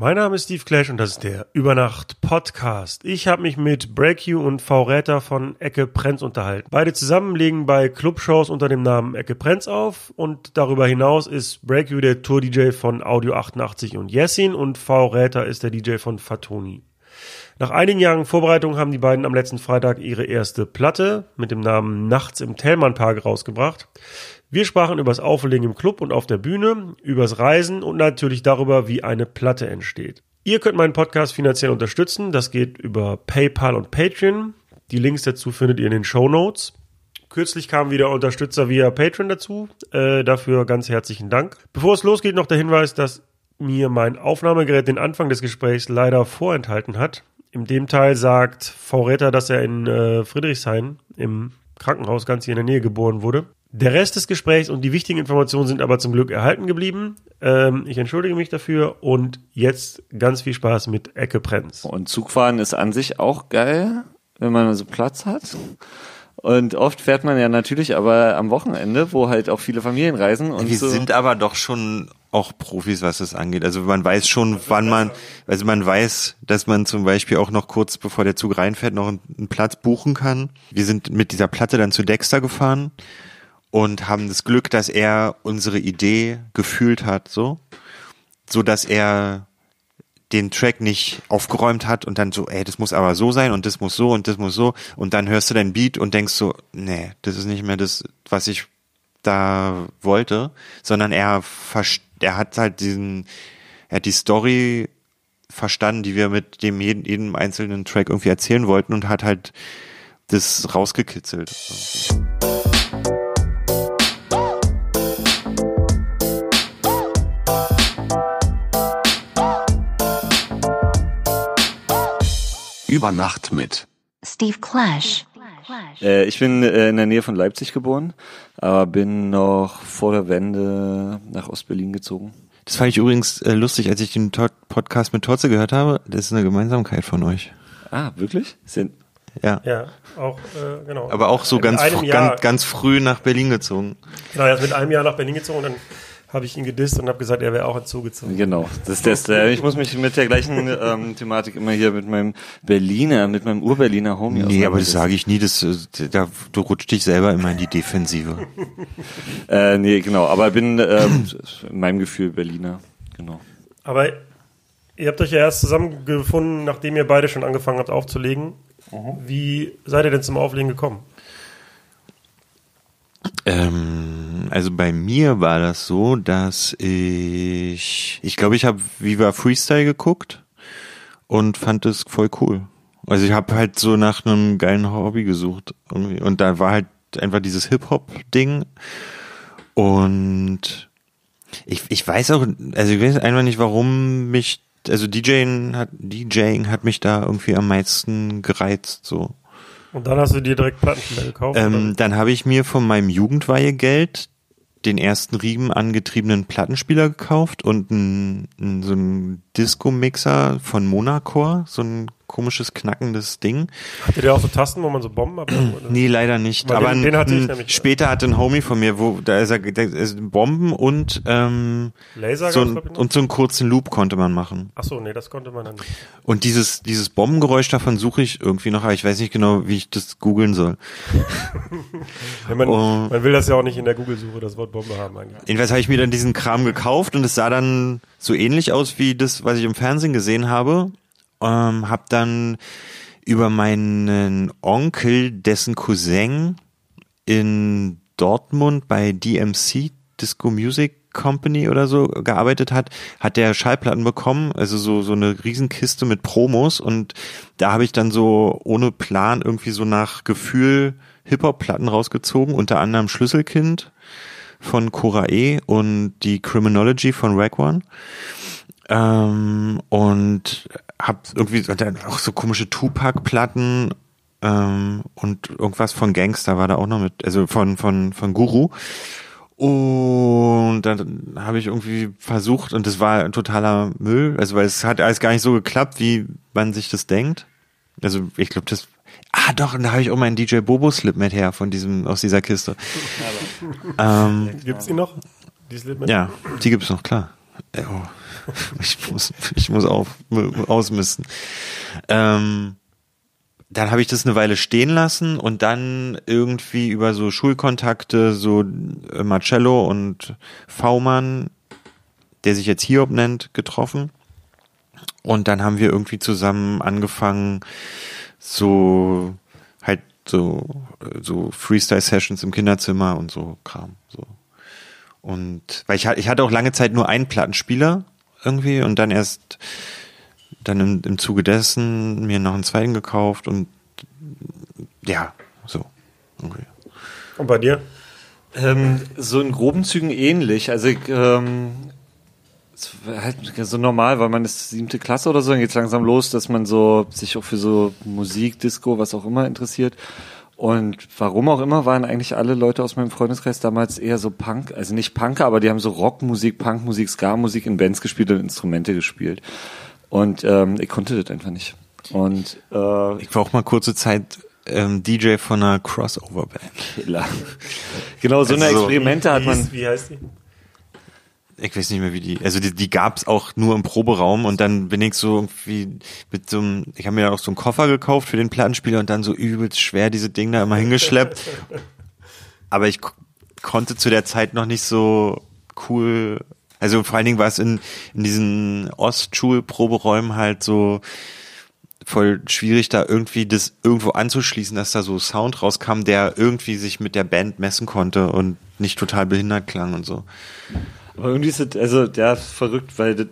Mein Name ist Steve Clash und das ist der Übernacht Podcast. Ich habe mich mit Break You und V Räter von Ecke Prenz unterhalten. Beide zusammen legen bei Clubshows unter dem Namen Ecke Prenz auf und darüber hinaus ist Break You der Tour-DJ von Audio 88 und Jessin und V Räter ist der DJ von Fatoni. Nach einigen Jahren Vorbereitung haben die beiden am letzten Freitag ihre erste Platte mit dem Namen Nachts im Tellmann Park rausgebracht. Wir sprachen über das Auflegen im Club und auf der Bühne, übers Reisen und natürlich darüber, wie eine Platte entsteht. Ihr könnt meinen Podcast finanziell unterstützen. Das geht über PayPal und Patreon. Die Links dazu findet ihr in den Show Notes. Kürzlich kamen wieder Unterstützer via Patreon dazu. Äh, dafür ganz herzlichen Dank. Bevor es losgeht, noch der Hinweis, dass mir mein Aufnahmegerät den Anfang des Gesprächs leider vorenthalten hat. In dem Teil sagt Vorräter, dass er in äh, Friedrichshain im Krankenhaus ganz hier in der Nähe geboren wurde. Der Rest des Gesprächs und die wichtigen Informationen sind aber zum Glück erhalten geblieben. Ähm, ich entschuldige mich dafür und jetzt ganz viel Spaß mit Ecke Prenz. Und Zugfahren ist an sich auch geil, wenn man so Platz hat. Und oft fährt man ja natürlich aber am Wochenende, wo halt auch viele Familien reisen. Und Wir so. sind aber doch schon auch Profis, was das angeht. Also man weiß schon, wann man, also man weiß, dass man zum Beispiel auch noch kurz bevor der Zug reinfährt, noch einen, einen Platz buchen kann. Wir sind mit dieser Platte dann zu Dexter gefahren und haben das Glück, dass er unsere Idee gefühlt hat, so, so dass er den Track nicht aufgeräumt hat und dann so, ey, das muss aber so sein und das muss so und das muss so. Und dann hörst du dein Beat und denkst so, nee, das ist nicht mehr das, was ich da wollte, sondern er er hat halt diesen, er hat die Story verstanden, die wir mit dem jeden, jedem einzelnen Track irgendwie erzählen wollten und hat halt das rausgekitzelt. Über Nacht mit Steve Clash. Äh, ich bin äh, in der Nähe von Leipzig geboren, aber bin noch vor der Wende nach Ostberlin gezogen. Das fand ich übrigens äh, lustig, als ich den Tot- Podcast mit Torze gehört habe. Das ist eine Gemeinsamkeit von euch. Ah, wirklich? Sind, Ja. Ja, auch, äh, genau. Aber auch so ganz, einem fr Jahr, ganz, ganz früh nach Berlin gezogen. Genau, er ist mit einem Jahr nach Berlin gezogen und dann habe ich ihn gedisst und habe gesagt, er wäre auch hinzugezogen. genau. Das ist das, äh, ich muss mich mit der gleichen ähm, Thematik immer hier mit meinem Berliner, mit meinem Ur-Berliner Homie Nee, aber das sage ich nie. Das, äh, da, du rutscht dich selber immer in die Defensive. Äh, nee, genau. Aber bin ähm, in meinem Gefühl Berliner. Genau. Aber ihr habt euch ja erst zusammengefunden, nachdem ihr beide schon angefangen habt aufzulegen. Wie seid ihr denn zum Auflegen gekommen? Ähm, also bei mir war das so, dass ich, ich glaube, ich habe Viva Freestyle geguckt und fand es voll cool. Also ich habe halt so nach einem geilen Hobby gesucht irgendwie und da war halt einfach dieses Hip Hop Ding und ich, ich weiß auch, also ich weiß einfach nicht, warum mich, also DJing hat, DJing hat mich da irgendwie am meisten gereizt so. Und dann hast du dir direkt Plattenspieler gekauft? Ähm, dann habe ich mir von meinem Jugendweihegeld den ersten Riemen angetriebenen Plattenspieler gekauft und ein, ein, so ein Disco-Mixer von Monacore, so ein komisches knackendes Ding. Hattet ihr auch so Tasten, wo man so Bomben ab? Nee, leider nicht. Weil Aber den- den hatte ich nämlich. später hatte ein Homie von mir, wo da ist er, da ist Bomben und ähm, Laser so ein, und so einen kurzen Loop konnte man machen. Ach so, nee, das konnte man dann nicht. Und dieses dieses Bombengeräusch davon suche ich irgendwie noch, aber ich weiß nicht genau, wie ich das googeln soll. Ja, man, Oh. man will das ja auch nicht in der Google-Suche, das Wort Bombe haben eigentlich. Jedenfalls habe ich mir dann diesen Kram gekauft und es sah dann so ähnlich aus wie das, was ich im Fernsehen gesehen habe. Ähm, hab dann über meinen Onkel, dessen Cousin in Dortmund bei DMC Disco Music Company oder so gearbeitet hat, hat der Schallplatten bekommen, also so so eine Riesenkiste mit Promos und da habe ich dann so ohne Plan irgendwie so nach Gefühl Hip-Hop-Platten rausgezogen, unter anderem Schlüsselkind von Cora E und die Criminology von Rag One. Ähm, und hab irgendwie dann auch so komische Tupac-Platten ähm, und irgendwas von Gangster war da auch noch mit, also von, von, von Guru. Und dann habe ich irgendwie versucht, und das war ein totaler Müll, also weil es hat alles gar nicht so geklappt, wie man sich das denkt. Also ich glaube, das. Ah doch, und da habe ich auch meinen DJ Bobo Slip mit her von diesem, aus dieser Kiste. ähm, Gibt's die noch? Die Slipmat? ja, die gibt's noch, klar. Oh. ich muss, ich muss auf, ausmisten. Ähm, dann habe ich das eine Weile stehen lassen und dann irgendwie über so Schulkontakte, so äh, Marcello und V-Mann, der sich jetzt Hiob nennt, getroffen. Und dann haben wir irgendwie zusammen angefangen, so halt so, so Freestyle-Sessions im Kinderzimmer und so Kram. So. Und weil ich, ich hatte auch lange Zeit nur einen Plattenspieler irgendwie und dann erst dann im, im Zuge dessen mir noch einen zweiten gekauft und ja, so. Okay. Und bei dir? Ähm, so in groben Zügen ähnlich. Also ähm, es war halt so normal, weil man ist siebte Klasse oder so, dann geht's langsam los, dass man so sich auch für so Musik, Disco, was auch immer interessiert. Und warum auch immer waren eigentlich alle Leute aus meinem Freundeskreis damals eher so Punk, also nicht Punker, aber die haben so Rockmusik, Punkmusik, Ska-Musik in Bands gespielt und Instrumente gespielt. Und ähm, ich konnte das einfach nicht. Und äh, Ich war auch mal kurze Zeit ähm, DJ von einer Crossover-Band. Killer. Genau, so eine Also so- Experimente hat man. wie heißt die? Ich weiß nicht mehr, wie die, also die, die gab's auch nur im Proberaum und dann bin ich so irgendwie mit so einem, ich habe mir dann auch so einen Koffer gekauft für den Plattenspieler und dann so übelst schwer diese Ding da immer hingeschleppt. Aber ich konnte zu der Zeit noch nicht so cool, also vor allen Dingen war es in, in diesen Ostschulproberäumen halt so voll schwierig, da irgendwie das irgendwo anzuschließen, dass da so Sound rauskam, der irgendwie sich mit der Band messen konnte und nicht total behindert klang und so. Aber irgendwie ist es, also der ist verrückt, weil das,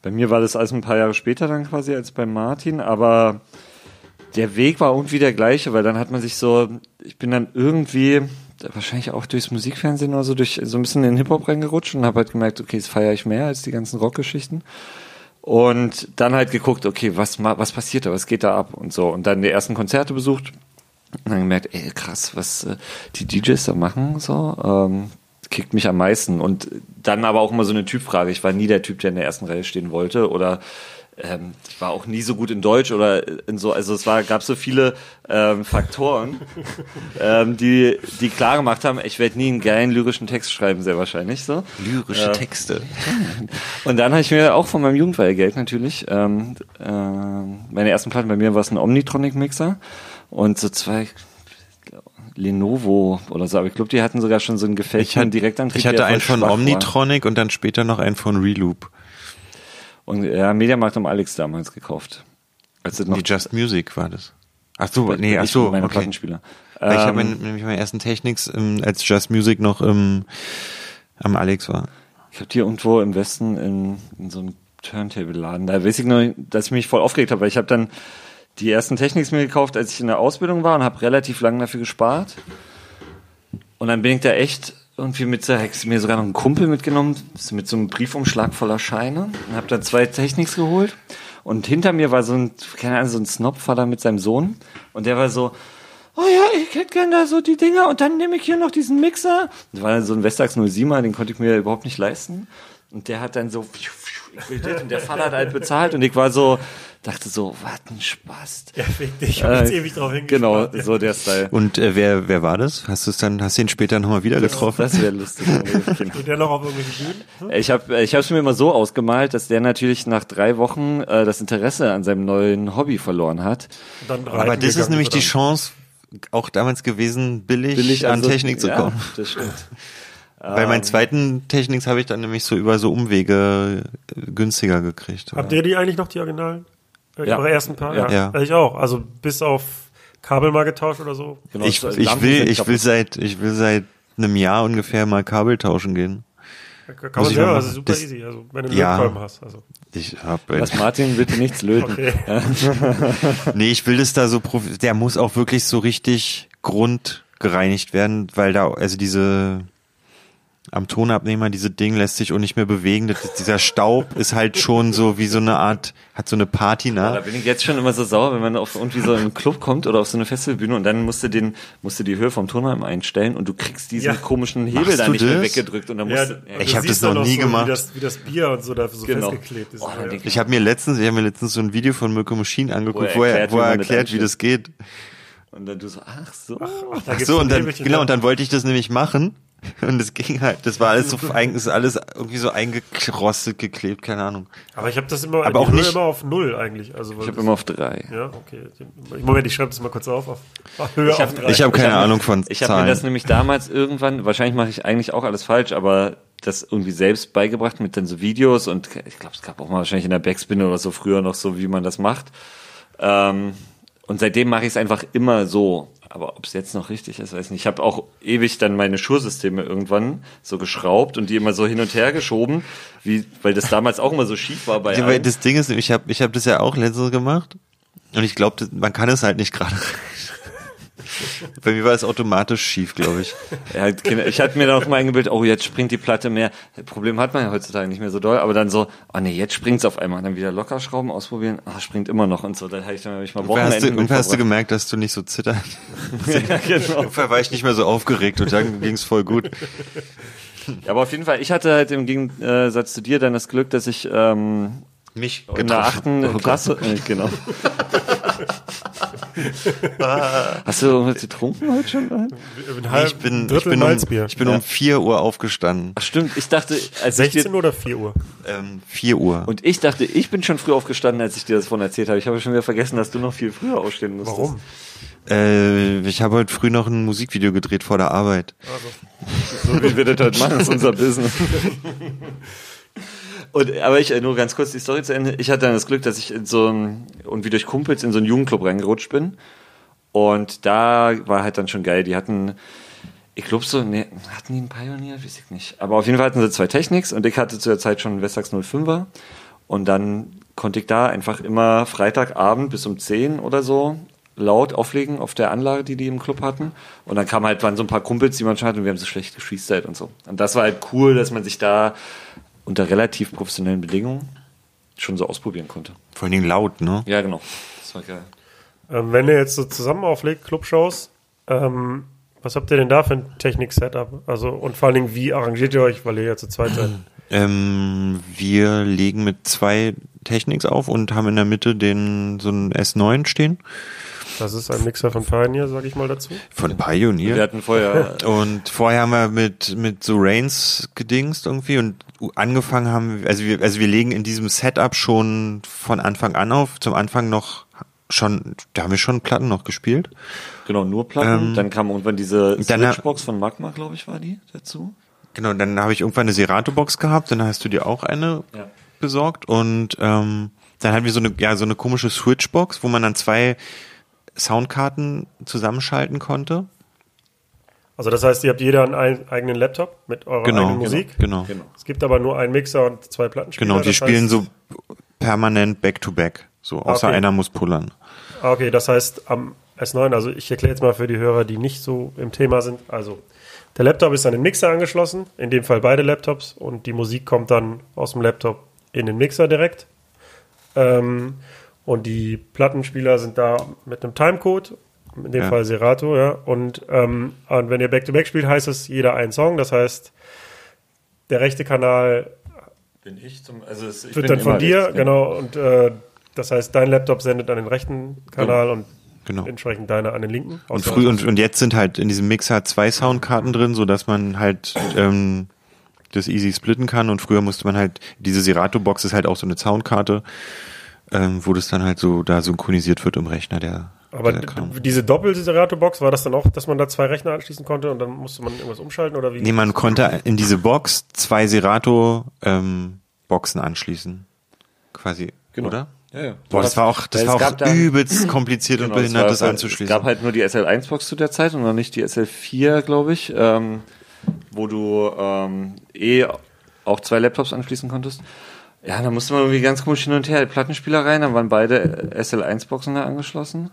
bei mir war das alles ein paar Jahre später dann quasi als bei Martin, aber der Weg war irgendwie der gleiche, weil dann hat man sich so, ich bin dann irgendwie, wahrscheinlich auch durchs Musikfernsehen oder so, durch so ein bisschen in den Hip-Hop reingerutscht und habe halt gemerkt, okay, das feiere ich mehr als die ganzen Rockgeschichten. Und dann halt geguckt, okay, was, was passiert da, was geht da ab und so. Und dann die ersten Konzerte besucht und dann gemerkt, ey, krass, was äh, die DJs da machen, so, ähm, kickt mich am meisten. Und dann aber auch immer so eine Typfrage. Ich war nie der Typ, der in der ersten Reihe stehen wollte oder ähm, ich war auch nie so gut in Deutsch oder in so, also es war, gab so viele ähm, Faktoren, ähm, die, die klar gemacht haben, ich werde nie einen geilen lyrischen Text schreiben, sehr wahrscheinlich so. Lyrische Äh, Texte. Und dann habe ich mir auch von meinem Jugendweihgeld natürlich, ähm, ähm, meine ersten Platten bei mir war es ein Omnitronic-Mixer und so zwei Lenovo oder so, aber ich glaube, die hatten sogar schon so einen gefälschten Direktantrieb. ich hatte einen von schwach war. Omnitronic und dann später noch einen von Reloop. Und ja, Mediamarkt um Alex damals gekauft. Als es noch Die Just Music war das. Ach so, nee, ach ich so, mit meiner okay. Plattenspieler. Weil ich habe Ähm, mein- nämlich meine ersten Technics ähm, als Just Music noch im, am Alex war. Ich habe die irgendwo im Westen in, in so einem Turntable-Laden. Da weiß ich nur, dass ich mich voll aufgeregt habe, weil ich habe dann die ersten Techniks mir gekauft, als ich in der Ausbildung war und habe relativ lange dafür gespart. Und dann bin ich da echt irgendwie mit so, mir sogar noch einen Kumpel mitgenommen, mit so einem Briefumschlag voller Scheine und habe dann zwei Techniks geholt. Und hinter mir war so ein, keine Ahnung, so ein Snobvater mit seinem Sohn. Und der war so, oh ja, ich hätte gern da so die Dinger und dann nehme ich hier noch diesen Mixer. Das war dann so ein Vestax 07er, den konnte ich mir überhaupt nicht leisten. Und der hat dann so, ich will das, und der Vater hat halt bezahlt und ich war so, dachte so, was ein Spaß. Ja, fick dich. Ich hab jetzt ewig drauf Genau, hingespart. so der Style. Und äh, wer, wer war das? Hast du es dann, hast du ihn später nochmal wieder getroffen? Das wäre lustig. Geht der noch auf irgendwelche Bühnen? Hm? Ich habe ich hab's mir immer so ausgemalt, dass der natürlich nach drei Wochen äh, das Interesse an seinem neuen Hobby verloren hat. Dann Aber das ist nämlich die? Chance, auch damals gewesen, billig, an also- Technik zu ja, kommen. Das stimmt. Weil meinen zweiten Technics habe ich dann nämlich so über so Umwege äh, günstiger gekriegt. Habt ihr die eigentlich noch, die Originalen? Äh, Ja. Eure ersten paar? Ja. Ja. Ich auch. Also bis auf Kabel mal getauscht oder so. Genau, ich, so ich Lampen will, ich will seit, ich will seit einem Jahr ungefähr mal Kabel tauschen gehen. Kann Muss man ich selber, ist machen. super Das- easy. Also wenn du Ja. einen Lötkolben hast. Also. Ich hab, Lass Martin bitte nichts löten. Okay. nee, ich will das da so, der muss auch wirklich so richtig grundgereinigt werden, weil da, also diese, am Tonabnehmer, diese Ding lässt sich auch nicht mehr bewegen. Das, dieser Staub ist halt schon so wie so eine Art, hat so eine Da Patina. bin ich jetzt schon immer so sauer, wenn man auf irgendwie so einen Club kommt oder auf so eine Festivalbühne und dann musst du den, musst du die Höhe vom Tonarm einstellen und du kriegst diesen Ja. komischen Hebel Machst da nicht mehr das? weggedrückt und dann Ja, musst du, du Ich hab siehst das noch nie so, gemacht. Wie das, wie das Bier und so da so Genau. festgeklebt ist. Oh, ja. Ich habe mir letztens, ich habe mir letztens so ein Video von Mirko Machine angeguckt, wo er, wo er man das erklärt, wie das geht. Und dann du so, ach so. Ach, da Ach so, und dann, genau, ja. und dann wollte ich das nämlich machen. Und es ging halt, das war alles so, ist alles irgendwie so eingerostet, geklebt, keine Ahnung. Aber ich habe das immer, Aber auch Höhe nicht- immer auf null eigentlich. Also, weil Ich habe immer auf drei. Ja, okay. Moment, ich schreibe das mal kurz auf. auf, auf Höhe Ich hab- auf drei. Ich habe keine hab- Ahnung von Ich habe mir das nämlich damals irgendwann, wahrscheinlich mache ich eigentlich auch alles falsch, aber das irgendwie selbst beigebracht mit dann so Videos und ich glaube, es gab auch mal wahrscheinlich in der Backspin oder so früher noch so, wie man das macht. Ähm, und seitdem mache ich es einfach immer so. Aber ob es jetzt noch richtig ist, weiß nicht. Ich habe auch ewig dann meine Schursysteme irgendwann so geschraubt und die immer so hin und her geschoben, wie, weil das damals auch immer so schief war bei Ja, weil allen. das Ding ist, ich habe ich hab das ja auch letztens gemacht. Und ich glaube, man kann es halt nicht gerade. Bei mir war es automatisch schief, glaube ich. Ja, ich hatte mir dann auch mal eingebildet, oh, jetzt springt die Platte mehr. Das Problem hat man ja heutzutage nicht mehr so doll, aber dann so, oh nee, jetzt springt's auf einmal. Dann wieder locker schrauben, ausprobieren, ah, springt immer noch und so. Dann habe ich dann hab ich mal Irgendwann hast, du, irgendwann hast du gemerkt, dass du nicht so zittern. verbracht. ja, genau. Irgendwann war ich nicht mehr so aufgeregt und dann ging's voll gut. ja, aber auf jeden Fall, ich hatte halt im Gegensatz zu dir dann das Glück, dass ich ähm, Mich in der achten Oh. Klasse, äh, genau. Hast du irgendwas getrunken heute schon? Nee, ich bin, ich bin, um, ich bin um 4 Uhr aufgestanden. Ach stimmt, ich dachte, als ich 16 dir, oder 4 Uhr? Ähm, 4 Uhr. und ich dachte, ich bin schon früh aufgestanden, als ich dir das von erzählt habe. Ich habe schon wieder vergessen, dass du noch viel früher aufstehen musstest. Warum? Äh, ich habe heute früh noch ein Musikvideo gedreht vor der Arbeit. So wie wir das halt machen, ist unser Business. Und, aber ich, äh, nur ganz kurz die Story zu Ende. Ich hatte dann das Glück, dass ich in so ein, und wie durch Kumpels in so einen Jugendclub reingerutscht bin. Und da war halt dann schon geil. Die hatten, ich glaube so, nee, hatten die einen Pioneer? Weiß ich nicht. Aber auf jeden Fall hatten sie zwei Technics und ich hatte zu der Zeit schon einen Westax 05er. Und dann konnte ich da einfach immer Freitagabend bis um 10 oder so laut auflegen auf der Anlage, die die im Club hatten. Und dann kamen halt waren so ein paar Kumpels, die man schon hatte und wir haben so schlecht gefreestylt und so. Und das war halt cool, dass man sich da unter relativ professionellen Bedingungen schon so ausprobieren konnte. Vor allen Dingen laut, ne? Ja, genau. Das war geil. Ähm, wenn ihr jetzt so zusammen auflegt, Clubshows, ähm, was habt ihr denn da für ein Technik-Setup? Also, und vor allen Dingen, wie arrangiert ihr euch, weil ihr ja zu zweit seid? Ähm, wir legen mit zwei Technics auf und haben in der Mitte den so einen S9 stehen. Das ist ein Mixer von Pioneer, sag ich mal dazu. Von Pioneer. Wir hatten vorher Und vorher haben wir mit, mit so Rains gedingst irgendwie und angefangen haben, wir- also wir, also wir legen in diesem Setup schon von Anfang an auf, zum Anfang noch schon, da haben wir schon Platten noch gespielt. genau nur Platten. Ähm, dann kam irgendwann diese Switchbox von Magma, glaube ich, war die dazu. Genau, dann habe ich irgendwann eine Serato-Box gehabt, dann hast du dir auch eine Ja. besorgt und ähm, dann hatten wir so eine, ja, so eine komische Switchbox, wo man dann zwei Soundkarten zusammenschalten konnte. Also, das heißt, ihr habt jeder einen ein- eigenen Laptop mit eurer Genau, eigenen Musik. Genau. Genau. Es gibt aber nur einen Mixer und zwei Plattenspieler. Genau, die spielen heißt, so permanent back-to-back. So, außer Okay. einer muss pullern. Ah, Okay, das heißt am S9, also ich erkläre jetzt mal für die Hörer, die nicht so im Thema sind. Also der Laptop ist an den Mixer angeschlossen, in dem Fall beide Laptops und die Musik kommt dann aus dem Laptop in den Mixer direkt. Ähm, und die Plattenspieler sind da mit einem Timecode, in dem Ja. Fall Serato, ja. Und, ähm, und wenn ihr Back-to-Back spielt, heißt es jeder ein Song. Das heißt, der rechte Kanal Bin ich zum, also es, ich wird bin dann von dir, rechts, genau. Und äh, das heißt, dein Laptop sendet an den rechten Kanal und Genau. entsprechend deine an den linken. Und, früh, und, und jetzt sind halt in diesem Mixer zwei Soundkarten drin, so dass man halt ähm, das easy splitten kann. Und früher musste man halt, diese Serato-Box ist halt auch so eine Soundkarte, ähm, wo das dann halt so da synchronisiert wird im Rechner, der, Aber der diese Doppel-Serato-Box, war das dann auch, dass man da zwei Rechner anschließen konnte und dann musste man irgendwas umschalten oder wie? Nee, man konnte in diese Box zwei Serato-Boxen anschließen. Quasi, Genau. oder? Ja, ja. Boah, das war auch, das war auch übelst kompliziert Genau, und behindert, es das war- anzuschließen. Es gab halt nur die SL1-Box zu der Zeit und noch nicht die SL4, glaube ich, ähm, wo du ähm, eh auch zwei Laptops anschließen konntest. Ja, da musste man irgendwie ganz komisch hin und her, Plattenspieler rein, dann waren beide SL1-Boxen da angeschlossen.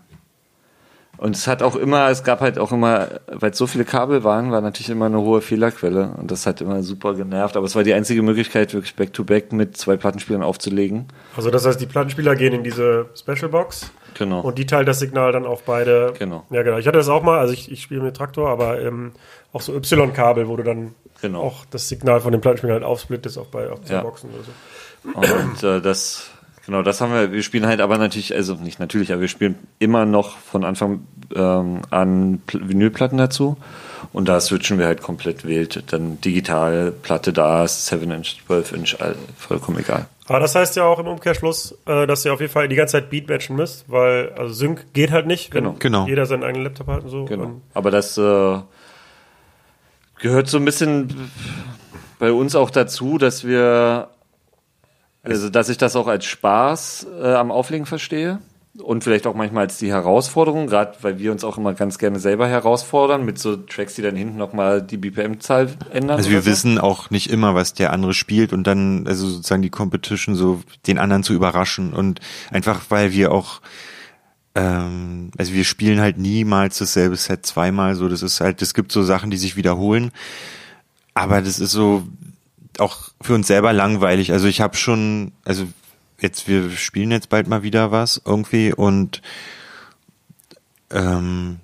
Und es hat auch immer, es gab halt auch immer, weil es so viele Kabel waren, war natürlich immer eine hohe Fehlerquelle und das hat immer super genervt. Aber es war die einzige Möglichkeit, wirklich Back-to-Back mit zwei Plattenspielern aufzulegen. Also das heißt, die Plattenspieler gehen in diese Special-Box Genau. und die teilt das Signal dann auf beide. Genau. Ja, genau. Ich hatte das auch mal, also ich, ich spiele mit Traktor, aber ähm, auch so Y-Kabel, wo du dann Genau. auch das Signal von den Plattenspielern halt aufsplittest auf, bei, auf zwei Ja. Boxen oder so. Und äh, das, genau, das haben wir. Wir spielen halt aber natürlich, also nicht natürlich, aber wir spielen immer noch von Anfang ähm, an Pl- Vinylplatten dazu. Und da switchen wir halt komplett wild. Dann digital, Platte da, 7-Inch, 12-Inch, all- vollkommen egal. Aber das heißt ja auch im Umkehrschluss, äh, dass ihr auf jeden Fall die ganze Zeit Beat matchen müsst, weil also Sync geht halt nicht, wenn Genau. Genau. jeder seinen eigenen Laptop hat und so. Genau. Und Aber das äh, gehört so ein bisschen bei uns auch dazu, dass wir, also dass ich das auch als Spaß äh, am Auflegen verstehe und vielleicht auch manchmal als die Herausforderung, gerade weil wir uns auch immer ganz gerne selber herausfordern mit so Tracks, die dann hinten nochmal die BPM-Zahl ändern. Also wir so. wissen auch nicht immer, was der andere spielt und dann, also sozusagen die Competition so den anderen zu überraschen und einfach, weil wir auch, ähm, also wir spielen halt niemals dasselbe Set zweimal, so das ist halt, es gibt so Sachen, die sich wiederholen, aber das ist so auch für uns selber langweilig. Also ich habe schon, also jetzt wir spielen jetzt bald mal wieder was irgendwie und ähm,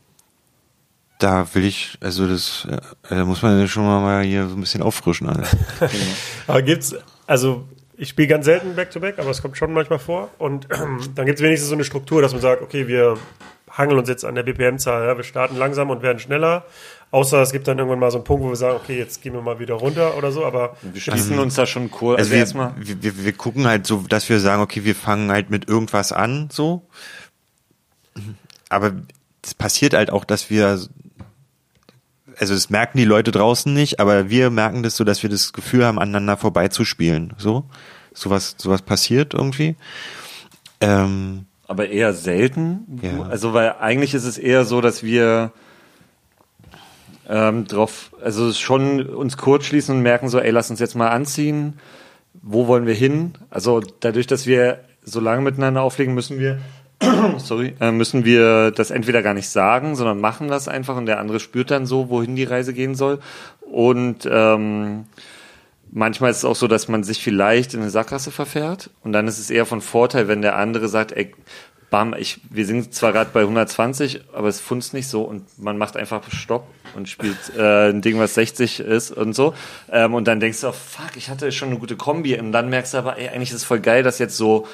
da will ich, also das, äh, muss man schon mal hier so ein bisschen auffrischen. Alter. Aber gibt's, also ich spiele ganz selten Back-to-Back, aber es kommt schon manchmal vor. Und dann gibt es wenigstens so eine Struktur, dass man sagt, okay, wir hangeln uns jetzt an der BPM-Zahl. Ja? Wir starten langsam und werden schneller. Außer es gibt dann irgendwann mal so einen Punkt, wo wir sagen, okay, jetzt gehen wir mal wieder runter oder so. Aber Wir schließen uns da schon kurz. Also Also wir, erstmal. wir, wir, wir gucken halt so, dass wir sagen, okay, wir fangen halt mit irgendwas an, so. Aber es passiert halt auch, dass wir, also das merken die Leute draußen nicht, aber wir merken das so, dass wir das Gefühl haben, aneinander vorbeizuspielen, so. Sowas, sowas passiert irgendwie. Ähm, aber eher selten. Ja. Also weil eigentlich ist es eher so, dass wir ähm, drauf, also schon uns kurz schließen und merken so, ey, lass uns jetzt mal anziehen. Wo wollen wir hin? Also dadurch, dass wir so lange miteinander auflegen, müssen wir, sorry, äh, müssen wir das entweder gar nicht sagen, sondern machen das einfach und der andere spürt dann so, wohin die Reise gehen soll. Und ähm, manchmal ist es auch so, dass man sich vielleicht in eine Sackgasse verfährt und dann ist es eher von Vorteil, wenn der andere sagt, ey, bam, ich, wir sind zwar gerade bei 120, aber es funzt nicht so und man macht einfach Stopp und spielt äh, ein Ding, was 60 ist und so. Ähm, und dann denkst du, oh, fuck, ich hatte schon eine gute Kombi und dann merkst du aber, ey, eigentlich ist es voll geil, dass jetzt so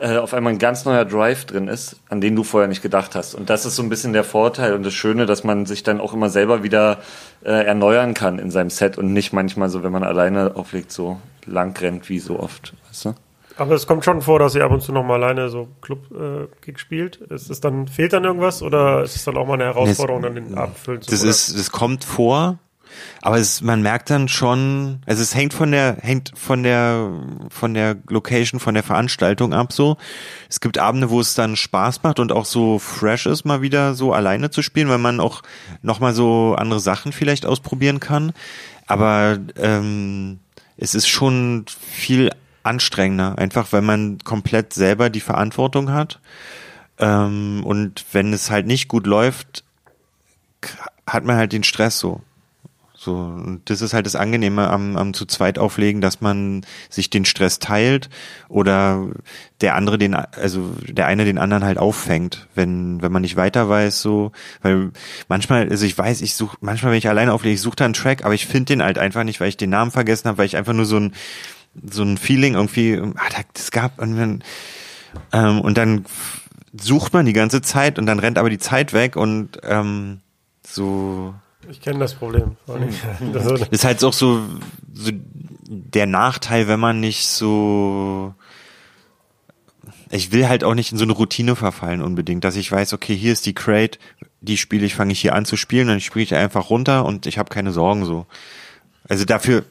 äh, auf einmal ein ganz neuer Drive drin ist, an den du vorher nicht gedacht hast. Und das ist so ein bisschen der Vorteil und das Schöne, dass man sich dann auch immer selber wieder äh, erneuern kann in seinem Set und nicht manchmal so, wenn man alleine auflegt, so lang rennt wie so oft. Weißt du? Aber es kommt schon vor, dass ihr ab und zu noch mal alleine so Club-Gig spielt. Ist es dann, fehlt dann irgendwas oder ist es dann auch mal eine Herausforderung, dann den Abend füllen zu das oder? ist, das kommt vor, aber es, man merkt dann schon, also es hängt von der, hängt von der, von der Location, von der Veranstaltung ab so. Es gibt Abende, wo es dann Spaß macht und auch so fresh ist, mal wieder so alleine zu spielen, weil man auch nochmal so andere Sachen vielleicht ausprobieren kann. Aber ähm, es ist schon viel anstrengender, einfach weil man komplett selber die Verantwortung hat. Ähm, und wenn es halt nicht gut läuft, hat man halt den Stress so. So, und das ist halt das Angenehme am, am zu zweit auflegen, dass man sich den Stress teilt oder der andere den, also der eine den anderen halt auffängt, wenn, wenn man nicht weiter weiß, so, weil manchmal, also ich weiß, ich suche, manchmal, wenn ich alleine auflege, ich suche da einen Track, aber ich finde den halt einfach nicht, weil ich den Namen vergessen habe, weil ich einfach nur so ein, so ein Feeling irgendwie, ah, da- das gab, und dann, ähm, und dann sucht man die ganze Zeit und dann rennt aber die Zeit weg und ähm, so Ich kenne das Problem. Also, ist halt auch so, so der Nachteil, wenn man nicht so ich will halt auch nicht in so eine Routine verfallen unbedingt, dass ich weiß, okay, hier ist die Crate, die spiele ich, fange ich hier an zu spielen, dann spiele ich einfach runter und ich habe keine Sorgen so. Also dafür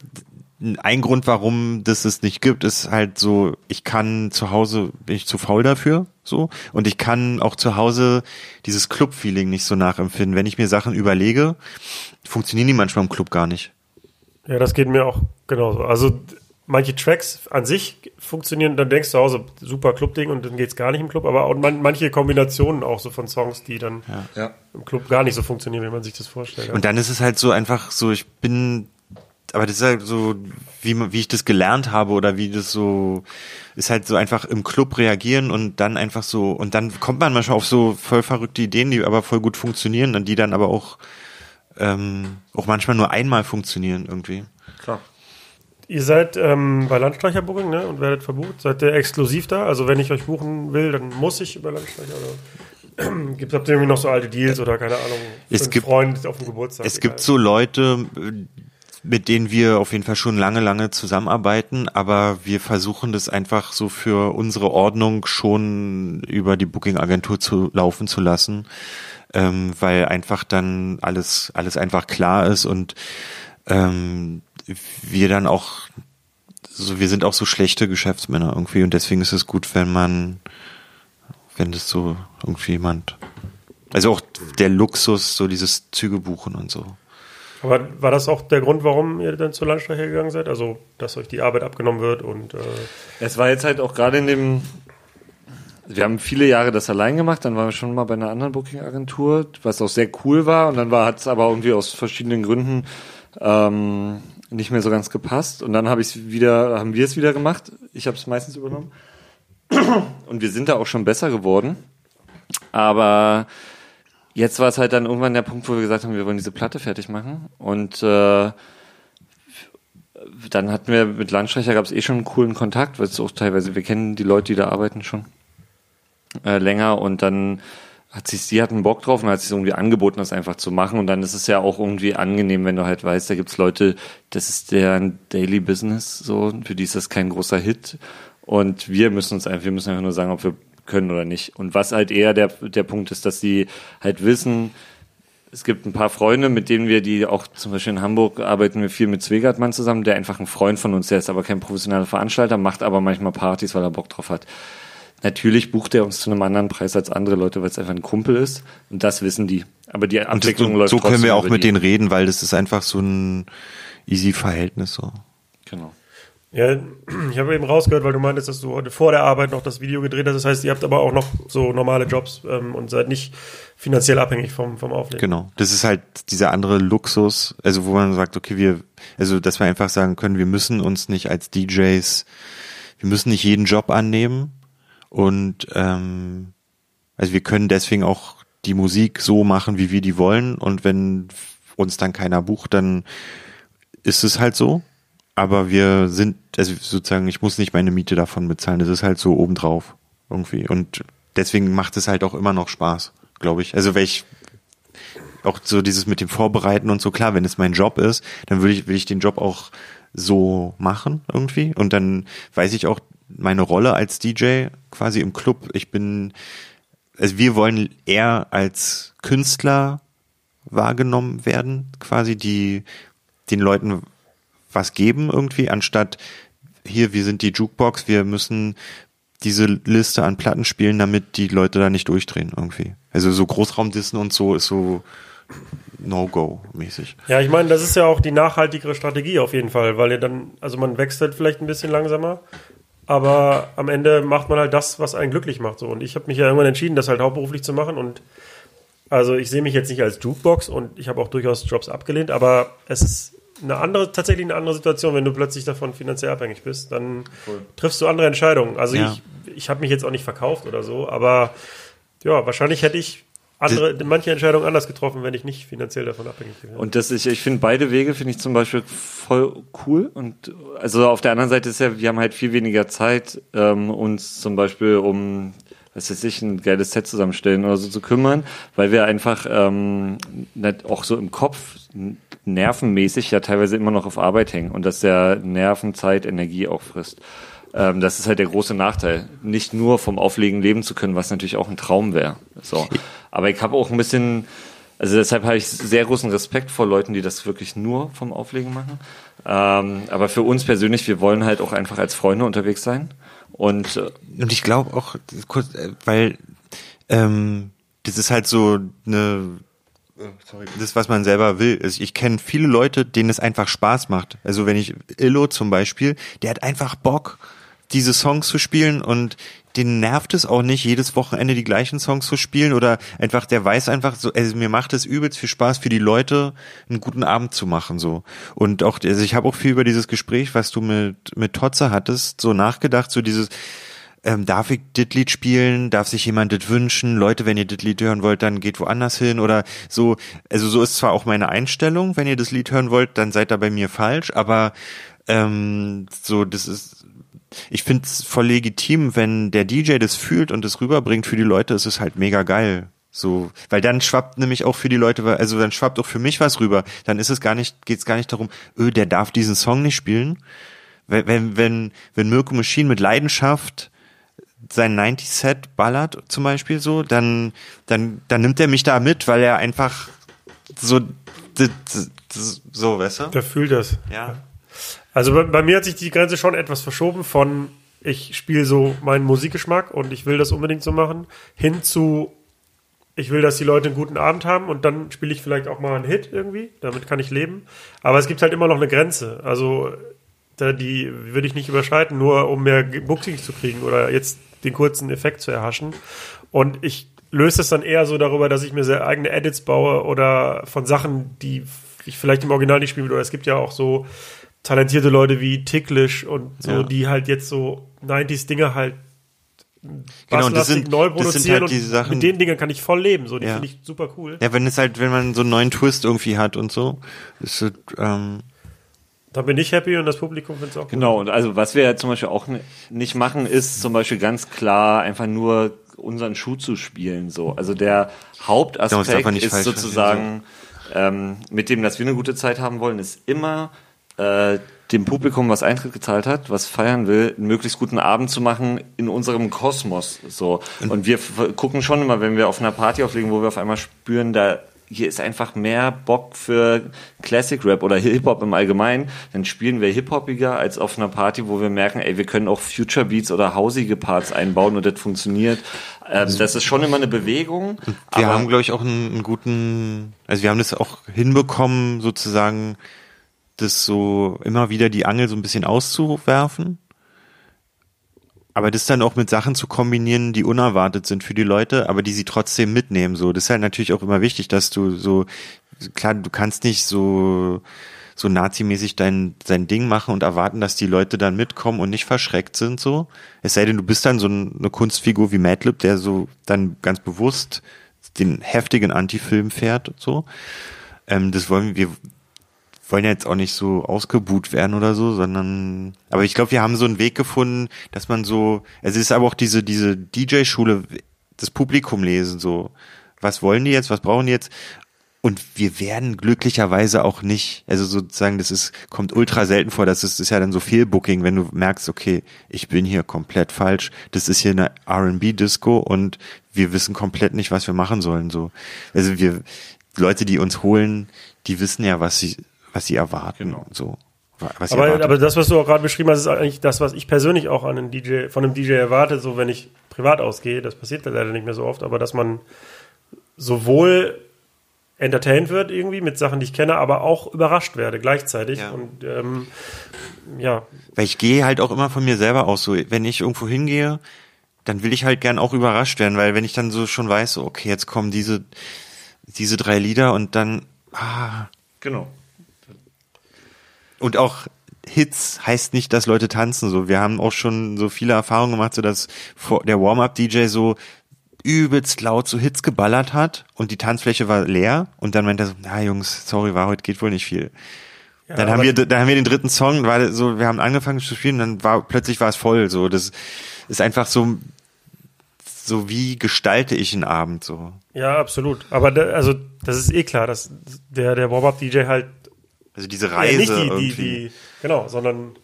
ein Grund, warum das es nicht gibt, ist halt so, ich kann zu Hause, bin ich zu faul dafür, so, und ich kann auch zu Hause dieses Club-Feeling nicht so nachempfinden. Wenn ich mir Sachen überlege, funktionieren die manchmal im Club gar nicht. ja, das geht mir auch genauso. Also manche Tracks an sich funktionieren, dann denkst du zu Hause, super Club-Ding und dann geht's gar nicht im Club, aber auch man, manche Kombinationen auch so von Songs, die dann Ja. im Club gar nicht so funktionieren, wie man sich das vorstellt. Und dann ist es halt so einfach so, ich bin, aber das ist halt so, wie, wie ich das gelernt habe oder wie das so, ist halt so einfach im Club reagieren und dann einfach so, und dann kommt man manchmal auf so voll verrückte Ideen, die aber voll gut funktionieren und die dann aber auch, ähm, auch manchmal nur einmal funktionieren irgendwie. Klar. Ihr seid ähm, bei Landstreicher Booking ne, und werdet verbucht. Seid ihr exklusiv da? Also wenn ich euch buchen will, dann muss ich über Landstreicher oder? Gibt ihr irgendwie noch so alte Deals oder keine Ahnung, Es gibt- Freund auf dem Geburtstag? Es egal. gibt so Leute, mit denen wir auf jeden Fall schon lange, lange zusammenarbeiten, aber wir versuchen das einfach so für unsere Ordnung schon über die Booking-Agentur zu laufen zu lassen, ähm, weil einfach dann alles, alles einfach klar ist und ähm, wir dann auch so, wir sind auch so schlechte Geschäftsmänner irgendwie und deswegen ist es gut, wenn man, wenn das so irgendwie jemand, also auch der Luxus, so dieses Züge buchen und so. Aber war das auch der Grund, warum ihr dann zur Landstreicher gegangen seid? Also, dass euch die Arbeit abgenommen wird und äh, Es war jetzt halt auch gerade in dem. Wir haben viele Jahre das allein gemacht, dann waren wir schon mal bei einer anderen Booking-Agentur, was auch sehr cool war. Und dann war hat es aber irgendwie aus verschiedenen Gründen ähm, nicht mehr so ganz gepasst. Und dann habe ich wieder, haben wir es wieder gemacht. Ich habe es meistens übernommen. Und wir sind da auch schon besser geworden. Aber jetzt war es halt dann irgendwann der Punkt, wo wir gesagt haben, wir wollen diese Platte fertig machen. Und äh, dann hatten wir mit Landstreicher gab es eh schon einen coolen Kontakt, weil es auch teilweise, wir kennen die Leute, die da arbeiten schon äh, länger. Und dann hat sich, sie hatten Bock drauf und hat sich irgendwie angeboten, das einfach zu machen. Und dann ist es ja auch irgendwie angenehm, wenn du halt weißt, da gibt's Leute, das ist deren Daily Business, so, für die ist das kein großer Hit. Und wir müssen uns einfach, wir müssen einfach nur sagen, ob wir können oder nicht und was halt eher der, der Punkt ist, dass sie halt wissen, es gibt ein paar Freunde, mit denen wir, die auch zum Beispiel in Hamburg arbeiten wir viel mit Zwegartmann zusammen, der einfach ein Freund von uns, der ist aber kein professioneller Veranstalter, macht aber manchmal Partys, weil er Bock drauf hat. Natürlich bucht er uns zu einem anderen Preis als andere Leute, weil es einfach ein Kumpel ist. Und das wissen die. Aber die Abwicklung so, läuft so können wir auch mit denen reden, weil das ist einfach so ein easy Verhältnis so. Genau. Ja, ich habe eben rausgehört, weil du meintest, dass du heute vor der Arbeit noch das Video gedreht hast. Das heißt, ihr habt aber auch noch so normale Jobs ähm, und seid nicht finanziell abhängig vom, vom Auflegen. Genau. Das ist halt dieser andere Luxus, also wo man sagt, okay, wir, also dass wir einfach sagen können, wir müssen uns nicht als DJs, wir müssen nicht jeden Job annehmen und ähm, also wir können deswegen auch die Musik so machen, wie wir die wollen und wenn uns dann keiner bucht, dann ist es halt so. Aber wir sind, also sozusagen, ich muss nicht meine Miete davon bezahlen. Das ist halt so obendrauf irgendwie. Und deswegen macht es halt auch immer noch Spaß, glaube ich. Also, weil ich auch so dieses mit dem Vorbereiten und so, klar, wenn es mein Job ist, dann will ich, will ich den Job auch so machen irgendwie. Und dann weiß ich auch meine Rolle als DJ quasi im Club. Ich bin, also wir wollen eher als Künstler wahrgenommen werden, quasi die den Leuten was geben irgendwie, anstatt hier, wir sind die Jukebox, wir müssen diese Liste an Platten spielen, damit die Leute da nicht durchdrehen irgendwie. Also so Großraumdissen und so ist so No-Go-mäßig. Ja, ich meine, das ist ja auch die nachhaltigere Strategie auf jeden Fall, weil ihr dann, also man wechselt vielleicht ein bisschen langsamer, aber am Ende macht man halt das, was einen glücklich macht. So. Und ich habe mich ja irgendwann entschieden, das halt hauptberuflich zu machen und also ich sehe mich jetzt nicht als Jukebox und ich habe auch durchaus Jobs abgelehnt, aber es ist eine andere, tatsächlich eine andere Situation, wenn du plötzlich davon finanziell abhängig bist, dann triffst du andere Entscheidungen. Also Ja. ich, ich habe mich jetzt auch nicht verkauft oder so, aber ja, wahrscheinlich hätte ich andere, manche Entscheidungen anders getroffen, wenn ich nicht finanziell davon abhängig wäre. Und das ich, ich finde beide Wege finde ich zum Beispiel voll cool. Und also auf der anderen Seite ist ja, wir haben halt viel weniger Zeit, ähm, uns zum Beispiel um was weiß ich, ein geiles Set zusammenstellen oder so zu kümmern, weil wir einfach ähm, nicht auch so im Kopf nervenmäßig ja teilweise immer noch auf Arbeit hängen und dass der Nerven, Zeit, Energie auch frisst. Ähm, das ist halt der große Nachteil. Nicht nur vom Auflegen leben zu können, was natürlich auch ein Traum wäre. So. Aber ich habe auch ein bisschen, also deshalb habe ich sehr großen Respekt vor Leuten, die das wirklich nur vom Auflegen machen. Ähm, aber für uns persönlich, wir wollen halt auch einfach als Freunde unterwegs sein. Und äh, Und ich glaube auch, kurz, äh, weil ähm, das ist halt so eine das, was man selber will. Also ich kenne viele Leute, denen es einfach Spaß macht. Also wenn ich Illo zum Beispiel, der hat einfach Bock, diese Songs zu spielen und den nervt es auch nicht, jedes Wochenende die gleichen Songs zu spielen oder einfach, der weiß einfach so, also mir macht es übelst viel Spaß für die Leute, einen guten Abend zu machen, so. Und auch, also ich habe auch viel über dieses Gespräch, was du mit, mit Totze hattest, so nachgedacht, so dieses, ähm, darf ich das Lied spielen? Darf sich jemand das wünschen? Leute, wenn ihr das Lied hören wollt, dann geht woanders hin oder so. Also so ist zwar auch meine Einstellung, wenn ihr das Lied hören wollt, dann seid ihr bei mir falsch, aber ähm, so, das ist, ich finde es voll legitim, wenn der DJ das fühlt und es rüberbringt für die Leute, ist es halt mega geil. So, weil dann schwappt nämlich auch für die Leute, also dann schwappt auch für mich was rüber. Dann ist es gar nicht, geht's gar nicht darum, öh, der darf diesen Song nicht spielen. Wenn, wenn, wenn, wenn Mirko Machine mit Leidenschaft sein 90-Set ballert, zum Beispiel so, dann, dann, dann nimmt er mich da mit, weil er einfach so, so, weißt du? Der fühlt das. Ja. Also bei, bei mir hat sich die Grenze schon etwas verschoben von ich spiele so meinen Musikgeschmack und ich will das unbedingt so machen, hin zu ich will, dass die Leute einen guten Abend haben und dann spiele ich vielleicht auch mal einen Hit irgendwie. Damit kann ich leben. Aber es gibt halt immer noch eine Grenze. Also da, die würde ich nicht überschreiten, nur um mehr Booking zu kriegen oder jetzt den kurzen Effekt zu erhaschen. Und ich löse es dann eher so darüber, dass ich mir sehr eigene Edits baue oder von Sachen, die ich vielleicht im Original nicht spielen will. Oder es gibt ja auch so talentierte Leute wie Ticklish und so, Ja. die halt jetzt so 90s Dinge halt Genau, das sind, neu das sind produzieren halt diese und Sachen. mit den Dingern kann ich voll leben. So, die Ja. finde ich super cool. Ja, wenn es halt, wenn man so einen neuen Twist irgendwie hat und so, ist es, ähm, Da bin ich happy und das Publikum findet es auch gut. Genau, und also was wir ja zum Beispiel auch nicht machen, ist zum Beispiel ganz klar einfach nur unseren Schuh zu spielen. So. Also der Ja, Hauptaspekt nicht ist sozusagen, ähm, mit dem, dass wir eine gute Zeit haben wollen, ist immer äh, dem Publikum, was Eintritt gezahlt hat, was feiern will, einen möglichst guten Abend zu machen in unserem Kosmos. So. Und wir gucken schon immer, wenn wir auf einer Party auflegen, wo wir auf einmal spüren, da hier ist einfach mehr Bock für Classic Rap oder Hip-Hop im Allgemeinen, dann spielen wir Hip-Hopiger als auf einer Party, wo wir merken, ey, wir können auch Future Beats oder hausige Parts einbauen und das funktioniert. Ähm, das ist schon immer eine Bewegung. wir haben, glaube ich, auch einen, einen guten, also wir haben das auch hinbekommen, sozusagen, das so immer wieder die Angel so ein bisschen auszuwerfen. Aber das dann auch mit Sachen zu kombinieren, die unerwartet sind für die Leute, aber die sie trotzdem mitnehmen. So, das ist halt natürlich auch immer wichtig, dass du so, klar, du kannst nicht so, so nazimäßig dein, dein Ding machen und erwarten, dass die Leute dann mitkommen und nicht verschreckt sind, so. Es sei denn, du bist dann so ein- eine Kunstfigur wie Madlib, der so dann ganz bewusst den heftigen Antifilm fährt so. Ähm, das wollen wir, wollen ja jetzt auch nicht so ausgebuht werden oder so, sondern, aber ich glaube, wir haben so einen Weg gefunden, dass man so, es ist aber auch diese, diese DJ-Schule, das Publikum lesen, so, was wollen die jetzt, was brauchen die jetzt? Und wir werden glücklicherweise auch nicht, also sozusagen, das ist, kommt ultra selten vor, das ist, das ist ja dann so viel Booking, wenn du merkst, okay, ich bin hier komplett falsch, das ist hier eine R&B-Disco und wir wissen komplett nicht, was wir machen sollen, so. Also wir, Leute, die uns holen, die wissen ja, was sie, was sie erwarten, so. Was sie Aber, erwarten. aber das, was du auch gerade beschrieben hast, ist eigentlich das, was ich persönlich auch an einem DJ, von einem DJ erwarte, so wenn ich privat ausgehe. Das passiert leider nicht mehr so oft, aber dass man sowohl entertained wird irgendwie mit Sachen, die ich kenne, aber auch überrascht werde gleichzeitig. Ja. Und ähm, ja, Weil ich gehe halt auch immer von mir selber aus. So, wenn ich irgendwo hingehe, dann will ich halt gern auch überrascht werden, weil wenn ich dann so schon weiß, okay, jetzt kommen diese, diese drei Lieder und dann, ah, genau. Und auch Hits heißt nicht, dass Leute tanzen. So, wir haben auch schon so viele Erfahrungen gemacht, so dass der Warm-up-DJ so übelst laut so Hits geballert hat und die Tanzfläche war leer und dann meinte er so, na Jungs, sorry, war heute geht wohl nicht viel. dann haben wir, dann haben wir den dritten Song, war so, wir haben angefangen zu spielen, dann war plötzlich war es voll. So, das ist einfach so, so wie gestalte ich einen Abend so. ja, absolut. Aber da, also das ist eh klar, dass der, der Warm-Up-DJ halt Also diese Ja, Reise nicht die, die, irgendwie. die, genau, sondern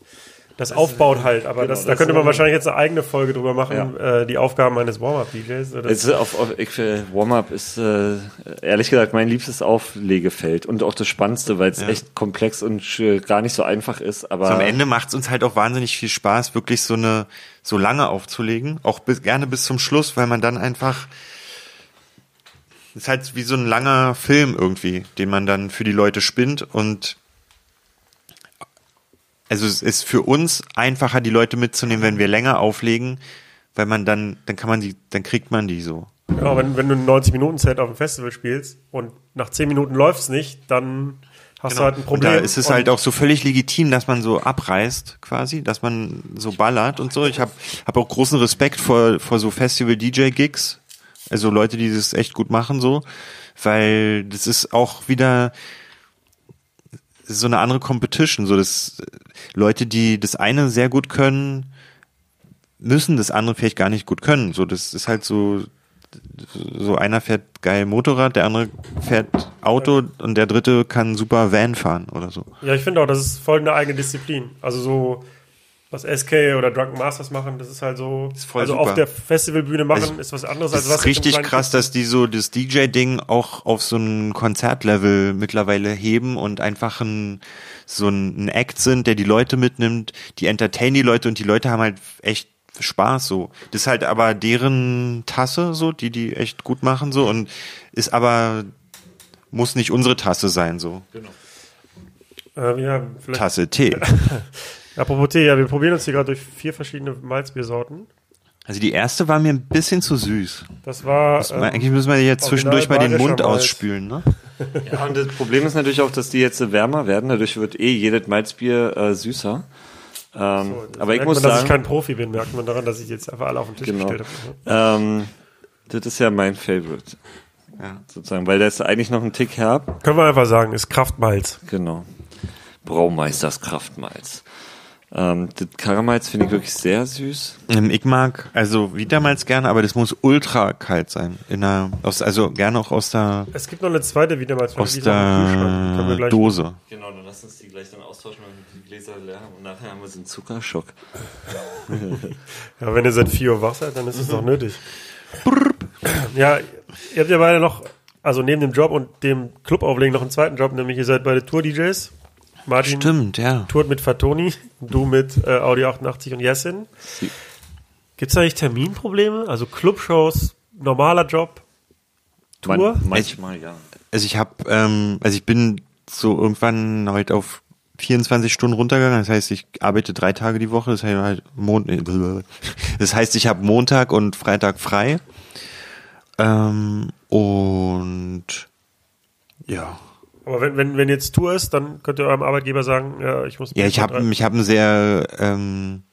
das aufbaut halt. Aber genau, das, da das könnte ist man wahrscheinlich jetzt eine eigene Folge drüber machen, äh, die Aufgaben eines Warm-Up-DJs. Das- finde, Warm-Up ist äh, ehrlich gesagt mein liebstes Auflegefeld und auch das Spannendste, weil es Ja. echt komplex und äh, gar nicht so einfach ist. Aber So am Ende macht es uns halt auch wahnsinnig viel Spaß, wirklich so eine so lange aufzulegen, auch bis, gerne bis zum Schluss, weil man dann einfach ist halt wie so ein langer Film irgendwie, den man dann für die Leute spinnt und also es ist für uns einfacher, die Leute mitzunehmen, wenn wir länger auflegen, weil man dann, dann kann man die, dann kriegt man die so. genau, wenn, wenn du ein 90-Minuten-Set auf dem Festival spielst und nach 10 Minuten läuft es nicht, dann hast du halt ein Und Problem. da ist es Und- halt auch so völlig legitim, dass man so abreißt, quasi, dass man so ballert und so. Ich habe hab auch großen Respekt vor, vor so Festival-DJ-Gigs. Also Leute, die das echt gut machen, so. Weil das ist auch wieder so eine andere Competition. So, das Leute, die das eine sehr gut können, müssen das andere vielleicht gar nicht gut können. So, das ist halt so, so einer fährt geil Motorrad, der andere fährt Auto und der dritte kann super Van fahren oder so. Ja, ich finde auch, das ist voll eine eigene Disziplin. Also so, was SK oder Drunken Masters machen, das ist halt so, Ist voll also super. auf der Festivalbühne machen, Also, ist was anderes als was ist richtig krass, dass die so das DJ-Ding auch auf so ein Konzertlevel mittlerweile heben und einfach ein, so ein, ein Act sind, der die Leute mitnimmt, die entertain die Leute und die Leute haben halt echt Spaß so. Das ist halt aber deren Tasse so, die die echt gut machen so und ist aber muss nicht unsere Tasse sein so. Ähm, ja, vielleicht, Tasse Tee. apropos Tee, ja, wir probieren uns hier gerade durch vier verschiedene Malzbiersorten. Also die erste war mir ein bisschen zu süß. Das war, Das- ähm, Eigentlich müssen wir jetzt zwischendurch mal den Mund Malz. ausspülen, ne? Ja, und das Problem ist natürlich auch, dass die jetzt wärmer werden. Dadurch wird eh jedes Malzbier äh, süßer. Ähm, das aber ich muss man, dass ich sagen, kein Profi bin, merkt man daran, dass ich jetzt einfach alle auf den Tisch Genau. gestellt habe. ähm, das ist ja mein Favorite. Ja. Sozusagen, weil der ist eigentlich noch ein Tick herb. Können wir einfach sagen, ist Kraftmalz. Genau. Braumeisters Kraftmalz. Ähm, das Karamalz finde ich wirklich sehr süß. Ähm, Ich mag also wie damals gerne, aber das muss ultra kalt sein. In der, aus, also gerne auch aus der, Es gibt noch eine zweite Wiedermalz. aus wir der Dose. Genau, dann lass uns die gleich dann austauschen, wenn die Gläser leer haben. Und nachher haben wir so einen Zuckerschock. Ja, wenn ihr seit 4 Uhr wach seid, dann ist es doch nötig. Ja, ihr habt ja beide noch, also neben dem Job und dem Clubauflegen noch einen zweiten Job, nämlich ihr seid beide Tour-DJs. Martin Stimmt, ja. tourt mit Fatoni, du mit äh, Audi 88 und Jessin. Gibt es eigentlich Terminprobleme? Also Clubshows, normaler Job, Tour? Man, manchmal, ja. Also ich habe, ähm, also ich bin so irgendwann heute auf 24 Stunden runtergegangen. Das heißt, ich arbeite drei Tage die Woche. Das heißt, halt Mon das heißt ich habe Montag und Freitag frei. Ähm, und ja. Aber wenn, wenn, wenn jetzt Tour ist, dann könnt ihr eurem Arbeitgeber sagen, ja, ich muss... Ja, ich habe ich hab einen sehr ähm,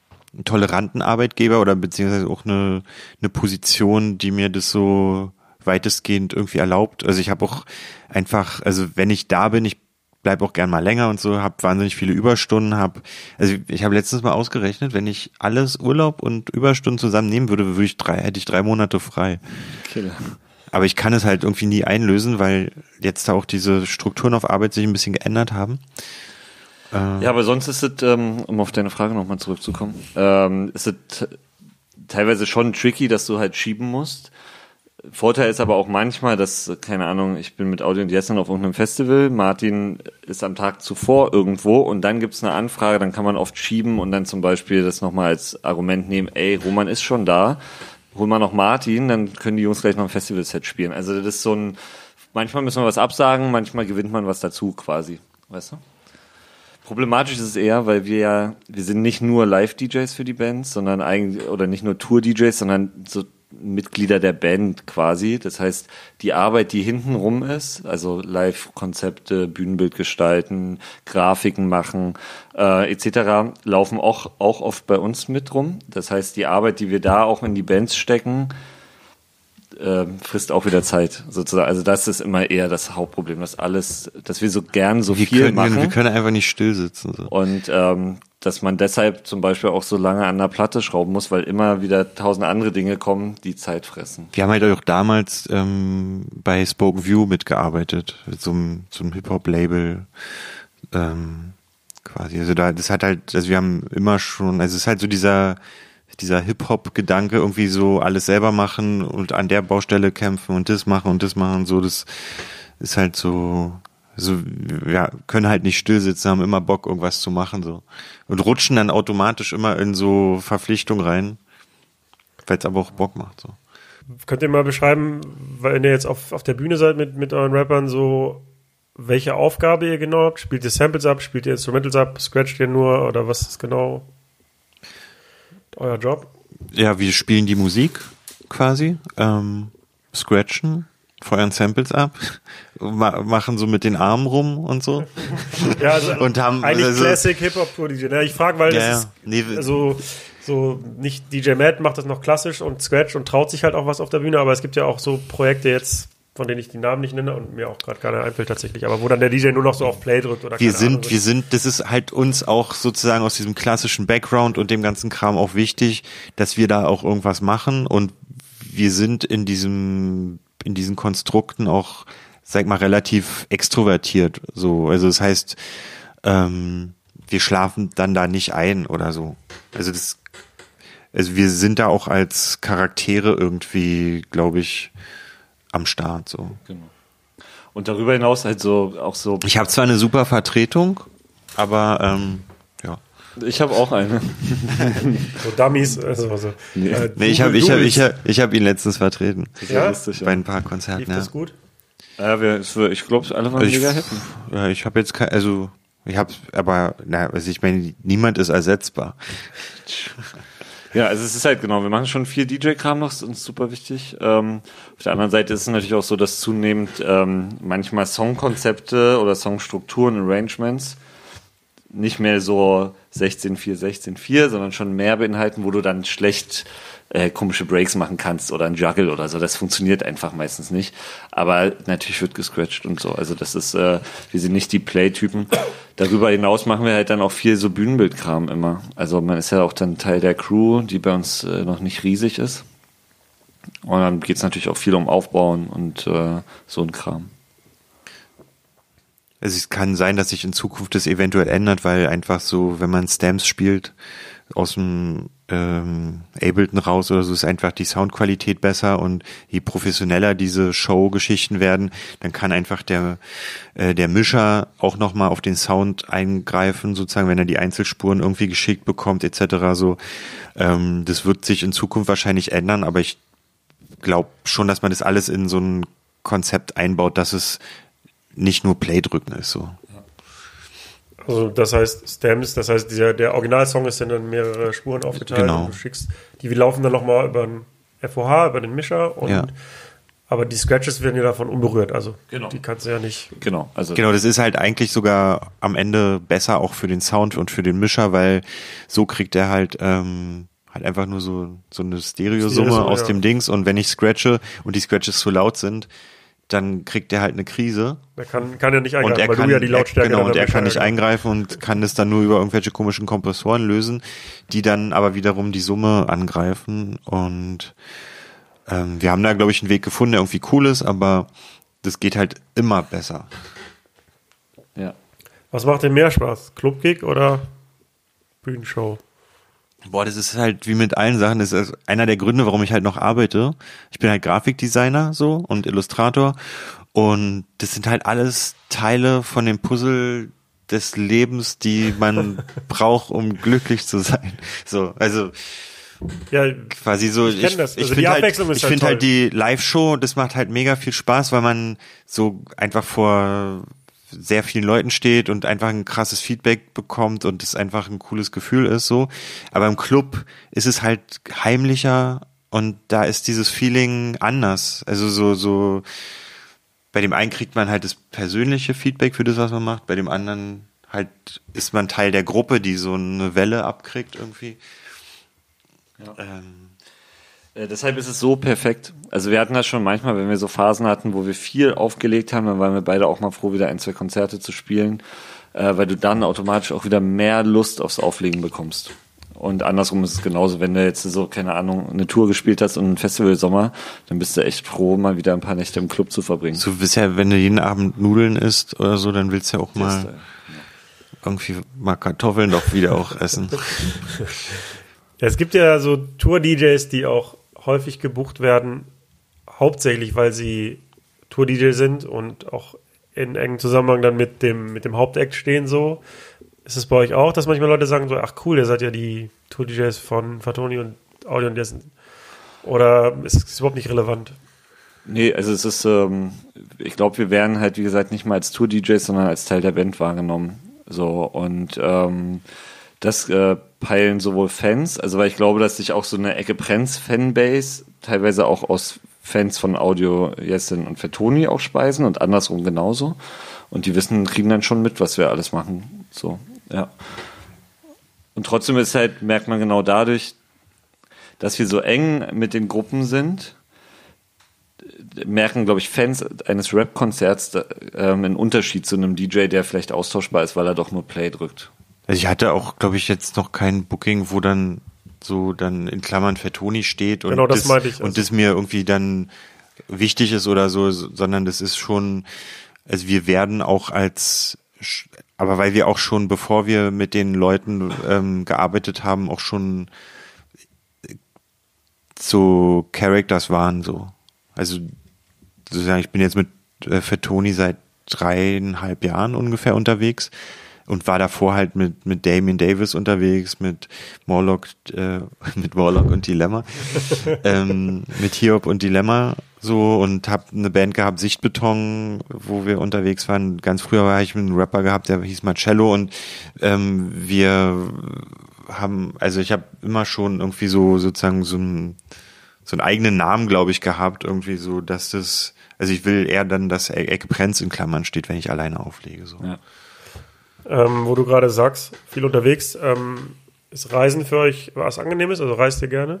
toleranten Arbeitgeber oder beziehungsweise auch eine, eine Position, die mir das so weitestgehend irgendwie erlaubt. Also ich habe auch einfach, also wenn ich da bin, ich bleib auch gern mal länger und so, habe wahnsinnig viele Überstunden, habe, also ich habe letztens mal ausgerechnet, wenn ich alles Urlaub und Überstunden zusammennehmen würde, würde ich drei, hätte ich drei Monate frei. Killer. Aber ich kann es halt irgendwie nie einlösen, weil jetzt da auch diese Strukturen auf Arbeit sich ein bisschen geändert haben. Ja, aber sonst ist es, ähm, um auf deine Frage nochmal zurückzukommen, ähm, ist es teilweise schon tricky, dass du halt schieben musst. Vorteil ist aber auch manchmal, dass, keine Ahnung, ich bin mit Audi und Jessen auf irgendeinem Festival, Martin ist am Tag zuvor irgendwo und dann gibt's eine Anfrage, dann kann man oft schieben und dann zum Beispiel das nochmal als Argument nehmen, ey, Roman ist schon da, hol mal noch Martin, dann können die Jungs gleich noch ein Festivalset spielen. Also das ist so ein, manchmal müssen wir was absagen, manchmal gewinnt man was dazu quasi, weißt du? Problematisch ist es eher, weil wir ja, wir sind nicht nur Live-DJs für die Bands, sondern eigentlich, oder nicht nur Tour-DJs, sondern so Mitglieder der Band quasi. Das heißt, die Arbeit, die hinten rum ist, also Live-Konzepte, Bühnenbild gestalten, Grafiken machen, äh, etc., laufen auch, auch oft bei uns mit rum. Das heißt, die Arbeit, die wir da auch in die Bands stecken, äh, frisst auch wieder Zeit, sozusagen. Also das ist immer eher das Hauptproblem, dass alles, dass wir so gern so Wir viel können, machen. wir können einfach nicht still sitzen. So. Und ähm, dass man deshalb zum Beispiel auch so lange an der Platte schrauben muss, weil immer wieder tausend andere Dinge kommen, die Zeit fressen. Wir haben halt auch damals ähm, bei Spoken View mitgearbeitet, mit so Hip-Hop-Label ähm, quasi. Also da, das hat halt, also wir haben immer schon, also es ist halt so dieser dieser Hip-Hop-Gedanke, irgendwie so alles selber machen und an der Baustelle kämpfen und das machen und das machen, so das ist halt so, so ja, können halt nicht still sitzen, haben immer Bock, irgendwas zu machen so und rutschen dann automatisch immer in so Verpflichtung rein, weil es aber auch Bock macht so. Könnt ihr mal beschreiben, wenn ihr jetzt auf, auf der Bühne seid mit, mit euren Rappern, so welche Aufgabe ihr genau habt? Spielt ihr Samples ab, spielt ihr Instrumentals ab, scratcht ihr nur oder was ist genau euer Job? Ja, wir spielen die Musik quasi, ähm, scratchen, feuern Samples ab, ma machen so mit den Armen rum und so. Ja, also Und haben- eigentlich also- Classic Hip-Hop-Tour-DJ. Ne? Ich frage, weil Ja, das ja. ist Nee, also so nicht DJ Matt macht das noch klassisch und Scratch und traut sich halt auch was auf der Bühne, aber es gibt ja auch so Projekte jetzt von denen ich die Namen nicht nenne und mir auch gerade keiner einfällt tatsächlich, aber wo dann der DJ nur noch so auf Play drückt oder wir sind, Ahnung, wir sind, das ist halt uns auch sozusagen aus diesem klassischen Background und dem ganzen Kram auch wichtig, dass wir da auch irgendwas machen und wir sind in diesem, in diesen Konstrukten auch, sag mal, relativ extrovertiert, so. Also das heißt, ähm, wir schlafen dann da nicht ein oder so. Also das, also wir sind da auch als Charaktere irgendwie, glaube ich, am Start, so. Genau. Und darüber hinaus halt so auch so. Ich habe zwar eine super Vertretung, aber ähm. Ich habe auch eine. so Dummies, also so. Nee. äh, Nee, ich habe ich hab, ich hab, ich hab ihn letztens vertreten. Ja? lustig, Bei ein paar Konzerten. Lief Ja. das gut? Ja, wir, ich glaube, alle waren Ich, mega happy. ja, ich habe jetzt kein, also ich habe, aber na, also ich meine, niemand ist ersetzbar. Ja, also es ist halt genau, wir machen schon viel DJ-Kram noch, ist uns super wichtig. Ähm, auf der anderen Seite ist es natürlich auch so, dass zunehmend ähm, manchmal Songkonzepte oder Songstrukturen, Arrangements nicht mehr so 16-4, 16-4, sondern schon mehr beinhalten, wo du dann schlecht äh, komische Breaks machen kannst oder ein Juggle oder so. Das funktioniert einfach meistens nicht. Aber natürlich wird gescratcht und so. Also das ist, äh, wir sind nicht die Play-Typen. Darüber hinaus machen wir halt dann auch viel so Bühnenbildkram immer. Also man ist ja auch dann Teil der Crew, die bei uns äh, noch nicht riesig ist. Und dann geht es natürlich auch viel um Aufbauen und äh, so ein Kram. Also es kann sein, dass sich in Zukunft das eventuell ändert, weil einfach so, wenn man Stamps spielt aus dem ähm, Ableton raus oder so, ist einfach die Soundqualität besser und je professioneller diese Show-Geschichten werden, dann kann einfach der äh, der Mischer auch noch mal auf den Sound eingreifen, sozusagen, wenn er die Einzelspuren irgendwie geschickt bekommt etc. So, ähm, das wird sich in Zukunft wahrscheinlich ändern, aber ich glaube schon, dass man das alles in so ein Konzept einbaut, dass es nicht nur Play drücken ist so. Also das heißt Stems, das heißt dieser, der Originalsong ist dann in mehrere Spuren aufgeteilt Genau. und du schickst, die laufen dann nochmal über den FOH, über den Mischer und Ja. aber die Scratches werden ja davon unberührt, also Genau. die kannst du ja nicht. Genau. Also Genau, das ist halt eigentlich sogar am Ende besser auch für den Sound und für den Mischer, weil so kriegt er halt ähm, halt einfach nur so so eine Stereosumme Stereosumme, aus ja. dem Dings und wenn ich scratche und die Scratches zu laut sind, dann kriegt er halt eine Krise Da kann, kann er nicht und eingreifen, er weil kann du ja die Lautstärke er, genau und er kann nicht eingreifen und kann das dann nur über irgendwelche komischen Kompressoren lösen, die dann aber wiederum die Summe angreifen und ähm, wir haben da glaube ich einen Weg gefunden, der irgendwie cool ist, aber das geht halt immer besser. ja. Was macht dir mehr Spaß? Clubgig oder Bühnenshow? Boah, das ist halt wie mit allen Sachen, das ist einer der Gründe, warum ich halt noch arbeite. Ich bin halt Grafikdesigner so und Illustrator und das sind halt alles Teile von dem Puzzle des Lebens, die man braucht, um glücklich zu sein. So, also Ja, quasi so. Ich ich Also die finde halt, ich halt finde halt toll. die Live-Show, das macht halt mega viel Spaß, weil man so einfach vor sehr vielen Leuten steht und einfach ein krasses Feedback bekommt und es einfach ein cooles Gefühl ist so. Aber im Club ist es halt heimlicher und da ist dieses Feeling anders. Also so so bei dem einen kriegt man halt das persönliche Feedback für das, was man macht, bei dem anderen halt ist man Teil der Gruppe, die so eine Welle abkriegt irgendwie. Ähm, Äh, deshalb ist es so perfekt. Also wir hatten das schon manchmal, wenn wir so Phasen hatten, wo wir viel aufgelegt haben, dann waren wir beide auch mal froh, wieder ein, zwei Konzerte zu spielen, äh, weil du dann automatisch auch wieder mehr Lust aufs Auflegen bekommst. Und andersrum ist es genauso, wenn du jetzt so, keine Ahnung, eine Tour gespielt hast und einen Festivalsommer, dann bist du echt froh, mal wieder ein paar Nächte im Club zu verbringen. So bist ja, wenn du jeden Abend Nudeln isst oder so, dann willst du ja auch mal äh, irgendwie mal Kartoffeln doch wieder auch essen. Ja, es gibt ja so Tour-DJs, die auch häufig gebucht werden, hauptsächlich, weil sie Tour-DJ sind und auch in engem Zusammenhang dann mit dem, mit dem Hauptact stehen so. Ist es bei euch auch, dass manchmal Leute sagen so, ach cool, ihr seid ja die Tour-DJs von Fatoni und Audio und dessen. Oder ist es überhaupt nicht relevant? Nee, also es ist, ähm, ich glaube, wir werden halt, wie gesagt, nicht mal als Tour-DJs, sondern als Teil der Band wahrgenommen. So, und ähm, das äh, peilen sowohl Fans, also weil ich glaube, dass sich auch so eine Ecke Prenz-Fanbase teilweise auch aus Fans von Audio Jessin und Fettoni auch speisen und andersrum genauso. Und die wissen, kriegen dann schon mit, was wir alles machen. So, ja. Und trotzdem ist halt, merkt man genau dadurch, dass wir so eng mit den Gruppen sind, merken, glaube ich, Fans eines Rap-Konzerts ähm, einen Unterschied zu einem DJ, der vielleicht austauschbar ist, weil er doch nur Play drückt. Also ich hatte auch, glaube ich, jetzt noch kein Booking, wo dann so dann in Klammern für Toni steht und, Genau, das das, ich. und Also- das mir irgendwie dann wichtig ist oder so, sondern das ist schon, also wir werden auch als, aber weil wir auch schon, bevor wir mit den Leuten ähm, gearbeitet haben, auch schon so Characters waren so. Also sozusagen, ich bin jetzt mit äh, für Toni seit dreieinhalb Jahren ungefähr unterwegs und war davor halt mit mit Damien Davis unterwegs, mit Morlock, äh, mit Morlock und Dilemma, ähm, mit Hiob und Dilemma so und hab eine Band gehabt, Sichtbeton, wo wir unterwegs waren. Ganz früher war ich mit einem Rapper gehabt, der hieß Marcello und ähm, wir haben, also ich habe immer schon irgendwie so sozusagen so ein so einen eigenen Namen, glaube ich, gehabt, irgendwie so, dass das, also ich will eher dann, dass E- Ecke Prenz in Klammern steht, wenn ich alleine auflege. So. Ja. Ähm, wo du gerade sagst, viel unterwegs. Ähm, ist Reisen für euch was Angenehmes? Also reist ihr gerne?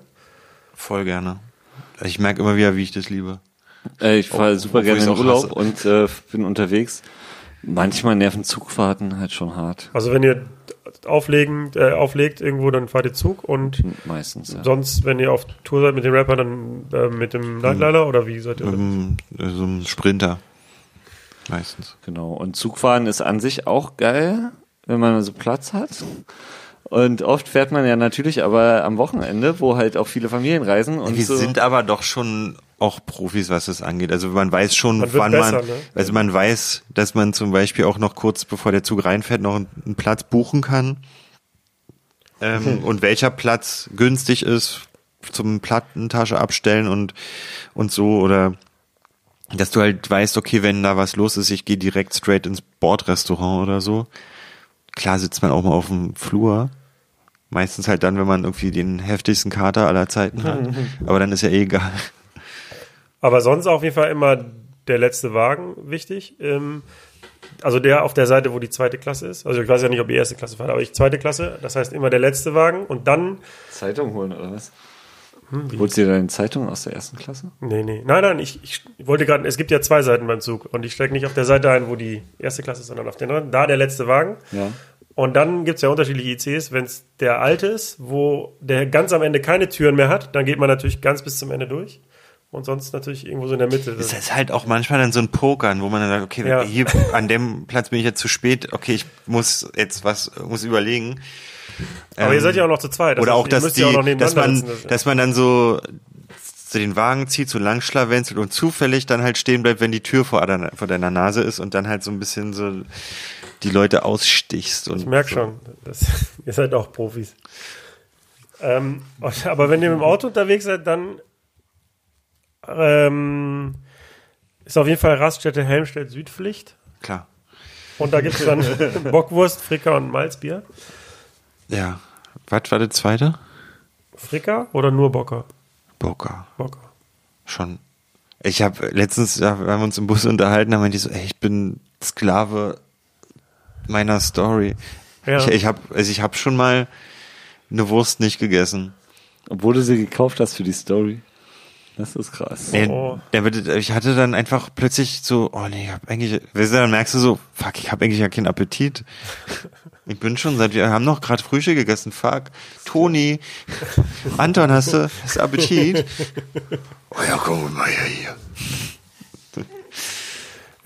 Voll gerne. Ich merke immer wieder, wie ich das liebe. Äh, ich fahre super gerne in Urlaub hasse. und äh, bin unterwegs. Manchmal nerven Zugfahrten halt schon hart. Also wenn ihr auflegen, äh, auflegt irgendwo, dann fahrt ihr Zug und Meistens, ja. sonst, wenn ihr auf Tour seid mit den Rappern, dann äh, mit dem Nightliner oder wie seid ihr? Ähm, so ein Sprinter. Meistens. Genau. Und Zugfahren ist an sich auch geil, wenn man so Platz hat. Und oft fährt man ja natürlich aber am Wochenende, wo halt auch viele Familien reisen. Und wir so. sind aber doch schon auch Profis, was das angeht. Also man weiß schon, Man wann besser, man, ne? also man weiß, dass man zum Beispiel auch noch kurz bevor der Zug reinfährt, noch einen, Platz buchen kann. Ähm, Und welcher Platz günstig ist zum Plattentasche abstellen und, und so oder dass du halt weißt, okay, wenn da was los ist, ich gehe direkt straight ins Bordrestaurant oder so. Klar sitzt man auch mal auf dem Flur. Meistens halt dann, wenn man irgendwie den heftigsten Kater aller Zeiten hat. Aber dann ist ja eh egal. Aber sonst auf jeden Fall immer der letzte Wagen wichtig. Ähm, also der auf der Seite, wo die zweite Klasse ist. Also ich weiß ja nicht, ob ihr erste Klasse fahrt, aber ich zweite Klasse. Das heißt immer der letzte Wagen und dann. Zeitung holen oder was? Hm, Holst du dir deine Zeitung aus der ersten Klasse? Nee, nee. Nein, nein, ich, ich wollte gerade, es gibt ja zwei Seiten beim Zug und ich steige nicht auf der Seite ein, wo die erste Klasse ist, sondern auf der anderen. Da der letzte Wagen. Ja. Und dann gibt es ja unterschiedliche ICs. Wenn es der alte ist, wo der ganz am Ende keine Türen mehr hat, dann geht man natürlich ganz bis zum Ende durch. Und sonst natürlich irgendwo so in der Mitte. Das ist halt auch manchmal dann so ein Pokern, wo man dann sagt, okay, Ja. hier an dem Platz bin ich jetzt zu spät, okay, ich muss jetzt was, muss überlegen. Aber Ähm, ihr seid ja auch noch zu zweit. oder Also auch, dass die, ja auch dass man, sitzen. Das- dass man dann so, den Wagen zieht, so lang schlawenzelt und zufällig dann halt stehen bleibt, wenn die Tür vor, deiner- vor deiner Nase ist und dann halt so ein bisschen so die Leute ausstichst. Ich merke so. schon, das, ihr seid auch Profis. Ähm, aber wenn ihr mit dem Auto unterwegs seid, dann ähm, ist auf jeden Fall Raststätte Helmstedt Südpflicht. Klar. Und da gibt es dann Bockwurst, Fricker und Malzbier. Ja. Was war der zweite? Fricker oder nur Bocker? Boca. Bocker. Schon. Ich habe letztens, ja, wir haben uns im Bus unterhalten, da meinte ich so, ey, ich bin Sklave meiner Story. Ja. Ich, ich habe also ich hab schon mal eine Wurst nicht gegessen. Obwohl du sie gekauft hast für die Story. Das ist krass. Nee, Oh. ich hatte dann einfach plötzlich so, oh nee, ich hab eigentlich, weißt du, dann merkst du so, fuck, ich habe eigentlich ja keinen Appetit. Ich bin schon seit, wir haben noch gerade Frühstück gegessen, fuck. Toni, Anton, hast du, hast Appetit? Oh ja, komm mal her hier.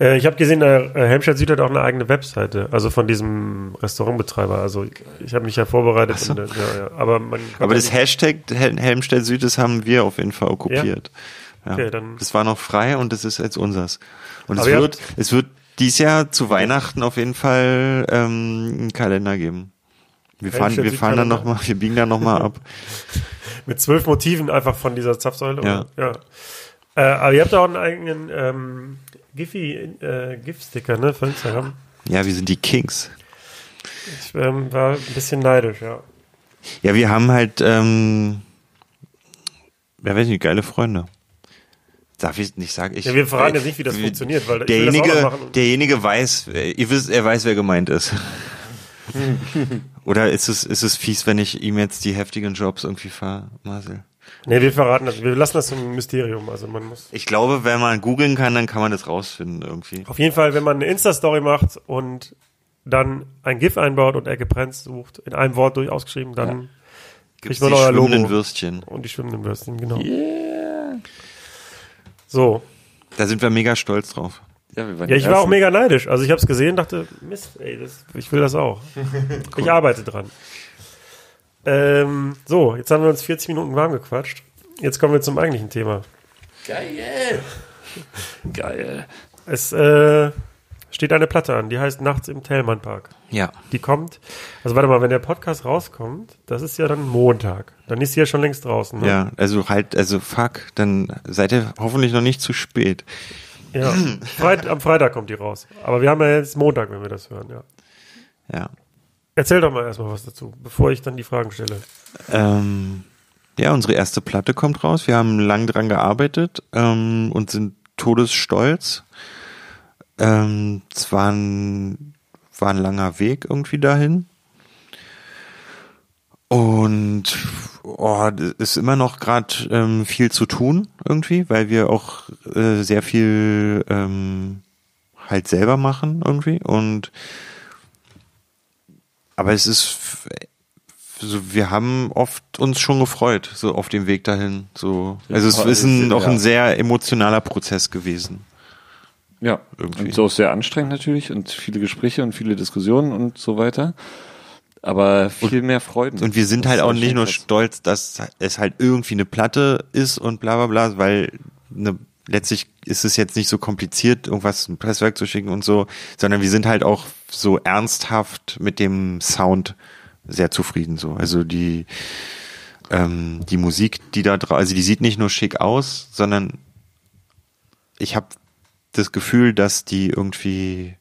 Äh, ich habe gesehen, äh, Helmstedt Süd hat auch eine eigene Webseite, also von diesem Restaurantbetreiber. Also ich, ich habe mich ja vorbereitet. so. und, äh, ja, ja. Aber, man Aber das Hashtag Hel Helmstedt Süd, das haben wir auf jeden Fall okkupiert. Ja. Okay, dann- das war noch frei und das ist jetzt unseres. Und es wird, es wird dies Jahr zu Weihnachten auf jeden Fall ähm, einen Kalender geben. Wir fahren, wir fahren dann Süd-Kalender. noch mal, wir biegen dann noch mal ab. Mit zwölf Motiven einfach von dieser Zapfsäule. Ja. ja. Äh, aber ihr habt auch einen eigenen ähm, Giphy, äh, GIF-Sticker, ne, für Instagram. Ja, wir sind die Kings. Ich ähm, war ein bisschen neidisch, ja. Ja, wir haben halt, ähm, ja, weiß nicht, geile Freunde. Darf ich nicht sagen? Ich, Ja, wir verraten jetzt nicht, wie das funktioniert, weil derjenige, derjenige weiß, äh, ihr wisst, er weiß, wer gemeint ist. Oder ist es, ist es fies, wenn ich ihm jetzt die heftigen Jobs irgendwie vermasel? Nee, wir verraten das. Wir lassen das ein Mysterium. Also man muss. Ich glaube, wenn man googeln kann, dann kann man das rausfinden irgendwie. Auf jeden Fall, wenn man eine Insta-Story macht und dann ein GIF einbaut und Ecke Prenz sucht, in einem Wort durch ausgeschrieben, dann kriegt Gibt's man die euer schwimmenden Logo. Würstchen. Und die schwimmenden Würstchen, genau. So. Da sind wir mega stolz drauf. Ja, wir waren Ja, ich war auch mega neidisch. Also ich habe es gesehen, dachte, Mist, ey, das, ich will das auch. Ich arbeite dran. Ähm, so, jetzt haben wir uns 40 Minuten warm gequatscht. Jetzt kommen wir zum eigentlichen Thema. Geil. Es äh, steht eine Platte an, die heißt Nachts im Tellmann Park. Ja. Die kommt, also warte mal, wenn der Podcast rauskommt, das ist ja dann Montag. Dann ist sie ja schon längst draußen. Ne? Ja, also halt, also fuck, dann seid ihr hoffentlich noch nicht zu spät. ja. Freit, am Freitag kommt die raus. Aber wir haben ja jetzt Montag, wenn wir das hören, ja. Ja. Erzähl doch mal erstmal was dazu, bevor ich dann die Fragen stelle. Ähm, ja, unsere erste Platte kommt raus. Wir haben lang dran gearbeitet ähm, und sind todesstolz. Ähm, es war ein, war ein langer Weg irgendwie dahin. Und oh, es ist immer noch gerade ähm, viel zu tun irgendwie, weil wir auch äh, sehr viel ähm, halt selber machen irgendwie. Und aber es ist so, wir haben oft uns schon gefreut, so auf dem Weg dahin. So, also es ist ein, auch ein sehr emotionaler Prozess gewesen. Ja, Irgendwie. und so sehr anstrengend natürlich und viele Gespräche und viele Diskussionen und so weiter. Aber viel mehr Freuden. Und wir sind Das halt ist auch nicht nur krass. stolz, dass es halt irgendwie eine Platte ist und bla bla bla, weil eine, letztlich ist es jetzt nicht so kompliziert, irgendwas ein Presswerk zu schicken und so, sondern wir sind halt auch so ernsthaft mit dem Sound sehr zufrieden so. Also die ähm, die Musik, die da drauf, also die sieht nicht nur schick aus, sondern ich habe das Gefühl, dass die irgendwie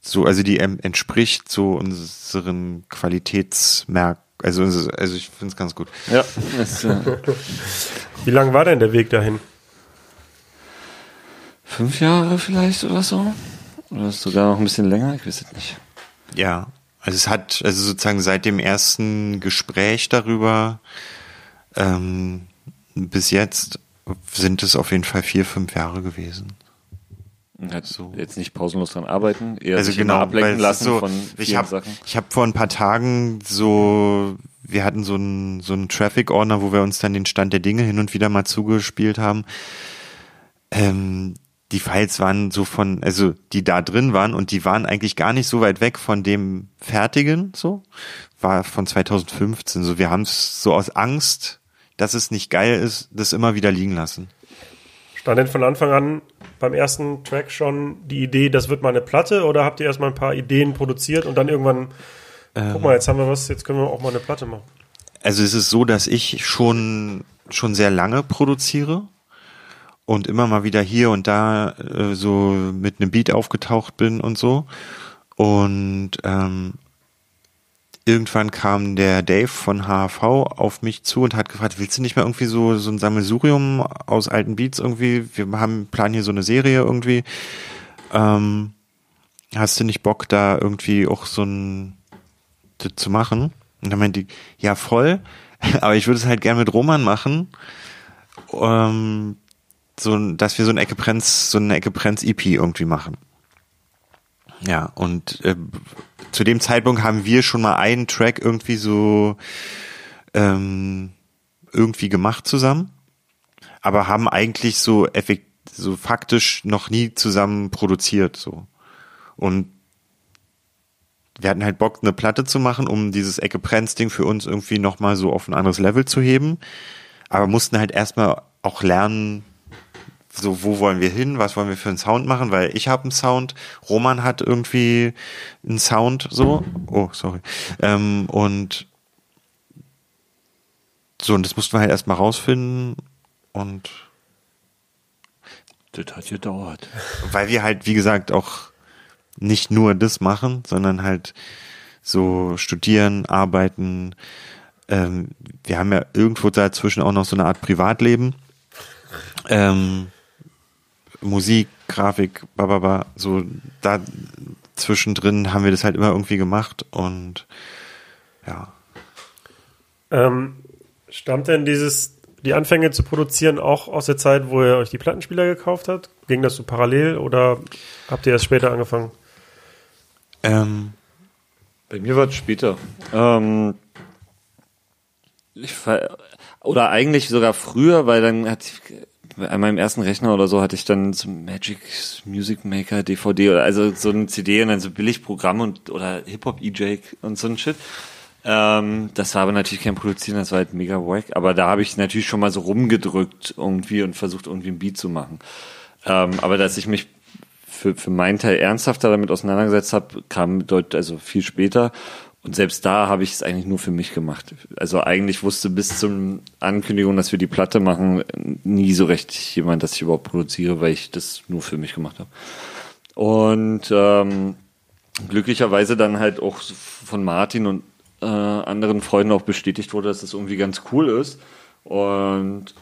so, also die entspricht so unseren Qualitätsmerk, also, also ich finde es ganz gut. Ja, äh, Wie lang war denn der Weg dahin? fünf Jahre vielleicht oder so. Oder ist sogar noch ein bisschen länger, ich weiß es nicht. Ja, also es hat, also sozusagen seit dem ersten Gespräch darüber ähm, bis jetzt sind es auf jeden Fall vier, fünf Jahre gewesen. Hat So. jetzt nicht pausenlos dran arbeiten, eher Also sich genau, ablenken lassen so, von ich habe Sachen. ich hab vor ein paar Tagen so, wir hatten so einen so einen Traffic Ordner, wo wir uns dann den Stand der Dinge hin und wieder mal zugespielt haben. Ähm, die Files waren so von, also die da drin waren und die waren eigentlich gar nicht so weit weg von dem fertigen, so war von 2015. So wir haben es so aus Angst, dass es nicht geil ist, das immer wieder liegen lassen. Stand denn von Anfang an beim ersten Track schon die Idee, das wird mal eine Platte oder habt ihr erstmal ein paar Ideen produziert und dann irgendwann, guck mal, jetzt haben wir was, jetzt können wir auch mal eine Platte machen. Also es ist so, dass ich schon schon sehr lange produziere und immer mal wieder hier und da äh, so mit einem Beat aufgetaucht bin und so. Und ähm, irgendwann kam der Dave von HHV auf mich zu und hat gefragt, willst du nicht mal irgendwie so so ein Sammelsurium aus alten Beats irgendwie? Wir haben planen hier so eine Serie irgendwie. Ähm, hast du nicht Bock da irgendwie auch so ein das zu machen? Und dann meinte ich, ja voll, aber ich würde es halt gern mit Roman machen, ähm, so, dass wir so eine Ecke Prenz, so eine Ecke Prenz EP irgendwie machen. Ja, und äh, zu dem Zeitpunkt haben wir schon mal einen Track irgendwie so ähm, irgendwie gemacht zusammen, aber haben eigentlich so effekt, so faktisch noch nie zusammen produziert so. Und wir hatten halt Bock, eine Platte zu machen, um dieses Ecke Prenz-Ding für uns irgendwie nochmal so auf ein anderes Level zu heben. Aber mussten halt erstmal auch lernen, so wo wollen wir hin, was wollen wir für einen Sound machen, weil ich habe einen Sound, Roman hat irgendwie einen Sound, so. Oh, sorry. Ähm, und so, und das mussten wir halt erstmal rausfinden und Das hat gedauert. weil wir halt, wie gesagt, auch nicht nur das machen, sondern halt so studieren, arbeiten. Ähm, wir haben ja irgendwo dazwischen auch noch so eine Art Privatleben. Ähm, Musik, Grafik, bababa, so da zwischendrin haben wir das halt immer irgendwie gemacht und ja. Ähm, stammt denn dieses die Anfänge zu produzieren auch aus der Zeit, wo ihr euch die Plattenspieler gekauft habt? Ging das so parallel oder habt ihr erst später angefangen? Ähm, Bei mir war es später. Ähm, ich ver oder eigentlich sogar früher, weil dann ich an meinem ersten Rechner oder so hatte ich dann so Magic Music Maker DVD oder also so ein CD und dann so Billigprogramm und oder Hip Hop EJ und so ein Shit. Ähm, das war aber natürlich kein Produzieren, das war halt mega wack. Aber da habe ich natürlich schon mal so rumgedrückt irgendwie und versucht irgendwie ein Beat zu machen. Ähm, aber dass ich mich für, für meinen Teil ernsthafter damit auseinandergesetzt habe, kam dort also viel später. Und selbst da habe ich es eigentlich nur für mich gemacht. Also eigentlich wusste bis zum Ankündigung, dass wir die Platte machen, nie so recht jemand, dass ich überhaupt produziere, weil ich das nur für mich gemacht habe. Und ähm, glücklicherweise dann halt auch von Martin und äh, anderen Freunden auch bestätigt wurde, dass das irgendwie ganz cool ist. Und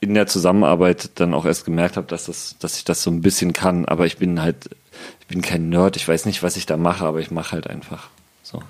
in der Zusammenarbeit dann auch erst gemerkt habe, dass das, dass ich das so ein bisschen kann. Aber ich bin halt, ich bin kein Nerd, ich weiß nicht, was ich da mache, aber ich mache halt einfach. So.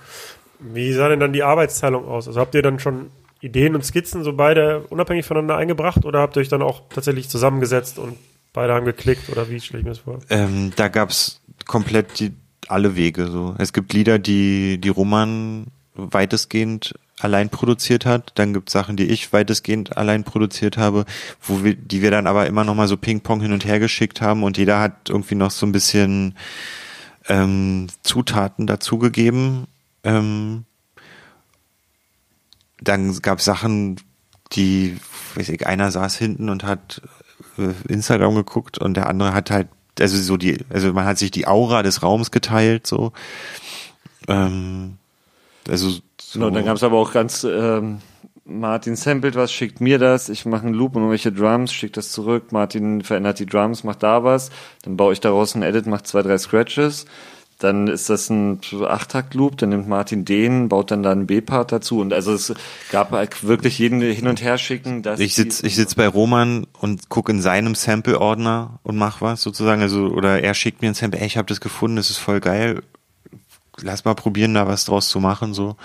Wie sah denn dann die Arbeitsteilung aus? Also habt ihr dann schon Ideen und Skizzen so beide unabhängig voneinander eingebracht oder habt ihr euch dann auch tatsächlich zusammengesetzt und beide haben geklickt oder wie stelle ich mir das vor? ähm, da gab's komplett die, alle Wege. So. Es gibt Lieder, die, die Roman weitestgehend allein produziert hat. Dann gibt's Sachen, die ich weitestgehend allein produziert habe, wo wir, die wir dann aber immer noch mal so Ping-Pong hin und her geschickt haben und jeder hat irgendwie noch so ein bisschen ähm, Zutaten dazugegeben. Ähm, dann gab's Sachen, die, weiß ich, einer saß hinten und hat äh, Instagram geguckt und der andere hat halt, also so die, also man hat sich die Aura des Raums geteilt, so. Ähm, also so, Genau, dann gab es aber auch ganz, ähm, Martin samplet was, schickt mir das, ich mache einen Loop und irgendwelche Drums, schickt das zurück, Martin verändert die Drums, macht da was, dann baue ich daraus ein Edit, macht zwei, drei Scratches, dann ist das ein Achttakt-Loop, dann nimmt Martin den, baut dann da einen B-Part dazu und also es gab halt wirklich jeden hin und her schicken. Dass ich sitz, ich sitz bei Roman und guck in seinem Sample-Ordner und mach was sozusagen, also oder er schickt mir ein Sample, ey, ich habe das gefunden, das ist voll geil, lass mal probieren, da was draus zu machen, so.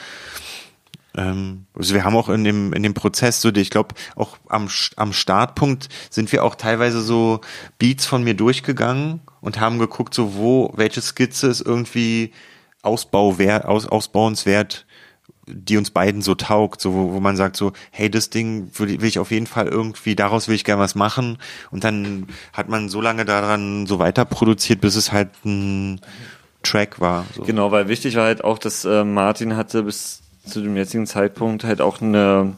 Ähm, also wir haben auch in dem in dem Prozess so, ich glaube auch am am Startpunkt sind wir auch teilweise so Beats von mir durchgegangen und haben geguckt, so wo welche Skizze ist irgendwie Ausbauwert, aus, ausbauenswert, die uns beiden so taugt, so wo, wo man sagt so, hey, das Ding will, will ich auf jeden Fall irgendwie, daraus will ich gerne was machen und dann hat man so lange daran so weiter produziert, bis es halt ein Track war. So. Genau, weil wichtig war halt auch, dass äh, Martin hatte bis zu dem jetzigen Zeitpunkt halt auch eine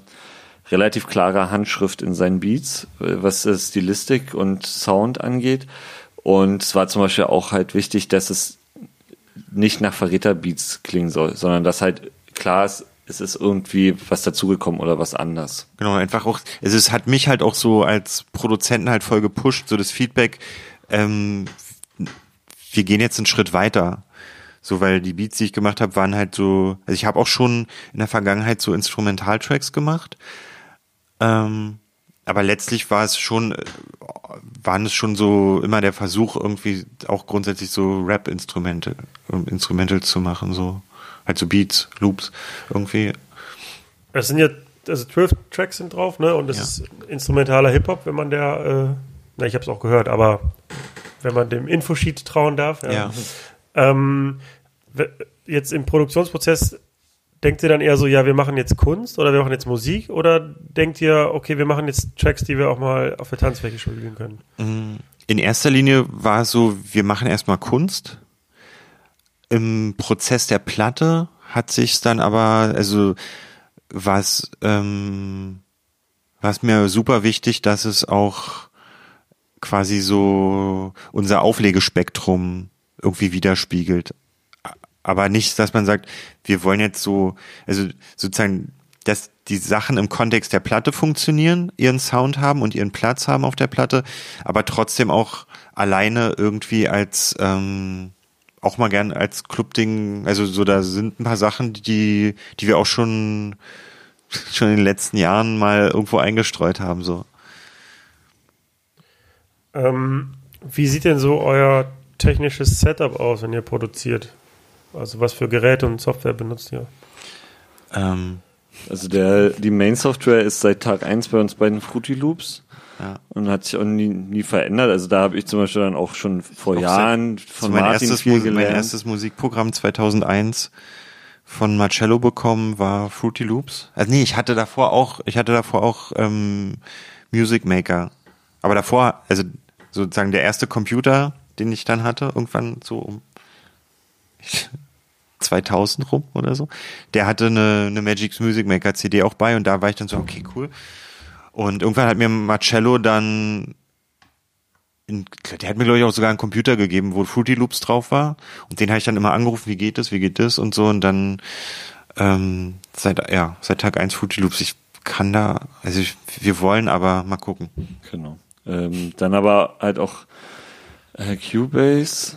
relativ klare Handschrift in seinen Beats, äh, was Stilistik und Sound angeht. Und es war zum Beispiel auch halt wichtig, dass es nicht nach Verräterbeats klingen soll, sondern dass halt klar ist, es ist irgendwie was dazugekommen oder was anders. Genau, einfach auch, es hat mich halt auch so als Produzenten halt voll gepusht, so das Feedback, ähm, wir gehen jetzt einen Schritt weiter. So, weil die Beats, die ich gemacht habe, waren halt so, also ich habe auch schon in der Vergangenheit so Instrumentaltracks gemacht. Ähm, aber letztlich war es schon, äh, waren es schon so immer der Versuch, irgendwie auch grundsätzlich so Rap-Instrumente, ähm, Instrumental zu machen, so. Halt so Beats, Loops, irgendwie. Es sind ja, also zwölf Tracks sind drauf, ne? Und das Ja. ist instrumentaler Hip-Hop, wenn man der, äh, na, ich habe es auch gehört, aber wenn man dem Infosheet trauen darf. Ja. Ähm, we- jetzt im Produktionsprozess denkt ihr dann eher so, ja, wir machen jetzt Kunst oder wir machen jetzt Musik oder denkt ihr, okay, wir machen jetzt Tracks, die wir auch mal auf der Tanzfläche spielen können? In erster Linie war es so, wir machen erstmal Kunst. Im Prozess der Platte hat sich dann aber, also war es, ähm, war es mir super wichtig, dass es auch quasi so unser Auflegespektrum irgendwie widerspiegelt. Aber nicht, dass man sagt, wir wollen jetzt so, also sozusagen, dass die Sachen im Kontext der Platte funktionieren, ihren Sound haben und ihren Platz haben auf der Platte, aber trotzdem auch alleine irgendwie als ähm, auch mal gern als Clubding, also so da sind ein paar Sachen, die die wir auch schon schon in den letzten Jahren mal irgendwo eingestreut haben so. Ähm, wie sieht denn so euer technisches Setup aus, wenn ihr produziert? Also was für Geräte und Software benutzt ihr? Ähm, Also der, die Main-Software ist seit Tag eins bei uns bei den Fruity Loops. Ja. Und hat sich auch nie, nie verändert. Also da habe ich zum Beispiel dann auch schon vor Auch Jahren von mein Martin erstes, viel gelernt. mein erstes Musikprogramm 2001 von Marcello bekommen war Fruity Loops. Also nee, ich hatte davor auch, ich hatte davor auch ähm, Music Maker. Aber davor, also sozusagen der erste Computer, den ich dann hatte, irgendwann so um 2000 rum oder so, der hatte eine, eine Magic's Music Maker CD auch bei und da war ich dann so, okay, cool. Und irgendwann hat mir Marcello dann in, der hat mir, glaube ich, auch sogar einen Computer gegeben, wo Fruity Loops drauf war. Und den habe ich dann immer angerufen, wie geht das, wie geht das und so. Und dann ähm, seit, ja, seit Tag eins Fruity Loops. Ich kann da, also ich, wir wollen, aber mal gucken. Genau. Ähm, dann aber halt auch äh, Cubase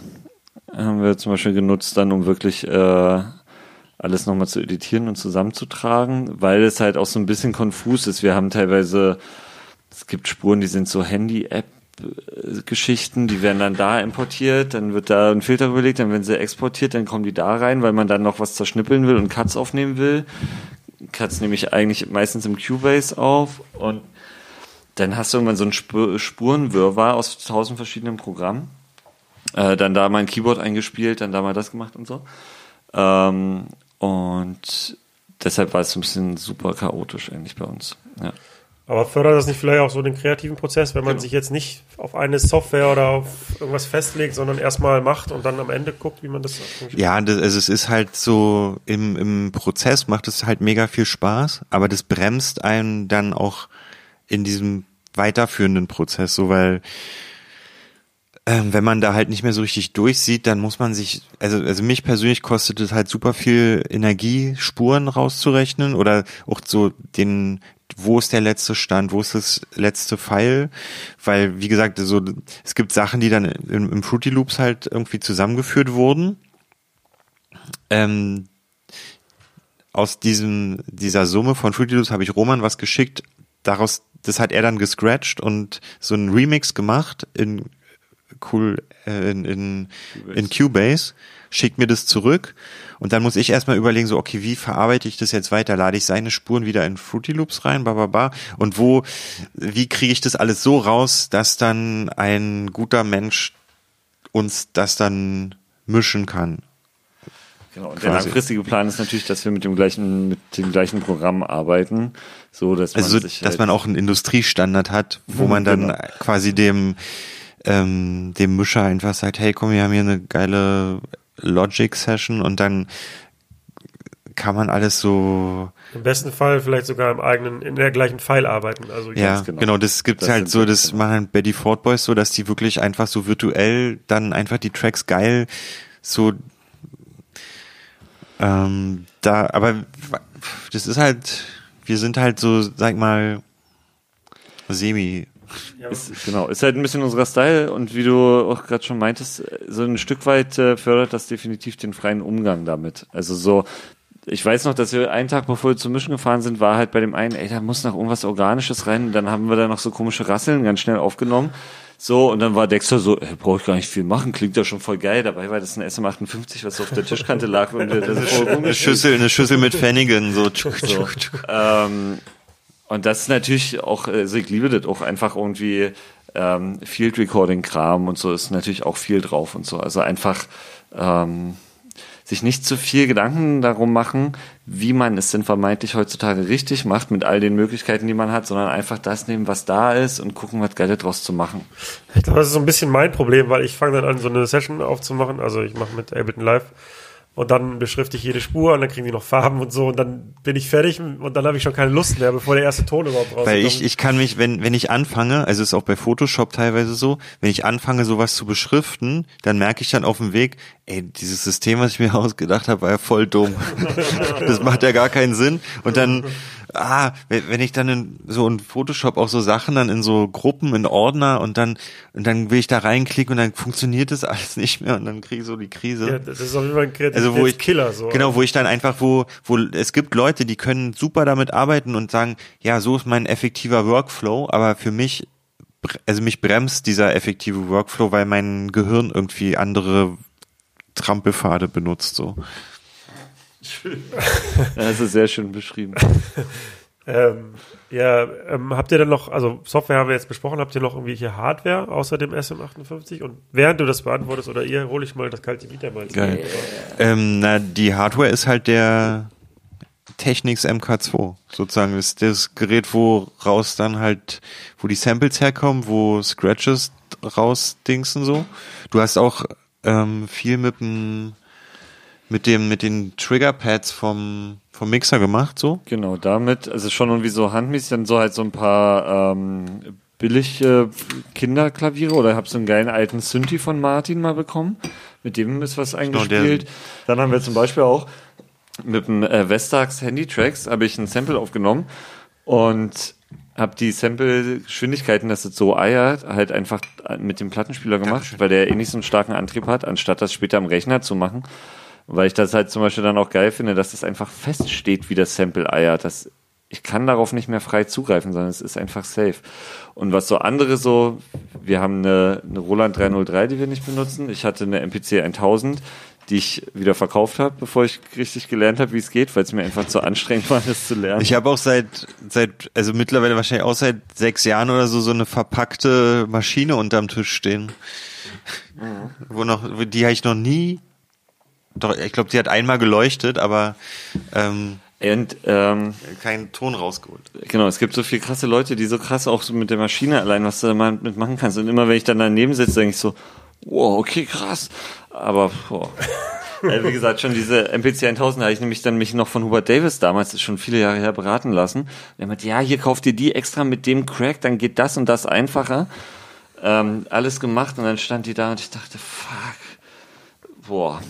haben wir zum Beispiel genutzt, dann um wirklich äh, alles nochmal zu editieren und zusammenzutragen, weil es halt auch so ein bisschen konfus ist. Wir haben teilweise, es gibt Spuren, die sind so Handy-App. Geschichten, die werden dann da importiert, dann wird da ein Filter überlegt, dann werden sie exportiert, dann kommen die da rein, weil man dann noch was zerschnippeln will und Cuts aufnehmen will. Cuts nehme ich eigentlich meistens im Cubase auf und dann hast du irgendwann so einen Sp Spurenwirrwarr aus tausend verschiedenen Programmen. Äh, dann da mal ein Keyboard eingespielt, dann da mal das gemacht und so. Ähm, und deshalb war es so ein bisschen super chaotisch eigentlich bei uns. Ja. Aber fördert das nicht vielleicht auch so den kreativen Prozess, wenn man Genau. sich jetzt nicht auf eine Software oder auf irgendwas festlegt, sondern erstmal macht und dann am Ende guckt, wie man das Ja, das, also es ist halt so, im, im Prozess macht es halt mega viel Spaß, aber das bremst einen dann auch in diesem weiterführenden Prozess, so weil ähm, wenn man da halt nicht mehr so richtig durchsieht, dann muss man sich, also, also mich persönlich kostet es halt super viel Energie, Spuren rauszurechnen oder auch so den, wo ist der letzte Stand, wo ist das letzte Pfeil, weil, wie gesagt, so, es gibt Sachen, die dann im, im Fruity Loops halt irgendwie zusammengeführt wurden, ähm, aus diesem, dieser Summe von Fruity Loops habe ich Roman was geschickt, daraus, das hat er dann gescratcht und so einen Remix gemacht in cool äh, in, in, in Cubase, schickt mir das zurück und dann muss ich erstmal überlegen, so, okay, wie verarbeite ich das jetzt weiter? Lade ich seine Spuren wieder in Fruity Loops rein, ba, ba, ba, und wo, wie kriege ich das alles so raus, dass dann ein guter Mensch uns das dann mischen kann? Genau. Und der langfristige Plan ist natürlich, dass wir mit dem gleichen, mit dem gleichen Programm arbeiten, so dass man Also, so, sich dass halt, man auch einen Industriestandard hat, wo man dann genau. quasi dem, ähm, dem Mischer einfach sagt, hey, komm, wir haben hier eine geile Logic-Session und dann kann man alles so, Im besten Fall vielleicht sogar im eigenen, in der gleichen File arbeiten. Also ja, genau. genau. das gibt's Das halt so, das genau. machen halt Betty Ford Boys so, dass die wirklich einfach so virtuell dann einfach die Tracks geil so ähm, da, aber das ist halt, wir sind halt so, sag mal, semi Ist, genau, ist halt ein bisschen unserer Style und wie du auch gerade schon meintest, so ein Stück weit äh, fördert das definitiv den freien Umgang damit. Also so, ich weiß noch, dass wir einen Tag bevor wir zum Mischen gefahren sind, war halt bei dem einen, ey, da muss noch irgendwas Organisches rein und dann haben wir da noch so komische Rasseln ganz schnell aufgenommen. So, und dann war Dexter so, ey, brauche ich gar nicht viel machen, klingt ja schon voll geil. Dabei war das ein SM58, was auf der Tischkante lag und das voll Eine Schüssel, eine Schüssel mit Pfennigen, so. so. ähm, und das ist natürlich auch, also ich liebe das auch einfach irgendwie ähm, Field Recording Kram und so ist natürlich auch viel drauf und so. Also einfach ähm, sich nicht zu viel Gedanken darum machen, wie man es denn vermeintlich heutzutage richtig macht mit all den Möglichkeiten, die man hat, sondern einfach das nehmen, was da ist und gucken, was Geiles draus zu machen. Ich glaube, das ist so ein bisschen mein Problem, weil ich fange dann an, so eine Session aufzumachen. Also ich mache mit Ableton Live und dann beschrifte ich jede Spur und dann kriegen die noch Farben und so und dann bin ich fertig und dann habe ich schon keine Lust mehr, bevor der erste Ton überhaupt rauskommt. Weil ich, ich kann mich, wenn, wenn ich anfange, also ist auch bei Photoshop teilweise so, wenn ich anfange, sowas zu beschriften, dann merke ich dann auf dem Weg, ey, dieses System, was ich mir ausgedacht habe, war ja voll dumm. das macht ja gar keinen Sinn. Und dann, ah, wenn ich dann in, so in Photoshop auch so Sachen dann in so Gruppen, in Ordner und dann, und dann will ich da reinklicken und dann funktioniert das alles nicht mehr und dann kriege ich so die Krise. ja, das ist auf jeden Fall ein Also wo ich Killer so. genau, wo ich dann einfach wo wo es gibt Leute, die können super damit arbeiten und sagen, ja, so ist mein effektiver Workflow, aber für mich also mich bremst dieser effektive Workflow, weil mein Gehirn irgendwie andere Trampelpfade benutzt so. Das ist sehr schön beschrieben. Ähm, ja, ähm, habt ihr denn noch, also Software haben wir jetzt besprochen, habt ihr noch irgendwelche Hardware außer dem SM58? Und während du das beantwortest oder ihr, hole ich mal das kalte Vita mal. Geil. Ähm, na, die Hardware ist halt der Technics MK2. Sozusagen ist das Gerät, wo raus dann halt, wo die Samples herkommen, wo Scratches rausdingsen so. Du hast auch ähm, viel mit dem mit dem mit den Triggerpads vom vom Mixer gemacht so. Genau, damit, also schon irgendwie so handmäßig, dann so halt so ein paar ähm, billig äh, Kinderklaviere oder hab so einen geilen alten Synthi von Martin mal bekommen. Mit dem ist was eingespielt. Dann haben wir zum Beispiel auch mit dem äh, Vestax Handy-Tracks habe ich ein Sample aufgenommen und habe die Sample-Geschwindigkeiten, dass es so eiert, halt einfach mit dem Plattenspieler gemacht, weil der eh nicht so einen starken Antrieb hat, anstatt das später am Rechner zu machen. Weil ich das halt zum Beispiel dann auch geil finde, dass das einfach feststeht, wie das Sample eiert. Das, ich kann darauf nicht mehr frei zugreifen, sondern es ist einfach safe. Und was so andere so, wir haben eine, eine Roland 303, die wir nicht benutzen. Ich hatte eine MPC 1000, die ich wieder verkauft habe, bevor ich richtig gelernt habe, wie es geht, weil es mir einfach zu anstrengend war, das zu lernen. Ich habe auch seit seit also mittlerweile wahrscheinlich auch seit sechs Jahren oder so so eine verpackte Maschine unterm Tisch stehen, mhm. wo noch die habe ich noch nie doch, ich glaube, sie hat einmal geleuchtet, aber ähm, und, ähm, keinen Ton rausgeholt. Genau, es gibt so viele krasse Leute, die so krass auch so mit der Maschine allein, was du da mal mitmachen kannst. Und immer wenn ich dann daneben sitze, denke ich so, wow, okay, krass. Aber boah. Also wie gesagt, schon diese MPC 1000 habe ich nämlich dann mich noch von Hubert Davis damals, schon viele Jahre her, beraten lassen. Der meinte, ja, hier kauft ihr die extra mit dem Crack, dann geht das und das einfacher. Ähm, alles gemacht und dann stand die da und ich dachte, fuck, boah,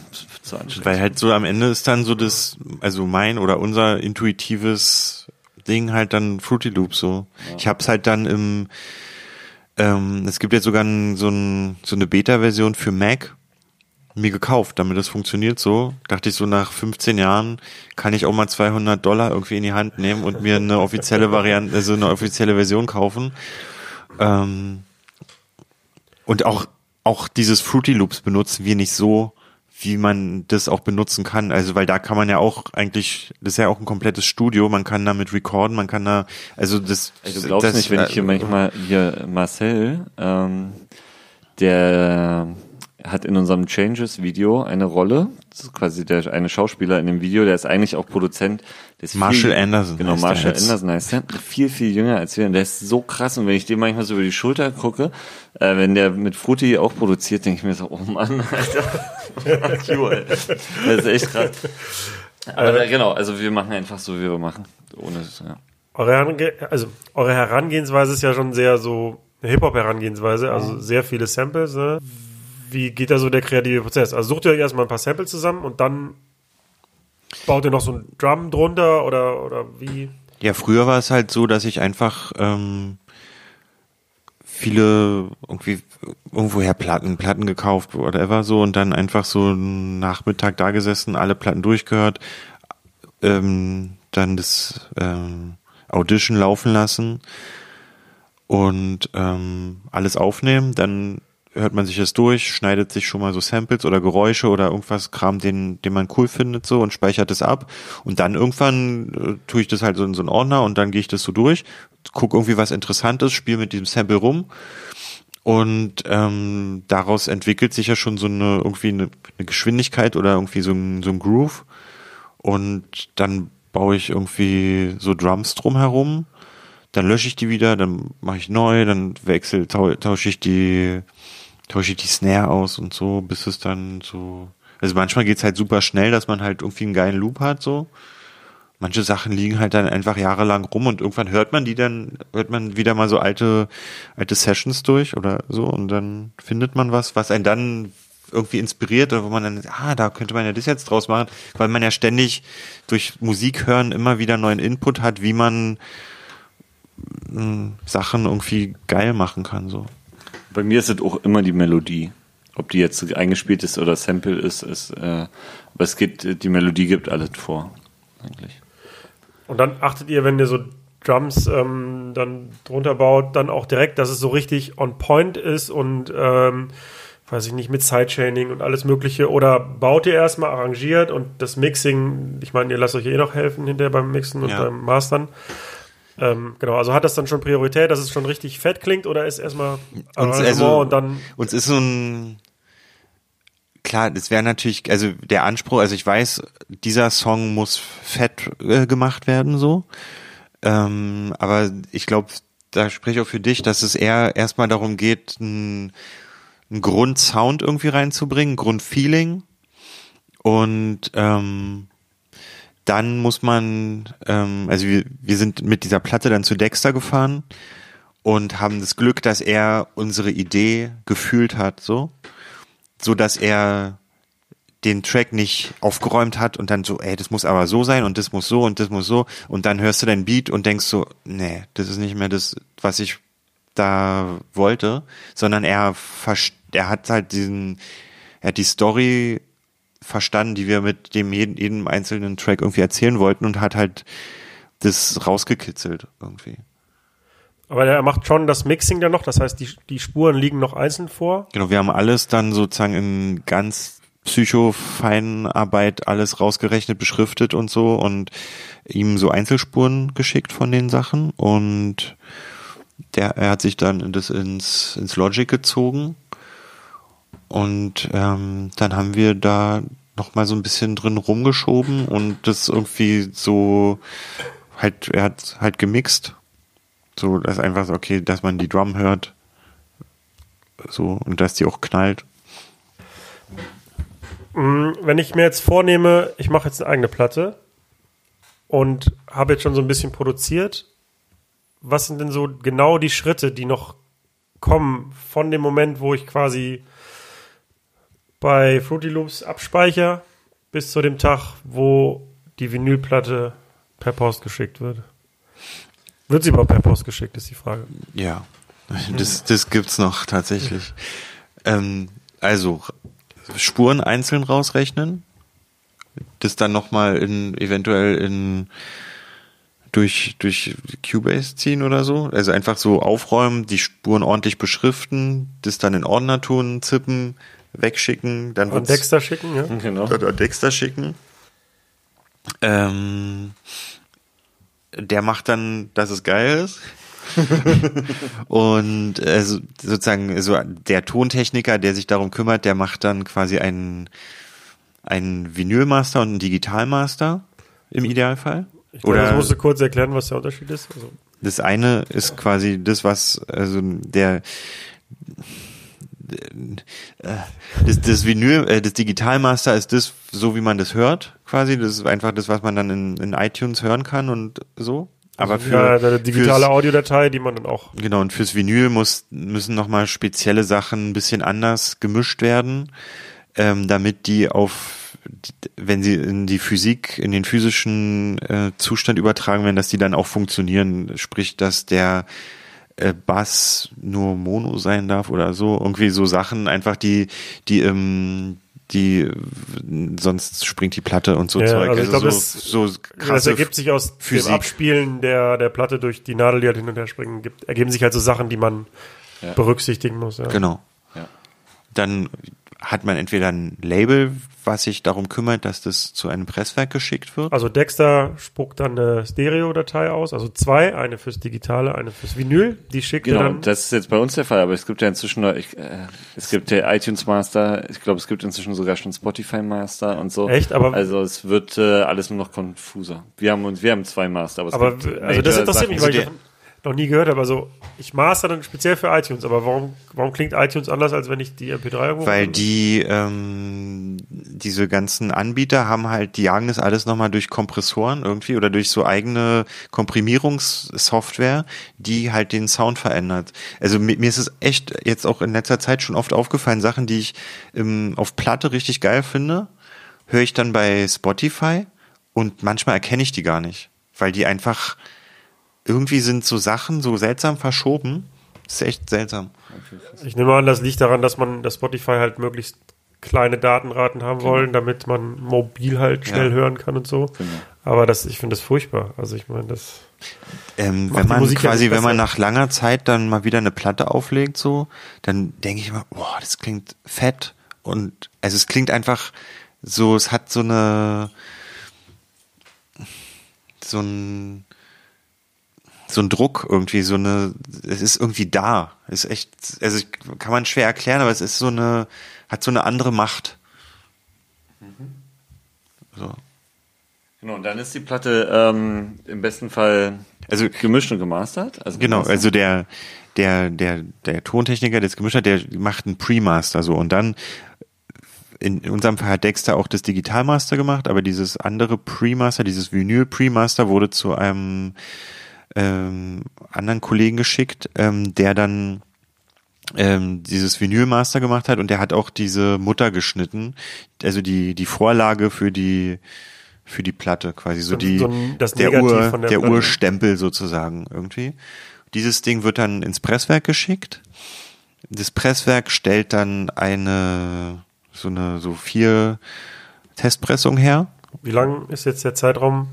zu anstrengend. Weil halt so am Ende ist dann so das, also mein oder unser intuitives Ding halt dann Fruity Loop so. Ja. Ich hab's halt dann im, ähm, es gibt jetzt sogar so, ein, so eine Beta-Version für Mac mir gekauft, damit das funktioniert so. Dachte ich so nach 15 Jahren kann ich auch mal 200 Dollar irgendwie in die Hand nehmen und mir eine offizielle Variante, also eine offizielle Version kaufen. Ähm, und auch auch dieses Fruity Loops benutzen wir nicht so, wie man das auch benutzen kann. Also, weil da kann man ja auch eigentlich, das ist ja auch ein komplettes Studio, man kann damit recorden, man kann da, also das. Also du glaubst das, nicht, wenn ich hier manchmal, hier Marcel, ähm, der hat in unserem Changes-Video eine Rolle, das ist quasi der eine Schauspieler in dem Video, der ist eigentlich auch Produzent. Der ist Marshall viel, Anderson. Genau, Marshall Anderson heißt der. Viel, viel jünger als wir. Und der ist so krass. Und wenn ich dem manchmal so über die Schulter gucke, äh, wenn der mit Fruity auch produziert, denke ich mir so, oh Mann, Alter. cool. Das ist echt krass. Aber äh, genau, also wir machen einfach so, wie wir machen. Ohne, ja. Eure, Herange also, eure Herangehensweise ist ja schon sehr so eine Hip-Hop-Herangehensweise, also sehr viele Samples. Ne? Wie geht da so der kreative Prozess? Also sucht ihr euch erstmal ein paar Samples zusammen und dann baut ihr noch so ein Drum drunter oder, oder wie? Ja, früher war es halt so, dass ich einfach ähm, viele irgendwie irgendwoher Platten, Platten gekauft, whatever so und dann einfach so einen Nachmittag da gesessen, alle Platten durchgehört, ähm, dann das ähm, Audition laufen lassen und ähm, alles aufnehmen, dann hört man sich das durch, schneidet sich schon mal so Samples oder Geräusche oder irgendwas Kram, den, den man cool findet so und speichert es ab. Und dann irgendwann äh, tue ich das halt so in so einen Ordner und dann gehe ich das so durch, gucke irgendwie was Interessantes, spiele mit diesem Sample rum. Und ähm, daraus entwickelt sich ja schon so eine irgendwie eine, eine Geschwindigkeit oder irgendwie so ein, so ein Groove. Und dann baue ich irgendwie so Drums drumherum. Dann lösche ich die wieder, dann mache ich neu, dann wechsel, tausche ich die tausche ich die Snare aus und so, bis es dann so. Also manchmal geht's halt super schnell, dass man halt irgendwie einen geilen Loop hat, so. Manche Sachen liegen halt dann einfach jahrelang rum und irgendwann hört man die dann, hört man wieder mal so alte, alte Sessions durch oder so und dann findet man was, was einen dann irgendwie inspiriert oder wo man dann, ah, da könnte man ja das jetzt draus machen, weil man ja ständig durch Musik hören immer wieder neuen Input hat, wie man hm, Sachen irgendwie geil machen kann, so. Bei mir ist es auch immer die Melodie. Ob die jetzt eingespielt ist oder Sample ist, ist äh, aber es geht, die Melodie gibt alles vor, eigentlich. Und dann achtet ihr, wenn ihr so Drums ähm, dann drunter baut, dann auch direkt, dass es so richtig on point ist und ähm, weiß ich nicht, mit Sidechaining und alles Mögliche? Oder baut ihr erstmal arrangiert und das Mixing, ich meine, ihr lasst euch eh noch helfen hinterher beim Mixen und Ja. beim Mastern. Ähm, genau, also hat das dann schon Priorität, dass es schon richtig fett klingt oder ist erstmal Arrangement also- und dann Uns ist so ein klar, das wäre natürlich, also der Anspruch, also ich weiß, dieser Song muss fett äh, gemacht werden, so. Ähm, aber ich glaube, da spreche ich auch für dich, dass es eher erstmal darum geht, einen, Grundsound irgendwie reinzubringen, ein Grundfeeling. Und ähm, dann muss man, ähm, also wir, wir sind mit dieser Platte dann zu Dexter gefahren und haben das Glück, dass er unsere Idee gefühlt hat, so, so dass er den Track nicht aufgeräumt hat und dann so, ey, das muss aber so sein und das muss so und das muss so. Und dann hörst du dein Beat und denkst so, nee, das ist nicht mehr das, was ich da wollte, sondern er, er hat halt diesen, er hat die Story verstanden, die wir mit dem jeden, jedem einzelnen Track irgendwie erzählen wollten und hat halt das rausgekitzelt irgendwie. Aber er macht schon das Mixing dann noch, das heißt, die, die Spuren liegen noch einzeln vor. Genau, wir haben alles dann sozusagen in ganz psychofeinen Arbeit alles rausgerechnet, beschriftet und so und ihm so Einzelspuren geschickt von den Sachen und der, er hat sich dann das ins, ins Logic gezogen und ähm, dann haben wir da noch mal so ein bisschen drin rumgeschoben und das irgendwie so halt, er hat halt gemixt. So, dass einfach so, okay, dass man die Drum hört, so, und dass die auch knallt. Mm, Wenn ich mir jetzt vornehme, ich mache jetzt eine eigene Platte und habe jetzt schon so ein bisschen produziert, was sind denn so genau die Schritte, die noch kommen von dem Moment, wo ich quasi bei Fruity Loops abspeicher, bis zu dem Tag, wo die Vinylplatte per Post geschickt wird? Wird sie überhaupt per Post geschickt, ist die Frage. Ja, das, das gibt's noch tatsächlich. Ähm, also Spuren einzeln rausrechnen, das dann nochmal in eventuell in durch durch Cubase ziehen oder so, also einfach so aufräumen, die Spuren ordentlich beschriften, das dann in Ordner tun, zippen, wegschicken, dann An Dexter schicken, ja? Genau. oder Dexter schicken. Ähm, der macht dann, dass es geil ist. und äh, so- sozusagen so der Tontechniker, der sich darum kümmert, der macht dann quasi einen einen Vinylmaster und einen Digitalmaster im Idealfall. Ich glaube, Oder das musst du kurz erklären, was der Unterschied ist. Also, das eine ist quasi das, was, also der, das, das Vinyl, äh, das Digitalmaster ist das, so wie man das hört, quasi. Das ist einfach das, was man dann in, in iTunes hören kann und so. Aber für, ja, eine digitale Audiodatei, die man dann auch Genau, und fürs Vinyl muss, müssen nochmal spezielle Sachen ein bisschen anders gemischt werden, ähm, damit die auf, wenn sie in die Physik, in den physischen äh, Zustand übertragen werden, dass die dann auch funktionieren. Sprich, dass der äh, Bass nur Mono sein darf oder so. Irgendwie so Sachen einfach, die, die im die sonst springt die Platte und so Ja, Zeug. also ich glaub, so, das- so das ergibt sich aus Physik. dem Abspielen der, der Platte durch die Nadel, die halt hin und her springen, gibt, ergeben sich halt so Sachen, die man Ja. berücksichtigen muss. Ja. Genau. Ja. Dann hat man entweder ein Label, was sich darum kümmert, dass das zu einem Presswerk geschickt wird. Also Dexter spuckt dann eine Stereo-Datei aus, also zwei, eine fürs Digitale, eine fürs Vinyl. Die schickt Genau, dann. das ist jetzt bei uns der Fall, aber es gibt ja inzwischen noch, ich, äh, es gibt der iTunes Master, ich glaube, es gibt inzwischen sogar schon Spotify Master und so. Echt? Aber- also es wird äh, alles nur noch konfuser. Wir haben uns, wir haben zwei Master, aber es aber gibt also das interessiert mich, weil ich der- davon noch nie gehört habe. Also ich master dann speziell für iTunes, aber warum, warum klingt iTunes anders, als wenn ich die MP3 irgendwo Weil die, ähm, diese ganzen Anbieter haben halt, die jagen das alles nochmal durch Kompressoren irgendwie oder durch so eigene Komprimierungssoftware, die halt den Sound verändert. Also mir, mir ist es echt jetzt auch in letzter Zeit schon oft aufgefallen, Sachen, die ich ähm, auf Platte richtig geil finde, höre ich dann bei Spotify und manchmal erkenne ich die gar nicht, weil die einfach irgendwie sind so Sachen so seltsam verschoben. Das ist echt seltsam. Ich nehme an, das liegt daran, dass man das Spotify halt möglichst kleine Datenraten haben wollen, damit man mobil halt schnell Ja. hören kann und so. Genau. Aber das, ich finde das furchtbar. Also ich meine, das. Ähm, Macht wenn die man Musik ja quasi, nicht wenn man nach langer Zeit dann mal wieder eine Platte auflegt, so, dann denke ich immer, boah, das klingt fett und also es klingt einfach so, es hat so eine so ein so ein Druck irgendwie, so eine, es ist irgendwie da, ist echt, also kann man schwer erklären, aber es ist so eine, hat so eine andere Macht. So. Genau, und dann ist die Platte ähm, im besten Fall Also gemischt und gemastert. Also Genau, gemastert. also der, der, der, der Tontechniker, der es gemischt hat, der macht einen Pre-Master so und dann in, unserem Fall hat Dexter auch das Digitalmaster gemacht, aber dieses andere Pre-Master, dieses Vinyl Pre-Master wurde zu einem ähm, anderen Kollegen geschickt, ähm, der dann ähm, dieses Vinylmaster gemacht hat und der hat auch diese Mutter geschnitten, also die die Vorlage für die für die Platte quasi so So- die so der Ur der der. Urstempel sozusagen irgendwie. Dieses Ding wird dann ins Presswerk geschickt. Das Presswerk stellt dann eine so eine so vier Testpressung her. Wie lang ist jetzt der Zeitraum?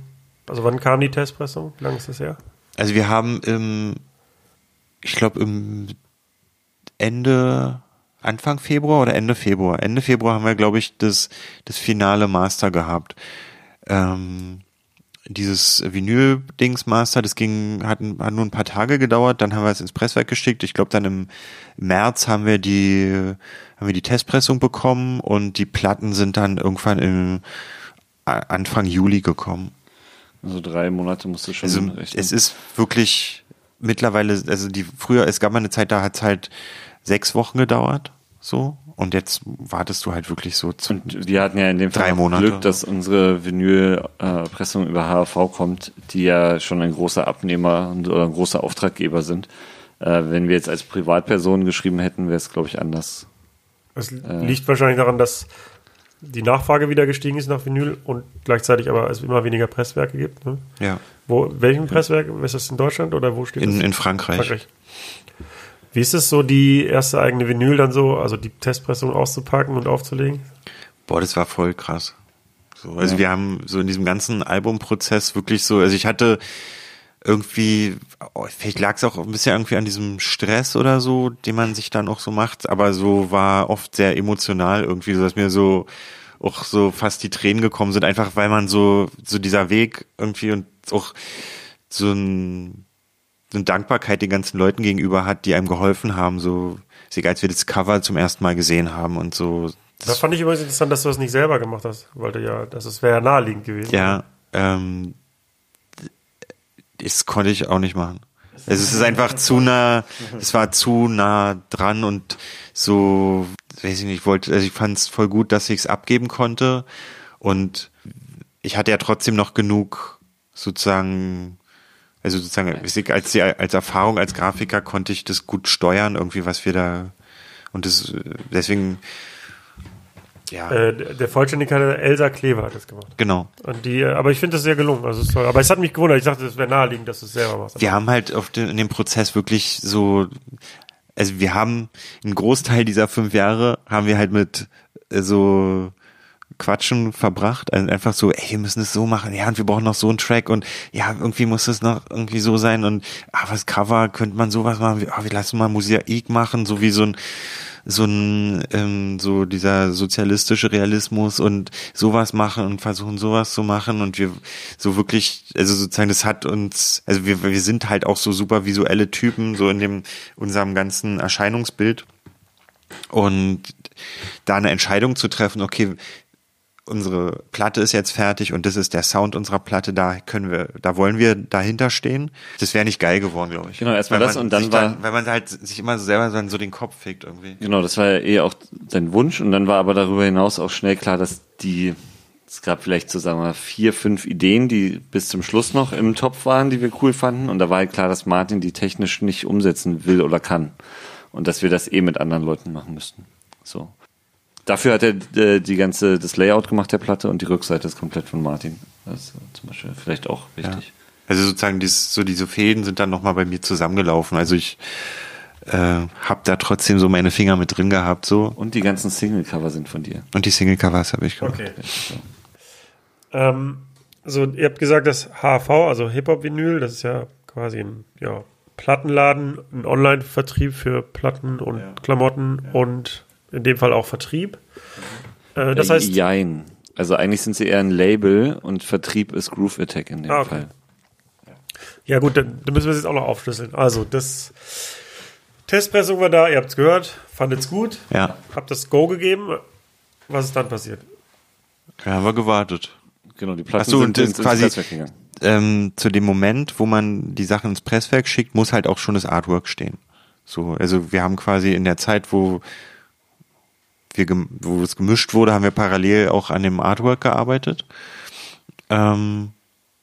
Also wann kam die Testpressung? Wie lange ist das her? Also wir haben im, ich glaube im Ende, Anfang Februar oder Ende Februar. Ende Februar haben wir, glaube ich, das, das finale Master gehabt. Ähm, dieses Vinyl-Dings-Master, das ging, hat, hat nur ein paar Tage gedauert, dann haben wir es ins Presswerk geschickt. Ich glaube, dann im März haben wir die, haben wir die Testpressung bekommen und die Platten sind dann irgendwann im A- Anfang Juli gekommen. Also drei Monate musst du schon Also rechnen. es ist wirklich mittlerweile, also die früher, es gab mal eine Zeit, da hat es halt sechs Wochen gedauert, so. Und jetzt wartest du halt wirklich so zu. Und wir hatten ja in dem Fall. Glück, dass unsere Vinylpressung über HAV kommt, die ja schon ein großer Abnehmer und- oder ein großer Auftraggeber sind. Äh, wenn wir jetzt als Privatperson geschrieben hätten, wäre es, glaube ich, anders. Es liegt wahrscheinlich daran, dass die Nachfrage wieder gestiegen ist nach Vinyl und gleichzeitig aber es immer weniger Presswerke gibt. Ne? Ja. Wo, welchen Presswerk? Ist das in Deutschland oder wo steht In, das? in Frankreich. Frankreich. Wie ist es so, die erste eigene Vinyl dann so, also die Testpressung auszupacken und aufzulegen? Boah, das war voll krass. So, also wir haben so in diesem ganzen Albumprozess wirklich so, also ich hatte irgendwie, vielleicht lag es auch ein bisschen irgendwie an diesem Stress oder so, den man sich dann auch so macht, aber so war oft sehr emotional irgendwie, so dass mir so auch so fast die Tränen gekommen sind, einfach weil man so, so dieser Weg irgendwie und auch so ein, so eine Dankbarkeit den ganzen Leuten gegenüber hat, die einem geholfen haben, so, als wir das Cover zum ersten Mal gesehen haben und so. Das fand ich übrigens interessant, dass du das nicht selber gemacht hast, weil du ja, das wäre ja naheliegend gewesen. Ja, ähm, das konnte ich auch nicht machen. Also es ist einfach zu nah, es war zu nah dran und so, weiß ich nicht, ich wollte, also ich fand es voll gut, dass ich es abgeben konnte. Und ich hatte ja trotzdem noch genug sozusagen, also sozusagen als, die, als Erfahrung als Grafiker konnte ich das gut steuern, irgendwie was wir da und das deswegen ja, Äh, der Vollständigkeit, Elsa Klever hat das gemacht. genau. Und die, äh, aber ich finde das sehr gelungen. Also es. Aber es hat mich gewundert. Ich dachte, es wäre naheliegend, dass du es selber machst. wir haben halt auf den, in dem Prozess wirklich so, also wir haben einen Großteil dieser fünf Jahre haben wir halt mit äh, so Quatschen verbracht, also einfach so, ey, wir müssen es so machen, ja, und wir brauchen noch so einen Track und ja, irgendwie muss es noch irgendwie so sein und ah, was Cover, könnte man sowas machen, wir, ah, wir lassen mal Mosaik machen, so wie so ein so ein ähm, so dieser sozialistische Realismus und sowas machen und versuchen sowas zu machen und wir so wirklich also sozusagen das hat uns also wir wir sind halt auch so super visuelle Typen so in dem unserem ganzen Erscheinungsbild. Und da eine Entscheidung zu treffen okay unsere Platte ist jetzt fertig und das ist der Sound unserer Platte, da können wir, da wollen wir dahinter stehen. Das wäre nicht geil geworden, glaube ich. Genau, erstmal das und dann war- weil man halt sich immer selber dann so den Kopf fickt irgendwie. Genau, das war ja eh auch sein Wunsch und dann war aber darüber hinaus auch schnell klar, dass die, es gab vielleicht so sagen wir vier, fünf Ideen, die bis zum Schluss noch im Topf waren, die wir cool fanden und da war halt klar, dass Martin die technisch nicht umsetzen will oder kann und dass wir das eh mit anderen Leuten machen müssten. So. Dafür hat er äh, die ganze, das Layout gemacht der Platte und die Rückseite ist komplett von Martin. Das ist zum Beispiel vielleicht auch wichtig. Also sozusagen dies, so diese Fäden sind dann nochmal bei mir zusammengelaufen. Also ich äh, hab da trotzdem so meine Finger mit drin gehabt so Und die ganzen Single-Cover sind von dir. und die Single-Covers habe ich gemacht. Okay. Ähm, so, ihr habt gesagt, das HV, also Hip-Hop-Vinyl, das ist ja quasi ein ja, Plattenladen, ein Online-Vertrieb für Platten und Klamotten und in dem Fall auch Vertrieb. Äh, das heißt, Jein. Also eigentlich sind sie eher ein Label und Vertrieb ist Groove Attack in dem Ah, okay. Fall. ja gut, dann, dann müssen wir es jetzt auch noch aufschlüsseln. Also, das Testpressung war da, ihr habt es gehört, fandet's gut, Ja, habt das Go gegeben. Was ist dann passiert? da haben wir gewartet. Genau, die Platten Ach so, sind und ins quasi- Presswerk gegangen. ähm, zu dem Moment, wo man die Sachen ins Presswerk schickt, muss halt auch schon das Artwork stehen. So, also wir haben quasi in der Zeit, wo wir wo es gemischt wurde, haben wir parallel auch an dem Artwork gearbeitet. Ähm,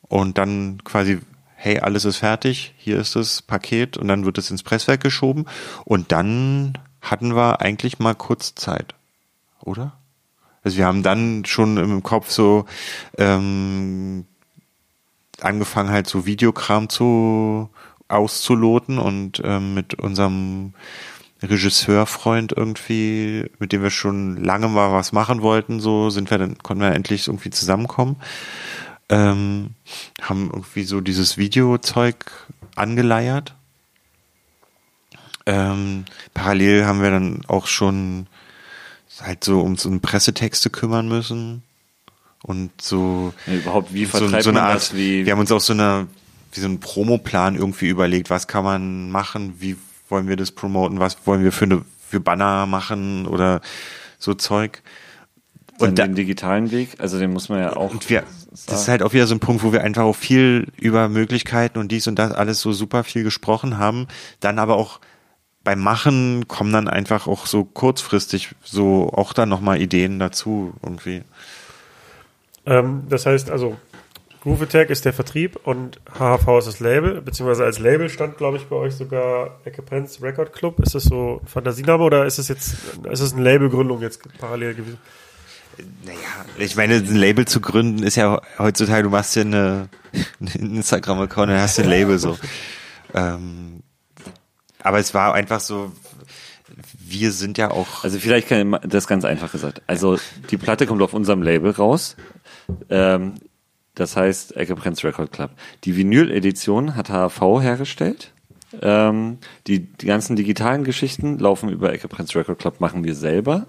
und dann quasi, hey, alles ist fertig, hier ist das Paket und dann wird es ins Presswerk geschoben. Und dann hatten wir eigentlich mal kurz Zeit, oder? Also wir haben dann schon im Kopf so ähm, angefangen halt so Videokram zu auszuloten und ähm, mit unserem Regisseurfreund irgendwie, mit dem wir schon lange mal was machen wollten, so sind wir dann, konnten wir endlich irgendwie zusammenkommen. Ähm, haben irgendwie so dieses Videozeug angeleiert. Ähm, parallel haben wir dann auch schon halt so um so Pressetexte kümmern müssen und so Ja, überhaupt, wie so, vertreibt so eine man Art, das? Wir haben uns auch so eine, wie so einen Promoplan irgendwie überlegt, was kann man machen, wie wollen wir das promoten, was wollen wir für eine, für Banner machen oder so Zeug. Und, da, den digitalen Weg, also den muss man ja auch. und wir, das ist halt auch wieder so ein Punkt, wo wir einfach auch viel über Möglichkeiten und dies und das alles so super viel gesprochen haben, dann aber auch beim Machen kommen dann einfach auch so kurzfristig so auch dann nochmal Ideen dazu irgendwie. Ähm, das heißt also, Groove Attack ist der Vertrieb und HHV ist das Label, beziehungsweise als Label stand, glaube ich, bei euch sogar Ecke Prenz Record Club. Ist das so ein Fantasiename oder ist es jetzt, ist es eine Labelgründung jetzt parallel gewesen? Naja, ich meine, ein Label zu gründen ist ja heutzutage, du machst ja eine, einen Instagram-Account und hast ein Label so. ähm, aber es war einfach so, wir sind ja auch, Also vielleicht kann ich das ganz einfach gesagt. Also die Platte kommt auf unserem Label raus. Ähm, das heißt Ecke Prinz Record Club. Die Vinyl-Edition hat HV hergestellt. Ähm, die, die ganzen digitalen Geschichten laufen über Ecke Prinz Record Club, machen wir selber.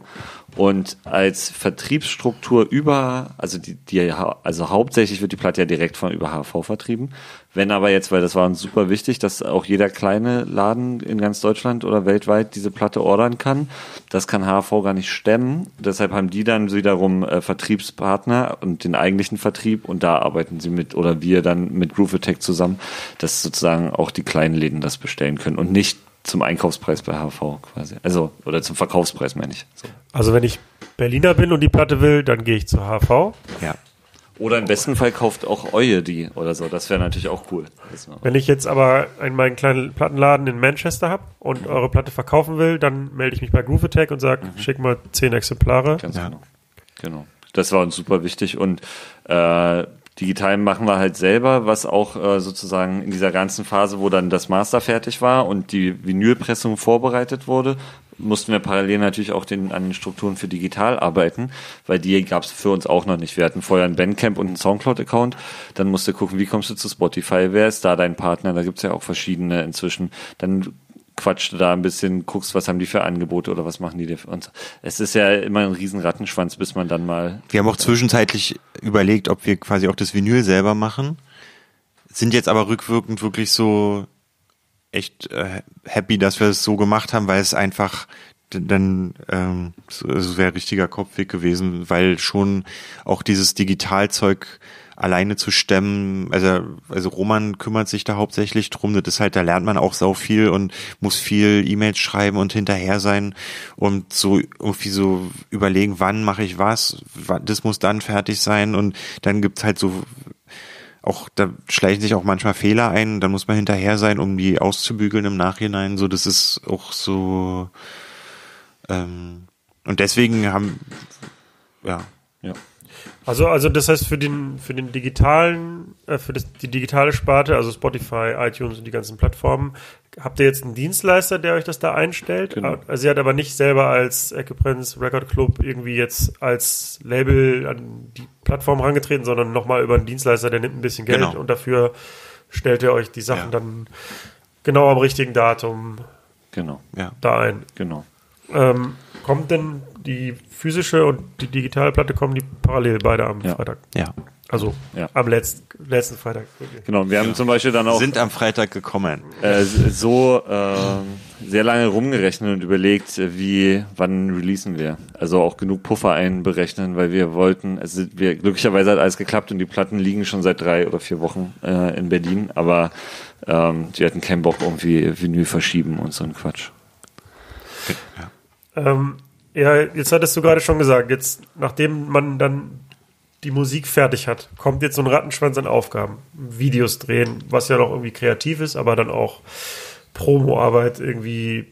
Und als Vertriebsstruktur über, also die, die, also hauptsächlich wird die Platte ja direkt von über HV vertrieben. Wenn aber jetzt, weil das war uns super wichtig, dass auch jeder kleine Laden in ganz Deutschland oder weltweit diese Platte ordern kann, das kann HV gar nicht stemmen. Deshalb haben die dann wiederum äh, Vertriebspartner und den eigentlichen Vertrieb und da arbeiten sie mit oder wir dann mit Groove Attack zusammen, dass sozusagen auch die kleinen Läden das bestellen können und nicht zum Einkaufspreis bei HV quasi. Also, oder zum Verkaufspreis meine ich. So. Also wenn ich Berliner bin und die Platte will, dann gehe ich zur HV. ja. Oder im besten Fall kauft auch Eue die oder so. Das wäre natürlich auch cool. Wär- Wenn ich jetzt aber einen meinen kleinen Plattenladen in Manchester habe und eure Platte verkaufen will, dann melde ich mich bei Groove Attack und sage, schick mal zehn Exemplare. Ganz Ja. genau. Genau. Das war uns super wichtig und äh, digital machen wir halt selber, was auch äh, sozusagen in dieser ganzen Phase, wo dann das Master fertig war und die Vinylpressung vorbereitet wurde, mussten wir parallel natürlich auch den, an den Strukturen für digital arbeiten, weil die gab es für uns auch noch nicht. Wir hatten vorher ein Bandcamp und einen Soundcloud-Account, dann musst du gucken, wie kommst du zu Spotify, wer ist da dein Partner, da gibt's ja auch verschiedene inzwischen. Dann quatscht da ein bisschen, guckst, was haben die für Angebote oder was machen die dir für uns. Es ist ja immer ein riesen Rattenschwanz, bis man dann mal Wir haben auch zwischenzeitlich überlegt, ob wir quasi auch das Vinyl selber machen. Sind jetzt aber rückwirkend wirklich so echt äh, happy, dass wir es so gemacht haben, weil es einfach dann ähm, so- wäre richtiger Kopfweg gewesen, weil schon auch dieses Digitalzeug alleine zu stemmen, also also Roman kümmert sich da hauptsächlich drum, das ist halt, da lernt man auch sau viel und muss viel E-Mails schreiben und hinterher sein und so irgendwie so überlegen, wann mache ich was, wa- das muss dann fertig sein und dann gibt's halt so auch, da schleichen sich auch manchmal Fehler ein, dann muss man hinterher sein, um die auszubügeln im Nachhinein, so, das ist auch so, ähm, und deswegen haben, ja, Ja. Also, also das heißt für den für den digitalen, äh, für das, die digitale Sparte, also Spotify, iTunes und die ganzen Plattformen, habt ihr jetzt einen Dienstleister, der euch das da einstellt? Genau. Also ihr habt aber nicht selber als Ecke Prince Record Club irgendwie jetzt als Label an die Plattform herangetreten, sondern nochmal über einen Dienstleister, der nimmt ein bisschen Geld Genau. und dafür stellt ihr euch die Sachen Ja. dann genau am richtigen Datum Genau, Ja. da ein. genau. Ähm, kommt denn die physische und die digitale Platte kommen die parallel beide am Ja. Freitag? Ja. Also Ja. am letzten, letzten Freitag. Genau, und wir haben zum Beispiel dann auch Sind am Freitag gekommen. äh, so äh, sehr lange rumgerechnet und überlegt, wie, wann releasen wir. Also auch genug Puffer einberechnen, weil wir wollten, also wir, glücklicherweise hat alles geklappt und die Platten liegen schon seit drei oder vier Wochen äh, in Berlin, aber ähm, wir hatten keinen Bock irgendwie Vinyl verschieben und so ein Quatsch. Ähm, ja, jetzt hattest du gerade schon gesagt, jetzt, nachdem man dann die Musik fertig hat, kommt jetzt so ein Rattenschwanz an Aufgaben. Videos drehen, was ja noch irgendwie kreativ ist, aber dann auch Promo-Arbeit irgendwie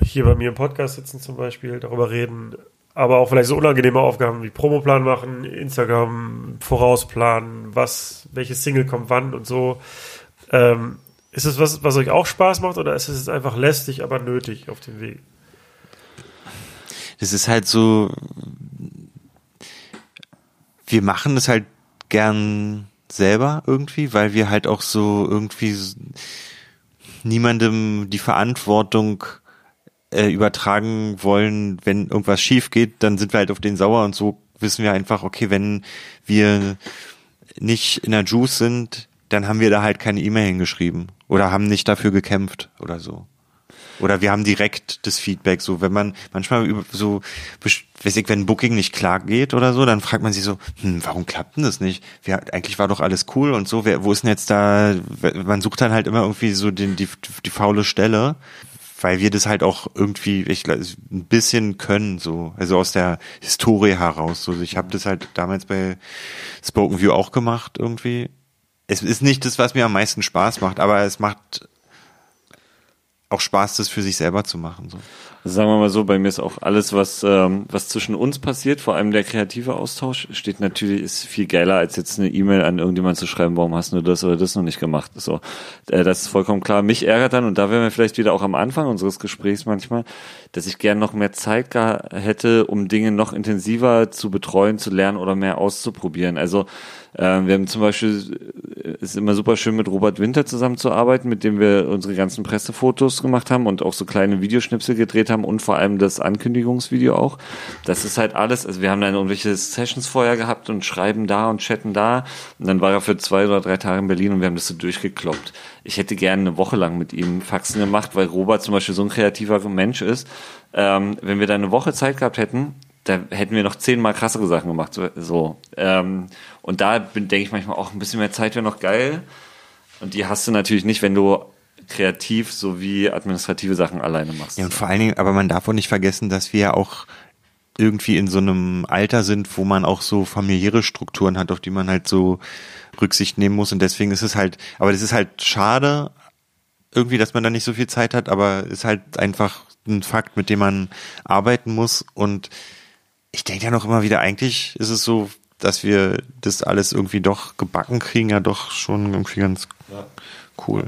hier bei mir im Podcast sitzen zum Beispiel, darüber reden, aber auch vielleicht so unangenehme Aufgaben wie Promoplan machen, Instagram vorausplanen, was, welche Single kommt wann und so. Ähm, ist es was, was euch auch Spaß macht oder ist es einfach lästig, aber nötig auf dem Weg? Das ist halt so, wir machen es halt gern selber irgendwie, weil wir halt auch so irgendwie niemandem die Verantwortung äh, übertragen wollen, wenn irgendwas schief geht, dann sind wir halt auf den sauer und so wissen wir einfach, okay, wenn wir nicht in der Juice sind, dann haben wir da halt keine E-Mail hingeschrieben oder haben nicht dafür gekämpft oder so. Oder wir haben direkt das Feedback, so wenn man manchmal über so, weiß ich, wenn Booking nicht klar geht oder so, dann fragt man sich so, hm, warum klappt denn das nicht? Wir, eigentlich war doch alles cool und so, wer, wo ist denn jetzt da, man sucht dann halt immer irgendwie so den, die, die faule Stelle, weil wir das halt auch irgendwie, ich ein bisschen können, so, also aus der Historie heraus. So, ich habe das halt damals bei Spoken View auch gemacht irgendwie. Es ist nicht das, was mir am meisten Spaß macht, aber es macht auch Spaß, das für sich selber zu machen. So. Sagen wir mal so, bei mir ist auch alles, was, ähm, was zwischen uns passiert, vor allem der kreative Austausch, steht natürlich, ist viel geiler, als jetzt eine E-Mail an irgendjemand zu schreiben, warum hast du das oder das noch nicht gemacht. So, äh, das ist vollkommen klar. Mich ärgert dann, und da wären wir vielleicht wieder auch am Anfang unseres Gesprächs manchmal, dass ich gern noch mehr Zeit gar hätte, um Dinge noch intensiver zu betreuen, zu lernen oder mehr auszuprobieren. Also ähm, wir haben zum Beispiel, äh, ist immer super schön mit Robert Winter zusammenzuarbeiten, mit dem wir unsere ganzen Pressefotos gemacht haben und auch so kleine Videoschnipsel gedreht haben und vor allem das Ankündigungsvideo auch. Das ist halt alles, also wir haben dann irgendwelche Sessions vorher gehabt und schreiben da und chatten da und dann war er für zwei oder drei Tage in Berlin und wir haben das so durchgekloppt. Ich hätte gerne eine Woche lang mit ihm Faxen gemacht, weil Robert zum Beispiel so ein kreativer Mensch ist. Ähm, wenn wir da eine Woche Zeit gehabt hätten, da hätten wir noch zehnmal krassere Sachen gemacht. So. Ähm, und da denke ich manchmal auch ein bisschen mehr Zeit wäre noch geil. Und die hast du natürlich nicht, wenn du kreativ sowie administrative Sachen alleine machst. Ja, und vor allen Dingen, aber man darf auch nicht vergessen, dass wir ja auch irgendwie in so einem Alter sind, wo man auch so familiäre Strukturen hat, auf die man halt so Rücksicht nehmen muss. Und deswegen ist es halt, aber das ist halt schade, irgendwie, dass man da nicht so viel Zeit hat, aber ist halt einfach ein Fakt, mit dem man arbeiten muss. Und ich denke ja noch immer wieder, eigentlich ist es so, dass wir das alles irgendwie doch gebacken kriegen, ja doch schon irgendwie ganz cool.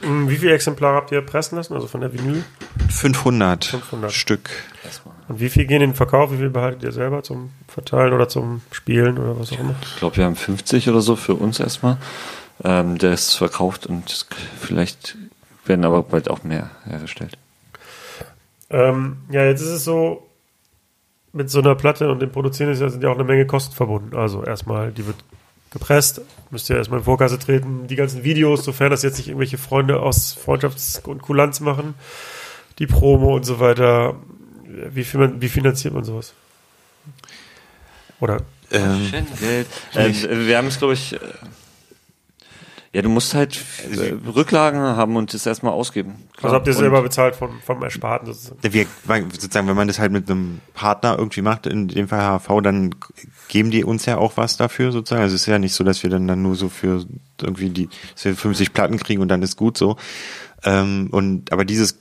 Hm, Wie viele Exemplare habt ihr pressen lassen, also von der Vinyl? 500, 500. Stück. Und wie viel gehen in den Verkauf, wie viel behaltet ihr selber zum Verteilen oder zum Spielen oder was auch immer? Ich glaube, wir haben 50 oder so für uns erstmal. Ähm, der ist verkauft und vielleicht werden aber bald auch mehr hergestellt. Ähm, ja, jetzt ist es so, mit so einer Platte und dem Produzieren ist ja, sind ja auch eine Menge Kosten verbunden. Also erstmal, die wird gepresst, müsst ihr erstmal in Vorkasse treten, die ganzen Videos, sofern das jetzt nicht irgendwelche Freunde aus Freundschafts- und Kulanz machen, die Promo und so weiter. Wie, wie finanziert man sowas? Oder Ähm, Geld. Äh, wir haben es, glaube ich, äh, ja, du musst halt äh, Rücklagen haben und das erstmal ausgeben. also habt ihr Und- selber bezahlt vom, vom Ersparten sozusagen? wir, sozusagen, wenn man das halt mit einem Partner irgendwie macht, in dem Fall HV, dann geben die uns ja auch was dafür sozusagen. Also es ist ja nicht so, dass wir dann, dann nur so für irgendwie die, dass wir 50 Platten kriegen und dann ist gut so. Ähm, und aber dieses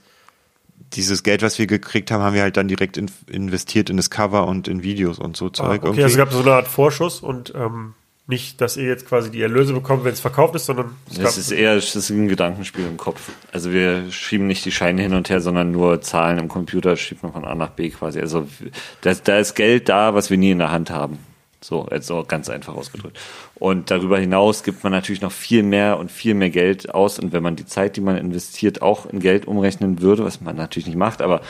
dieses Geld, was wir gekriegt haben, haben wir halt dann direkt in, investiert in das Cover und in Videos und so Ah, Zeug. okay, irgendwie. also es gab so eine Art Vorschuss und ähm, nicht, dass ihr jetzt quasi die Erlöse bekommt, wenn es verkauft ist, sondern es Das ist eher das ist ein Gedankenspiel im Kopf. Also wir schieben nicht die Scheine hin und her, sondern nur Zahlen im Computer schiebt man von A nach B quasi. Also da, da ist Geld da, was wir nie in der Hand haben. So, also ganz einfach ausgedrückt. Und darüber hinaus gibt man natürlich noch viel mehr und viel mehr Geld aus. Und wenn man die Zeit, die man investiert, auch in Geld umrechnen würde, was man natürlich nicht macht, aber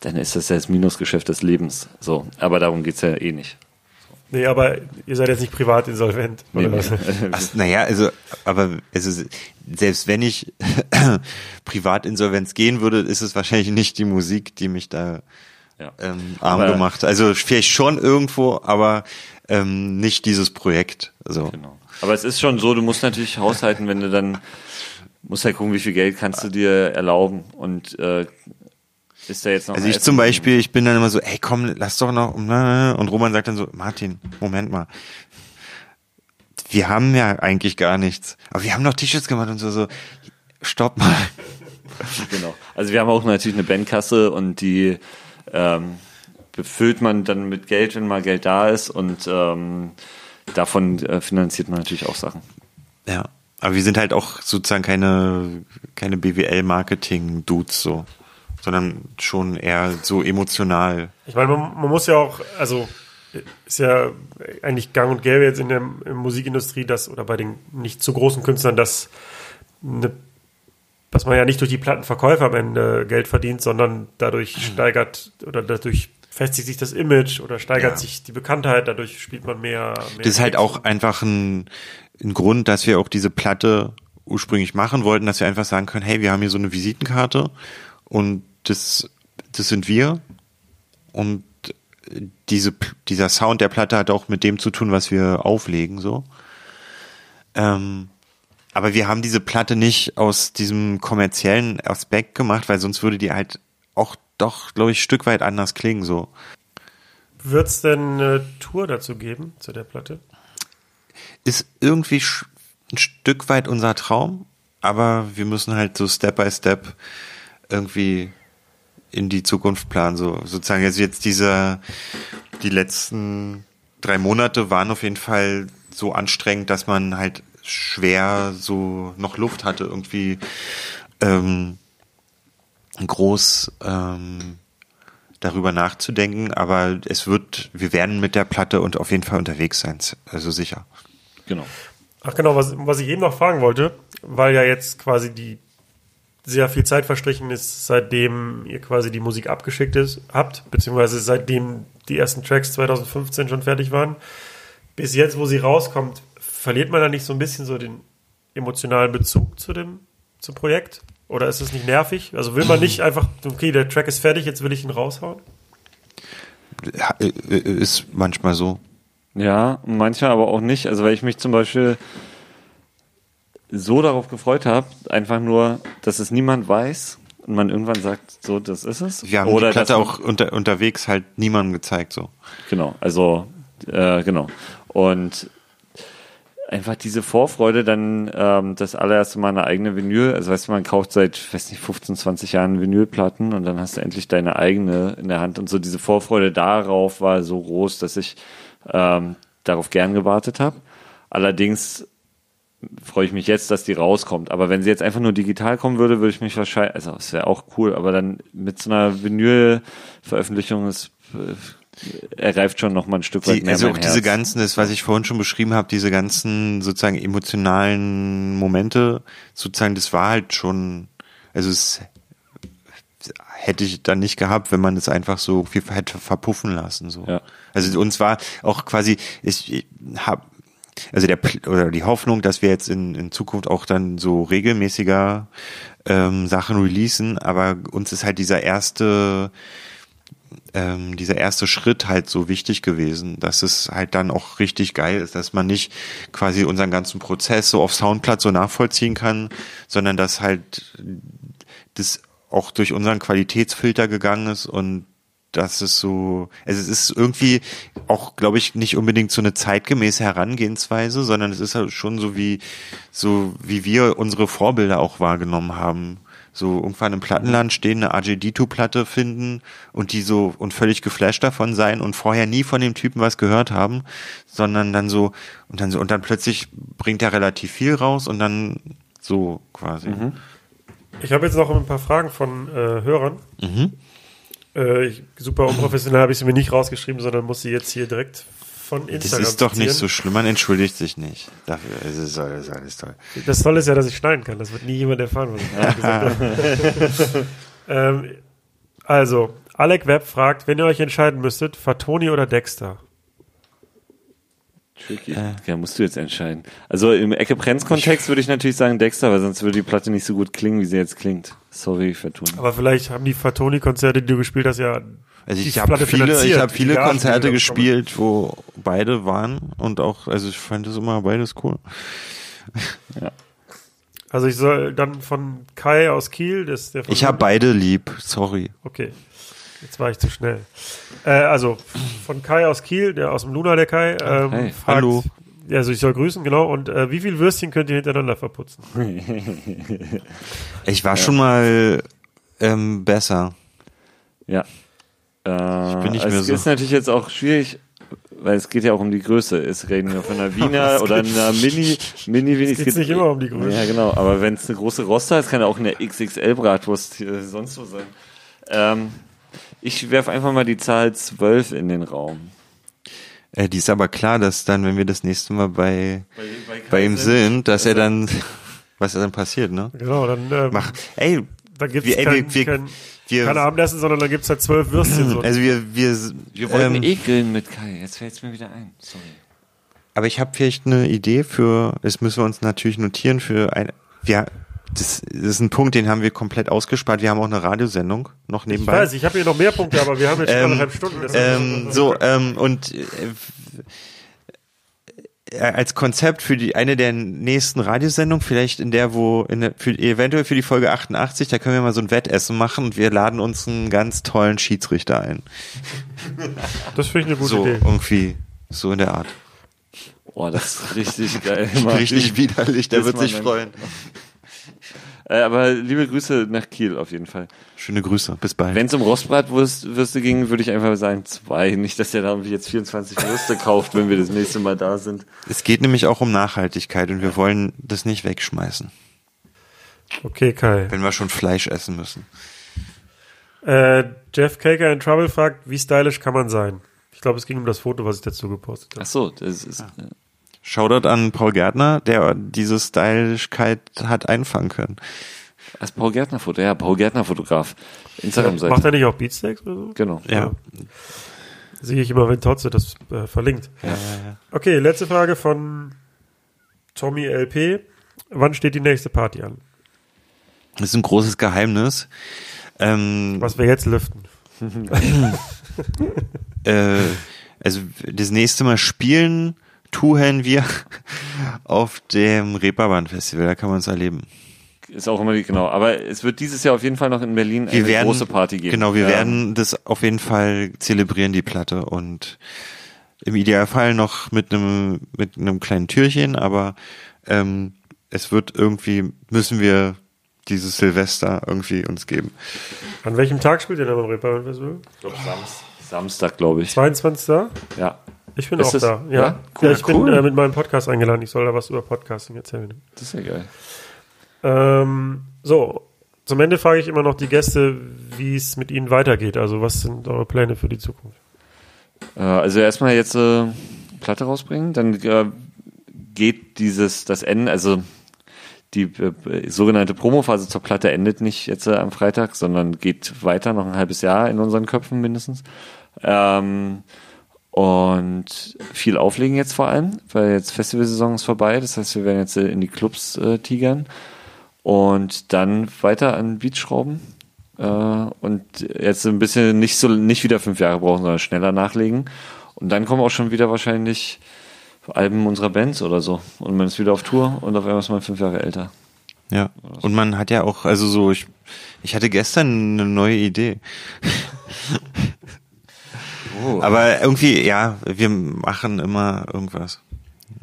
dann ist das ja das Minusgeschäft des Lebens. So, aber darum geht's ja eh nicht. Nee, aber ihr seid jetzt nicht privat insolvent. Oder was? Ach, naja, also, aber also, selbst wenn ich Privatinsolvenz gehen würde, ist es wahrscheinlich nicht die Musik, die mich da Ja. ähm, arm Aber- gemacht. Also vielleicht schon irgendwo, aber ähm, nicht dieses Projekt. So. Genau. Aber es ist schon so, du musst natürlich haushalten, wenn du dann musst halt gucken, wie viel Geld kannst du dir erlauben und äh, ist da jetzt noch Also ich zum? Beispiel, ich bin dann immer so, ey komm, lass doch noch, und Roman sagt dann so, Martin, Moment mal, wir haben ja eigentlich gar nichts, aber wir haben noch T-Shirts gemacht und so, so, stopp mal. Genau. Also wir haben auch natürlich eine Bandkasse und die ähm, befüllt man dann mit Geld, wenn mal Geld da ist und ähm, davon äh, finanziert man natürlich auch Sachen. Ja, aber wir sind halt auch sozusagen keine, keine BWL-Marketing-Dudes so, sondern schon eher so emotional. Ich meine, man, man muss ja auch, also ist ja eigentlich gang und gäbe jetzt in der in der Musikindustrie, dass, oder bei den nicht zu großen Künstlern, dass, eine, dass man ja nicht durch die Plattenverkäufe am Ende Geld verdient, sondern dadurch steigert oder dadurch festigt sich das Image oder steigert Ja. sich die Bekanntheit, dadurch spielt man mehr. mehr Das ist halt auch einfach ein, ein Grund, dass wir auch diese Platte ursprünglich machen wollten, dass wir einfach sagen können, hey, wir haben hier so eine Visitenkarte und das, das sind wir und diese, dieser Sound der Platte hat auch mit dem zu tun, was wir auflegen, so. Ähm, aber wir haben diese Platte nicht aus diesem kommerziellen Aspekt gemacht, weil sonst würde die halt auch doch, glaube ich, ein Stück weit anders klingen, so. Wird es denn eine Tour dazu geben, zu der Platte? ist irgendwie ein Stück weit unser Traum, aber wir müssen halt so Step by Step irgendwie in die Zukunft planen. So sozusagen also jetzt diese die letzten drei Monate waren auf jeden Fall so anstrengend, dass man halt schwer so noch Luft hatte irgendwie ähm, groß ähm, darüber nachzudenken, aber es wird, wir werden mit der Platte und auf jeden Fall unterwegs sein, also sicher. Genau. Ach genau, was, was ich eben noch fragen wollte, weil ja jetzt quasi die sehr viel Zeit verstrichen ist, seitdem ihr quasi die Musik abgeschickt ist, habt, beziehungsweise seitdem die ersten Tracks 2015 schon fertig waren. Bis jetzt, wo sie rauskommt, verliert man da nicht so ein bisschen so den emotionalen Bezug zu dem zum Projekt? Oder ist es nicht nervig? Also will man nicht einfach, okay, der Track ist fertig, jetzt will ich ihn raushauen? Ja, äh, äh, Ist manchmal so. Ja, manchmal aber auch nicht. Also weil ich mich zum Beispiel so darauf gefreut habe, einfach nur, dass es niemand weiß und man irgendwann sagt, so, das ist es. Wir haben Oder die Platte auch unter, unterwegs halt niemandem gezeigt, so. Genau, also äh, genau. Und einfach diese Vorfreude, dann ähm, das allererste Mal eine eigene Vinyl, also weißt du, man kauft seit, weiß nicht, 15, 20 Jahren Vinylplatten und dann hast du endlich deine eigene in der Hand und so diese Vorfreude darauf war so groß, dass ich ähm, darauf gern gewartet habe. Allerdings freue ich mich jetzt, dass die rauskommt. Aber wenn sie jetzt einfach nur digital kommen würde, würde ich mich wahrscheinlich, also es wäre auch cool, aber dann mit so einer Vinyl-Veröffentlichung ist äh, erreift schon noch mal ein Stück weit Die, mehr also auch diese ganzen, das, was ich vorhin schon beschrieben habe, diese ganzen sozusagen emotionalen Momente, sozusagen, das war halt schon, also es hätte ich dann nicht gehabt, wenn man es einfach so viel hätte verpuffen lassen. So. Ja. Also uns war auch quasi, ich, ich hab, also der oder die Hoffnung, dass wir jetzt in, in Zukunft auch dann so regelmäßiger ähm, Sachen releasen, aber uns ist halt dieser erste ähm, dieser erste Schritt halt so wichtig gewesen, dass es halt dann auch richtig geil ist, dass man nicht quasi unseren ganzen Prozess so auf Soundplatz so nachvollziehen kann, sondern dass halt das auch durch unseren Qualitätsfilter gegangen ist und dass es so, also es ist irgendwie auch, glaube ich, nicht unbedingt so eine zeitgemäße Herangehensweise, sondern es ist halt schon so wie, so wie wir unsere Vorbilder auch wahrgenommen haben. so irgendwann im Plattenland stehen, eine RJD2-Platte finden und die so und völlig geflasht davon sein und vorher nie von dem Typen was gehört haben, sondern dann so und dann so und dann plötzlich bringt er relativ viel raus und dann so quasi. Ich habe jetzt noch ein paar Fragen von äh, Hörern. Äh, ich, super unprofessionell habe ich sie mir nicht rausgeschrieben, sondern muss sie jetzt hier direkt von Das Instagram ist doch nicht so schlimm, man entschuldigt sich nicht. Dafür es ist alles, alles toll. Das Tolle ist ja, dass ich schneiden kann. Das wird nie jemand erfahren, was ich gerade gesagt habe. ähm, also, Alec Webb fragt, wenn ihr euch entscheiden müsstet, Fatoni oder Dexter? Tricky. Ja, musst du jetzt entscheiden. Also im Ecke-Prenz-Kontext würde ich natürlich sagen Dexter, weil sonst würde die Platte nicht so gut klingen, wie sie jetzt klingt. Sorry, Vertun. Aber vielleicht haben die Fatoni-Konzerte, die du gespielt hast, ja. Also ich habe viele, ich habe viele Konzerte gespielt, wo beide waren und auch, also ich fand das immer beides cool. Also ich soll dann von Kai aus Kiel, das ist der von Ich habe beide lieb, sorry. Okay. Jetzt war ich zu schnell. Äh, also von Kai aus Kiel, der aus dem Luna, der Kai, ähm, Hi. fragt, Hallo. Ja, also ich soll grüßen, genau. Und äh, wie viel Würstchen könnt ihr hintereinander verputzen? Ich war schon mal ähm, besser. Ja. Äh, bin nicht also mehr es so. ist natürlich jetzt auch schwierig, weil es geht ja auch um die Größe. Es reden wir von einer Wiener oder einer Mini, Mini, Mini. Es geht nicht immer um die Größe. Ja, genau. Aber wenn es eine große Roster ist, kann ja auch eine XXL-Bratwurst hier sonst so sein. Ähm, ich werfe einfach mal die Zahl 12 in den Raum. Äh, die ist aber klar, dass dann, wenn wir das nächste Mal bei, Bei, bei, bei ihm sind, dass er dann, was dann passiert, ne? Genau, dann, ähm, Mach, ey, dann gibt wir- kein, wir- wir- kein, wir- kein Abendessen, sondern dann gibt es halt zwölf Würstchen. So. also wir, wir, Wir wollten ähm, eh grillen mit Kai. Jetzt fällt es mir wieder ein. Sorry. Aber ich habe vielleicht eine Idee für, das müssen wir uns natürlich notieren für ein, ja, das, das ist ein Punkt, den haben wir komplett ausgespart. Wir haben auch eine Radiosendung noch ich nebenbei. weiß, ich habe hier noch mehr Punkte, aber wir haben jetzt schon Ähm, anderthalb Stunden. ähm, so, ähm, und äh, als Konzept für die eine der nächsten Radiosendungen, vielleicht in der, wo, in der, für, eventuell für die Folge 88, da können wir mal so ein Wettessen machen und wir laden uns einen ganz tollen Schiedsrichter ein. das finde ich eine gute so Idee. irgendwie, so in der Art. Boah, das ist richtig geil. Richtig widerlich, der Das wird sich freuen. Äh, aber liebe Grüße nach Kiel auf jeden Fall. Schöne Grüße, bis bald. Wenn es um Rostbratwürste ging, würde ich einfach sagen zwei. Nicht, dass der da irgendwie jetzt 24 Würste kauft, wenn wir das nächste Mal da sind. Es geht nämlich auch um Nachhaltigkeit und wir wollen das nicht wegschmeißen, Okay, Kai. wenn wir schon Fleisch essen müssen. Äh, Jeff Kaker in Trouble fragt, wie stylisch kann man sein? Ich glaube, es ging um das Foto, was ich dazu gepostet habe. Ach so, das ist. Ah. Shoutout an Paul Gärtner, der diese Stylischkeit hat einfangen können. Das Paul Gärtner Foto, ja, Paul Gärtner Fotograf. Instagram-Seite. Macht er nicht auch Beatsteaks oder so? Genau. Ja. Sehe ich immer, wenn Totze das äh, verlinkt. Okay, letzte Frage von Tommy LP. Wann steht die nächste Party an? Das ist ein großes Geheimnis. Ähm, Was wir jetzt lüften. äh, also das nächste Mal spielen tun wir auf dem Reeperbahn Festival, da kann man es erleben. Ist auch immer die, genau. Aber es wird dieses Jahr auf jeden Fall noch in Berlin Wir eine werden, große Party geben. Genau, wir Ja. werden das auf jeden Fall zelebrieren, die Platte und im Idealfall noch mit einem mit einem kleinen Türchen, aber ähm, es wird irgendwie müssen wir dieses Silvester irgendwie uns geben. An welchem Tag spielt ihr denn beim Reeperbahn Festival? Ich glaube, Samstag, Samstag glaube ich. 22. Ja, Ich bin Ist auch das- da. Ja, ja? ja, Cool, ich cool. bin äh, mit meinem Podcast eingeladen. Ich soll da was über Podcasting erzählen. das ist ja geil. Ähm, so, zum Ende frage ich immer noch die Gäste, wie es mit ihnen weitergeht. Also, was sind eure Pläne für die Zukunft? Äh, also erstmal jetzt äh, Platte rausbringen, dann äh, geht dieses, das Ende, also die äh, sogenannte Promophase zur Platte endet nicht jetzt äh, am Freitag, sondern geht weiter noch ein halbes Jahr in unseren Köpfen mindestens. Ähm, und viel auflegen jetzt vor allem, weil jetzt Festivalsaison ist vorbei. Das heißt, wir werden jetzt äh, in die Clubs äh, tigern und dann weiter an Beats schrauben. Äh, und jetzt ein bisschen nicht so nicht wieder fünf Jahre brauchen, sondern schneller nachlegen. Und dann kommen auch schon wieder wahrscheinlich Alben unserer Bands oder so. Und man ist wieder auf Tour und auf einmal ist man fünf Jahre älter. Ja. Und man hat ja auch, also so, ich, ich hatte gestern eine neue Idee. Oh. Aber irgendwie, ja, wir machen immer irgendwas.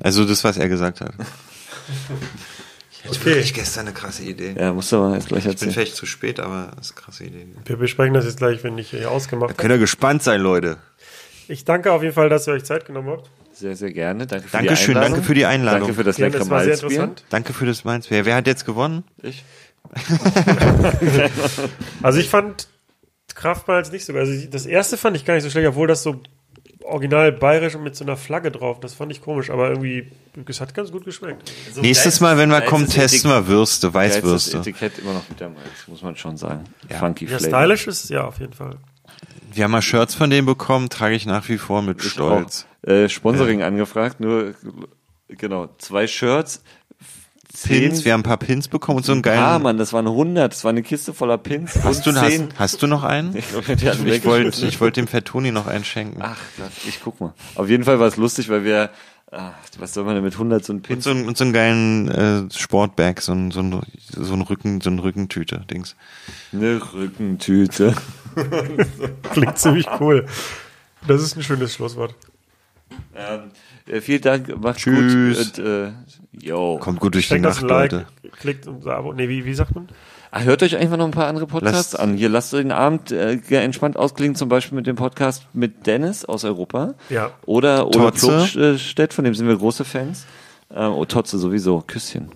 Also das, was er gesagt hat. Wirklich gestern eine krasse Idee. Ja, musst du aber jetzt gleich Ich bin erzählen. vielleicht zu spät, aber das ist eine krasse Idee. Wir besprechen das jetzt gleich, wenn ich hier ausgemacht habe. Könnt ihr gespannt sein, Leute. Ich danke auf jeden Fall, dass ihr euch Zeit genommen habt. Sehr, sehr gerne. Danke für Dankeschön, die Einladung. danke für die Einladung. Danke für das Ja, leckere Malzbier. interessant. Danke für das Mainz. Wer, wer hat jetzt gewonnen? Ich? Also ich fand Kraftmalz nicht so. Also das erste fand ich gar nicht so schlecht, obwohl das so original bayerisch und mit so einer Flagge drauf. Das fand ich komisch, aber irgendwie, es hat ganz gut geschmeckt. Nächstes Mal, wenn wir kommen, testen wir Würste, Weißwürste. Etikett immer noch mit der Malz, muss man schon sagen. Ja. Funky Ja, Flavor. stylisch ist es ja auf jeden Fall. Wir haben mal Shirts von denen bekommen, trage ich nach wie vor mit Ich Stolz. auch. Äh, Sponsoring angefragt, nur genau, zwei Shirts, Pins, wir haben ein paar Pins bekommen und so einen geilen. Ah, Mann, das waren 100, das war eine Kiste voller Pins. hast, du, und hast, hast du noch einen? Ich Ich wollte ich wollte dem Fettoni noch einen schenken. Ach, das, ich guck mal. Auf jeden Fall war es lustig, weil wir, ach, was soll man denn mit 100 so ein Und Pins? so, einen- und so einen geilen äh, Sportbag, so ein, so ein, so ein Rücken, so ein Rückentüte-Dings. Eine Rückentüte. Klingt ziemlich cool. Das ist ein schönes Schlusswort. ähm, äh, vielen Dank, macht's Tschüss. gut. Und, äh, yo. Kommt gut durch die Schenkt das Nacht, Like, Leute. klickt und Abo. Nee, wie, wie sagt man? Ah, hört euch einfach noch ein paar andere Podcasts Lasst- an. Hier lasst den Abend äh, entspannt ausklingen, zum Beispiel mit dem Podcast mit Dennis aus Europa. Ja. Oder Ole. Plogstedt, von dem sind wir große Fans. Ähm, oh, Totze sowieso. Küsschen.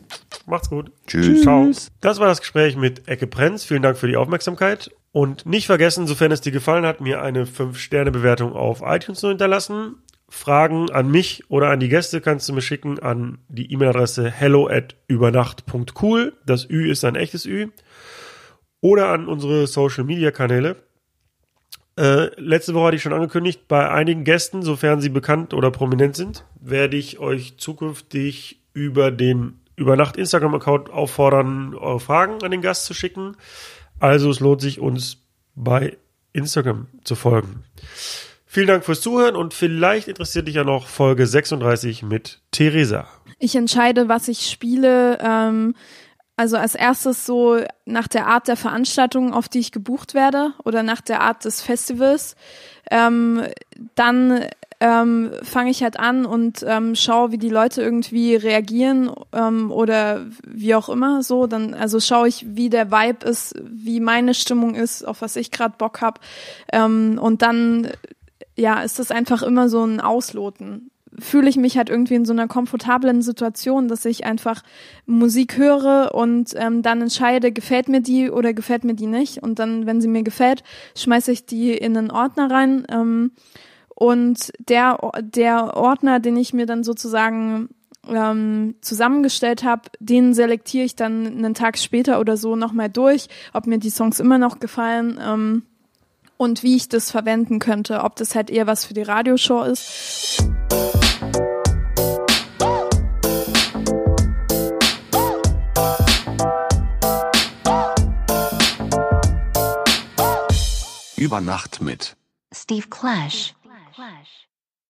Macht's gut. Tschüss. Ciao. Das war das Gespräch mit Ecke Prenz. Vielen Dank für die Aufmerksamkeit. Und nicht vergessen, sofern es dir gefallen hat, mir eine 5-Sterne-Bewertung auf iTunes zu hinterlassen. Fragen an mich oder an die Gäste kannst du mir schicken an die E-Mail-Adresse hello at übernacht.cool. Das Ü ist ein echtes Ü. Oder an unsere Social-Media-Kanäle. Äh, letzte Woche hatte ich schon angekündigt, bei einigen Gästen, sofern sie bekannt oder prominent sind, werde ich euch zukünftig über den Übernacht Instagram-Account auffordern, eure Fragen an den Gast zu schicken. Also es lohnt sich, uns bei Instagram zu folgen. Vielen Dank fürs Zuhören und vielleicht interessiert dich ja noch Folge 36 mit Theresa. Ich entscheide, was ich spiele. Ähm, also als erstes so nach der Art der Veranstaltung, auf die ich gebucht werde oder nach der Art des Festivals. Ähm, dann ähm, fange ich halt an und ähm, schaue, wie die Leute irgendwie reagieren ähm, oder wie auch immer so. Dann also schaue ich, wie der Vibe ist, wie meine Stimmung ist, auf was ich gerade Bock hab. Ähm, und dann ja, ist das einfach immer so ein Ausloten. Fühle ich mich halt irgendwie in so einer komfortablen Situation, dass ich einfach Musik höre und ähm, dann entscheide, gefällt mir die oder gefällt mir die nicht. Und dann, wenn sie mir gefällt, schmeiße ich die in einen Ordner rein. Ähm, und der, der Ordner, den ich mir dann sozusagen ähm, zusammengestellt habe, den selektiere ich dann einen Tag später oder so nochmal durch, ob mir die Songs immer noch gefallen. Ähm, und wie ich das verwenden könnte, ob das halt eher was für die Radioshow ist. Über Nacht mit. Steve Clash.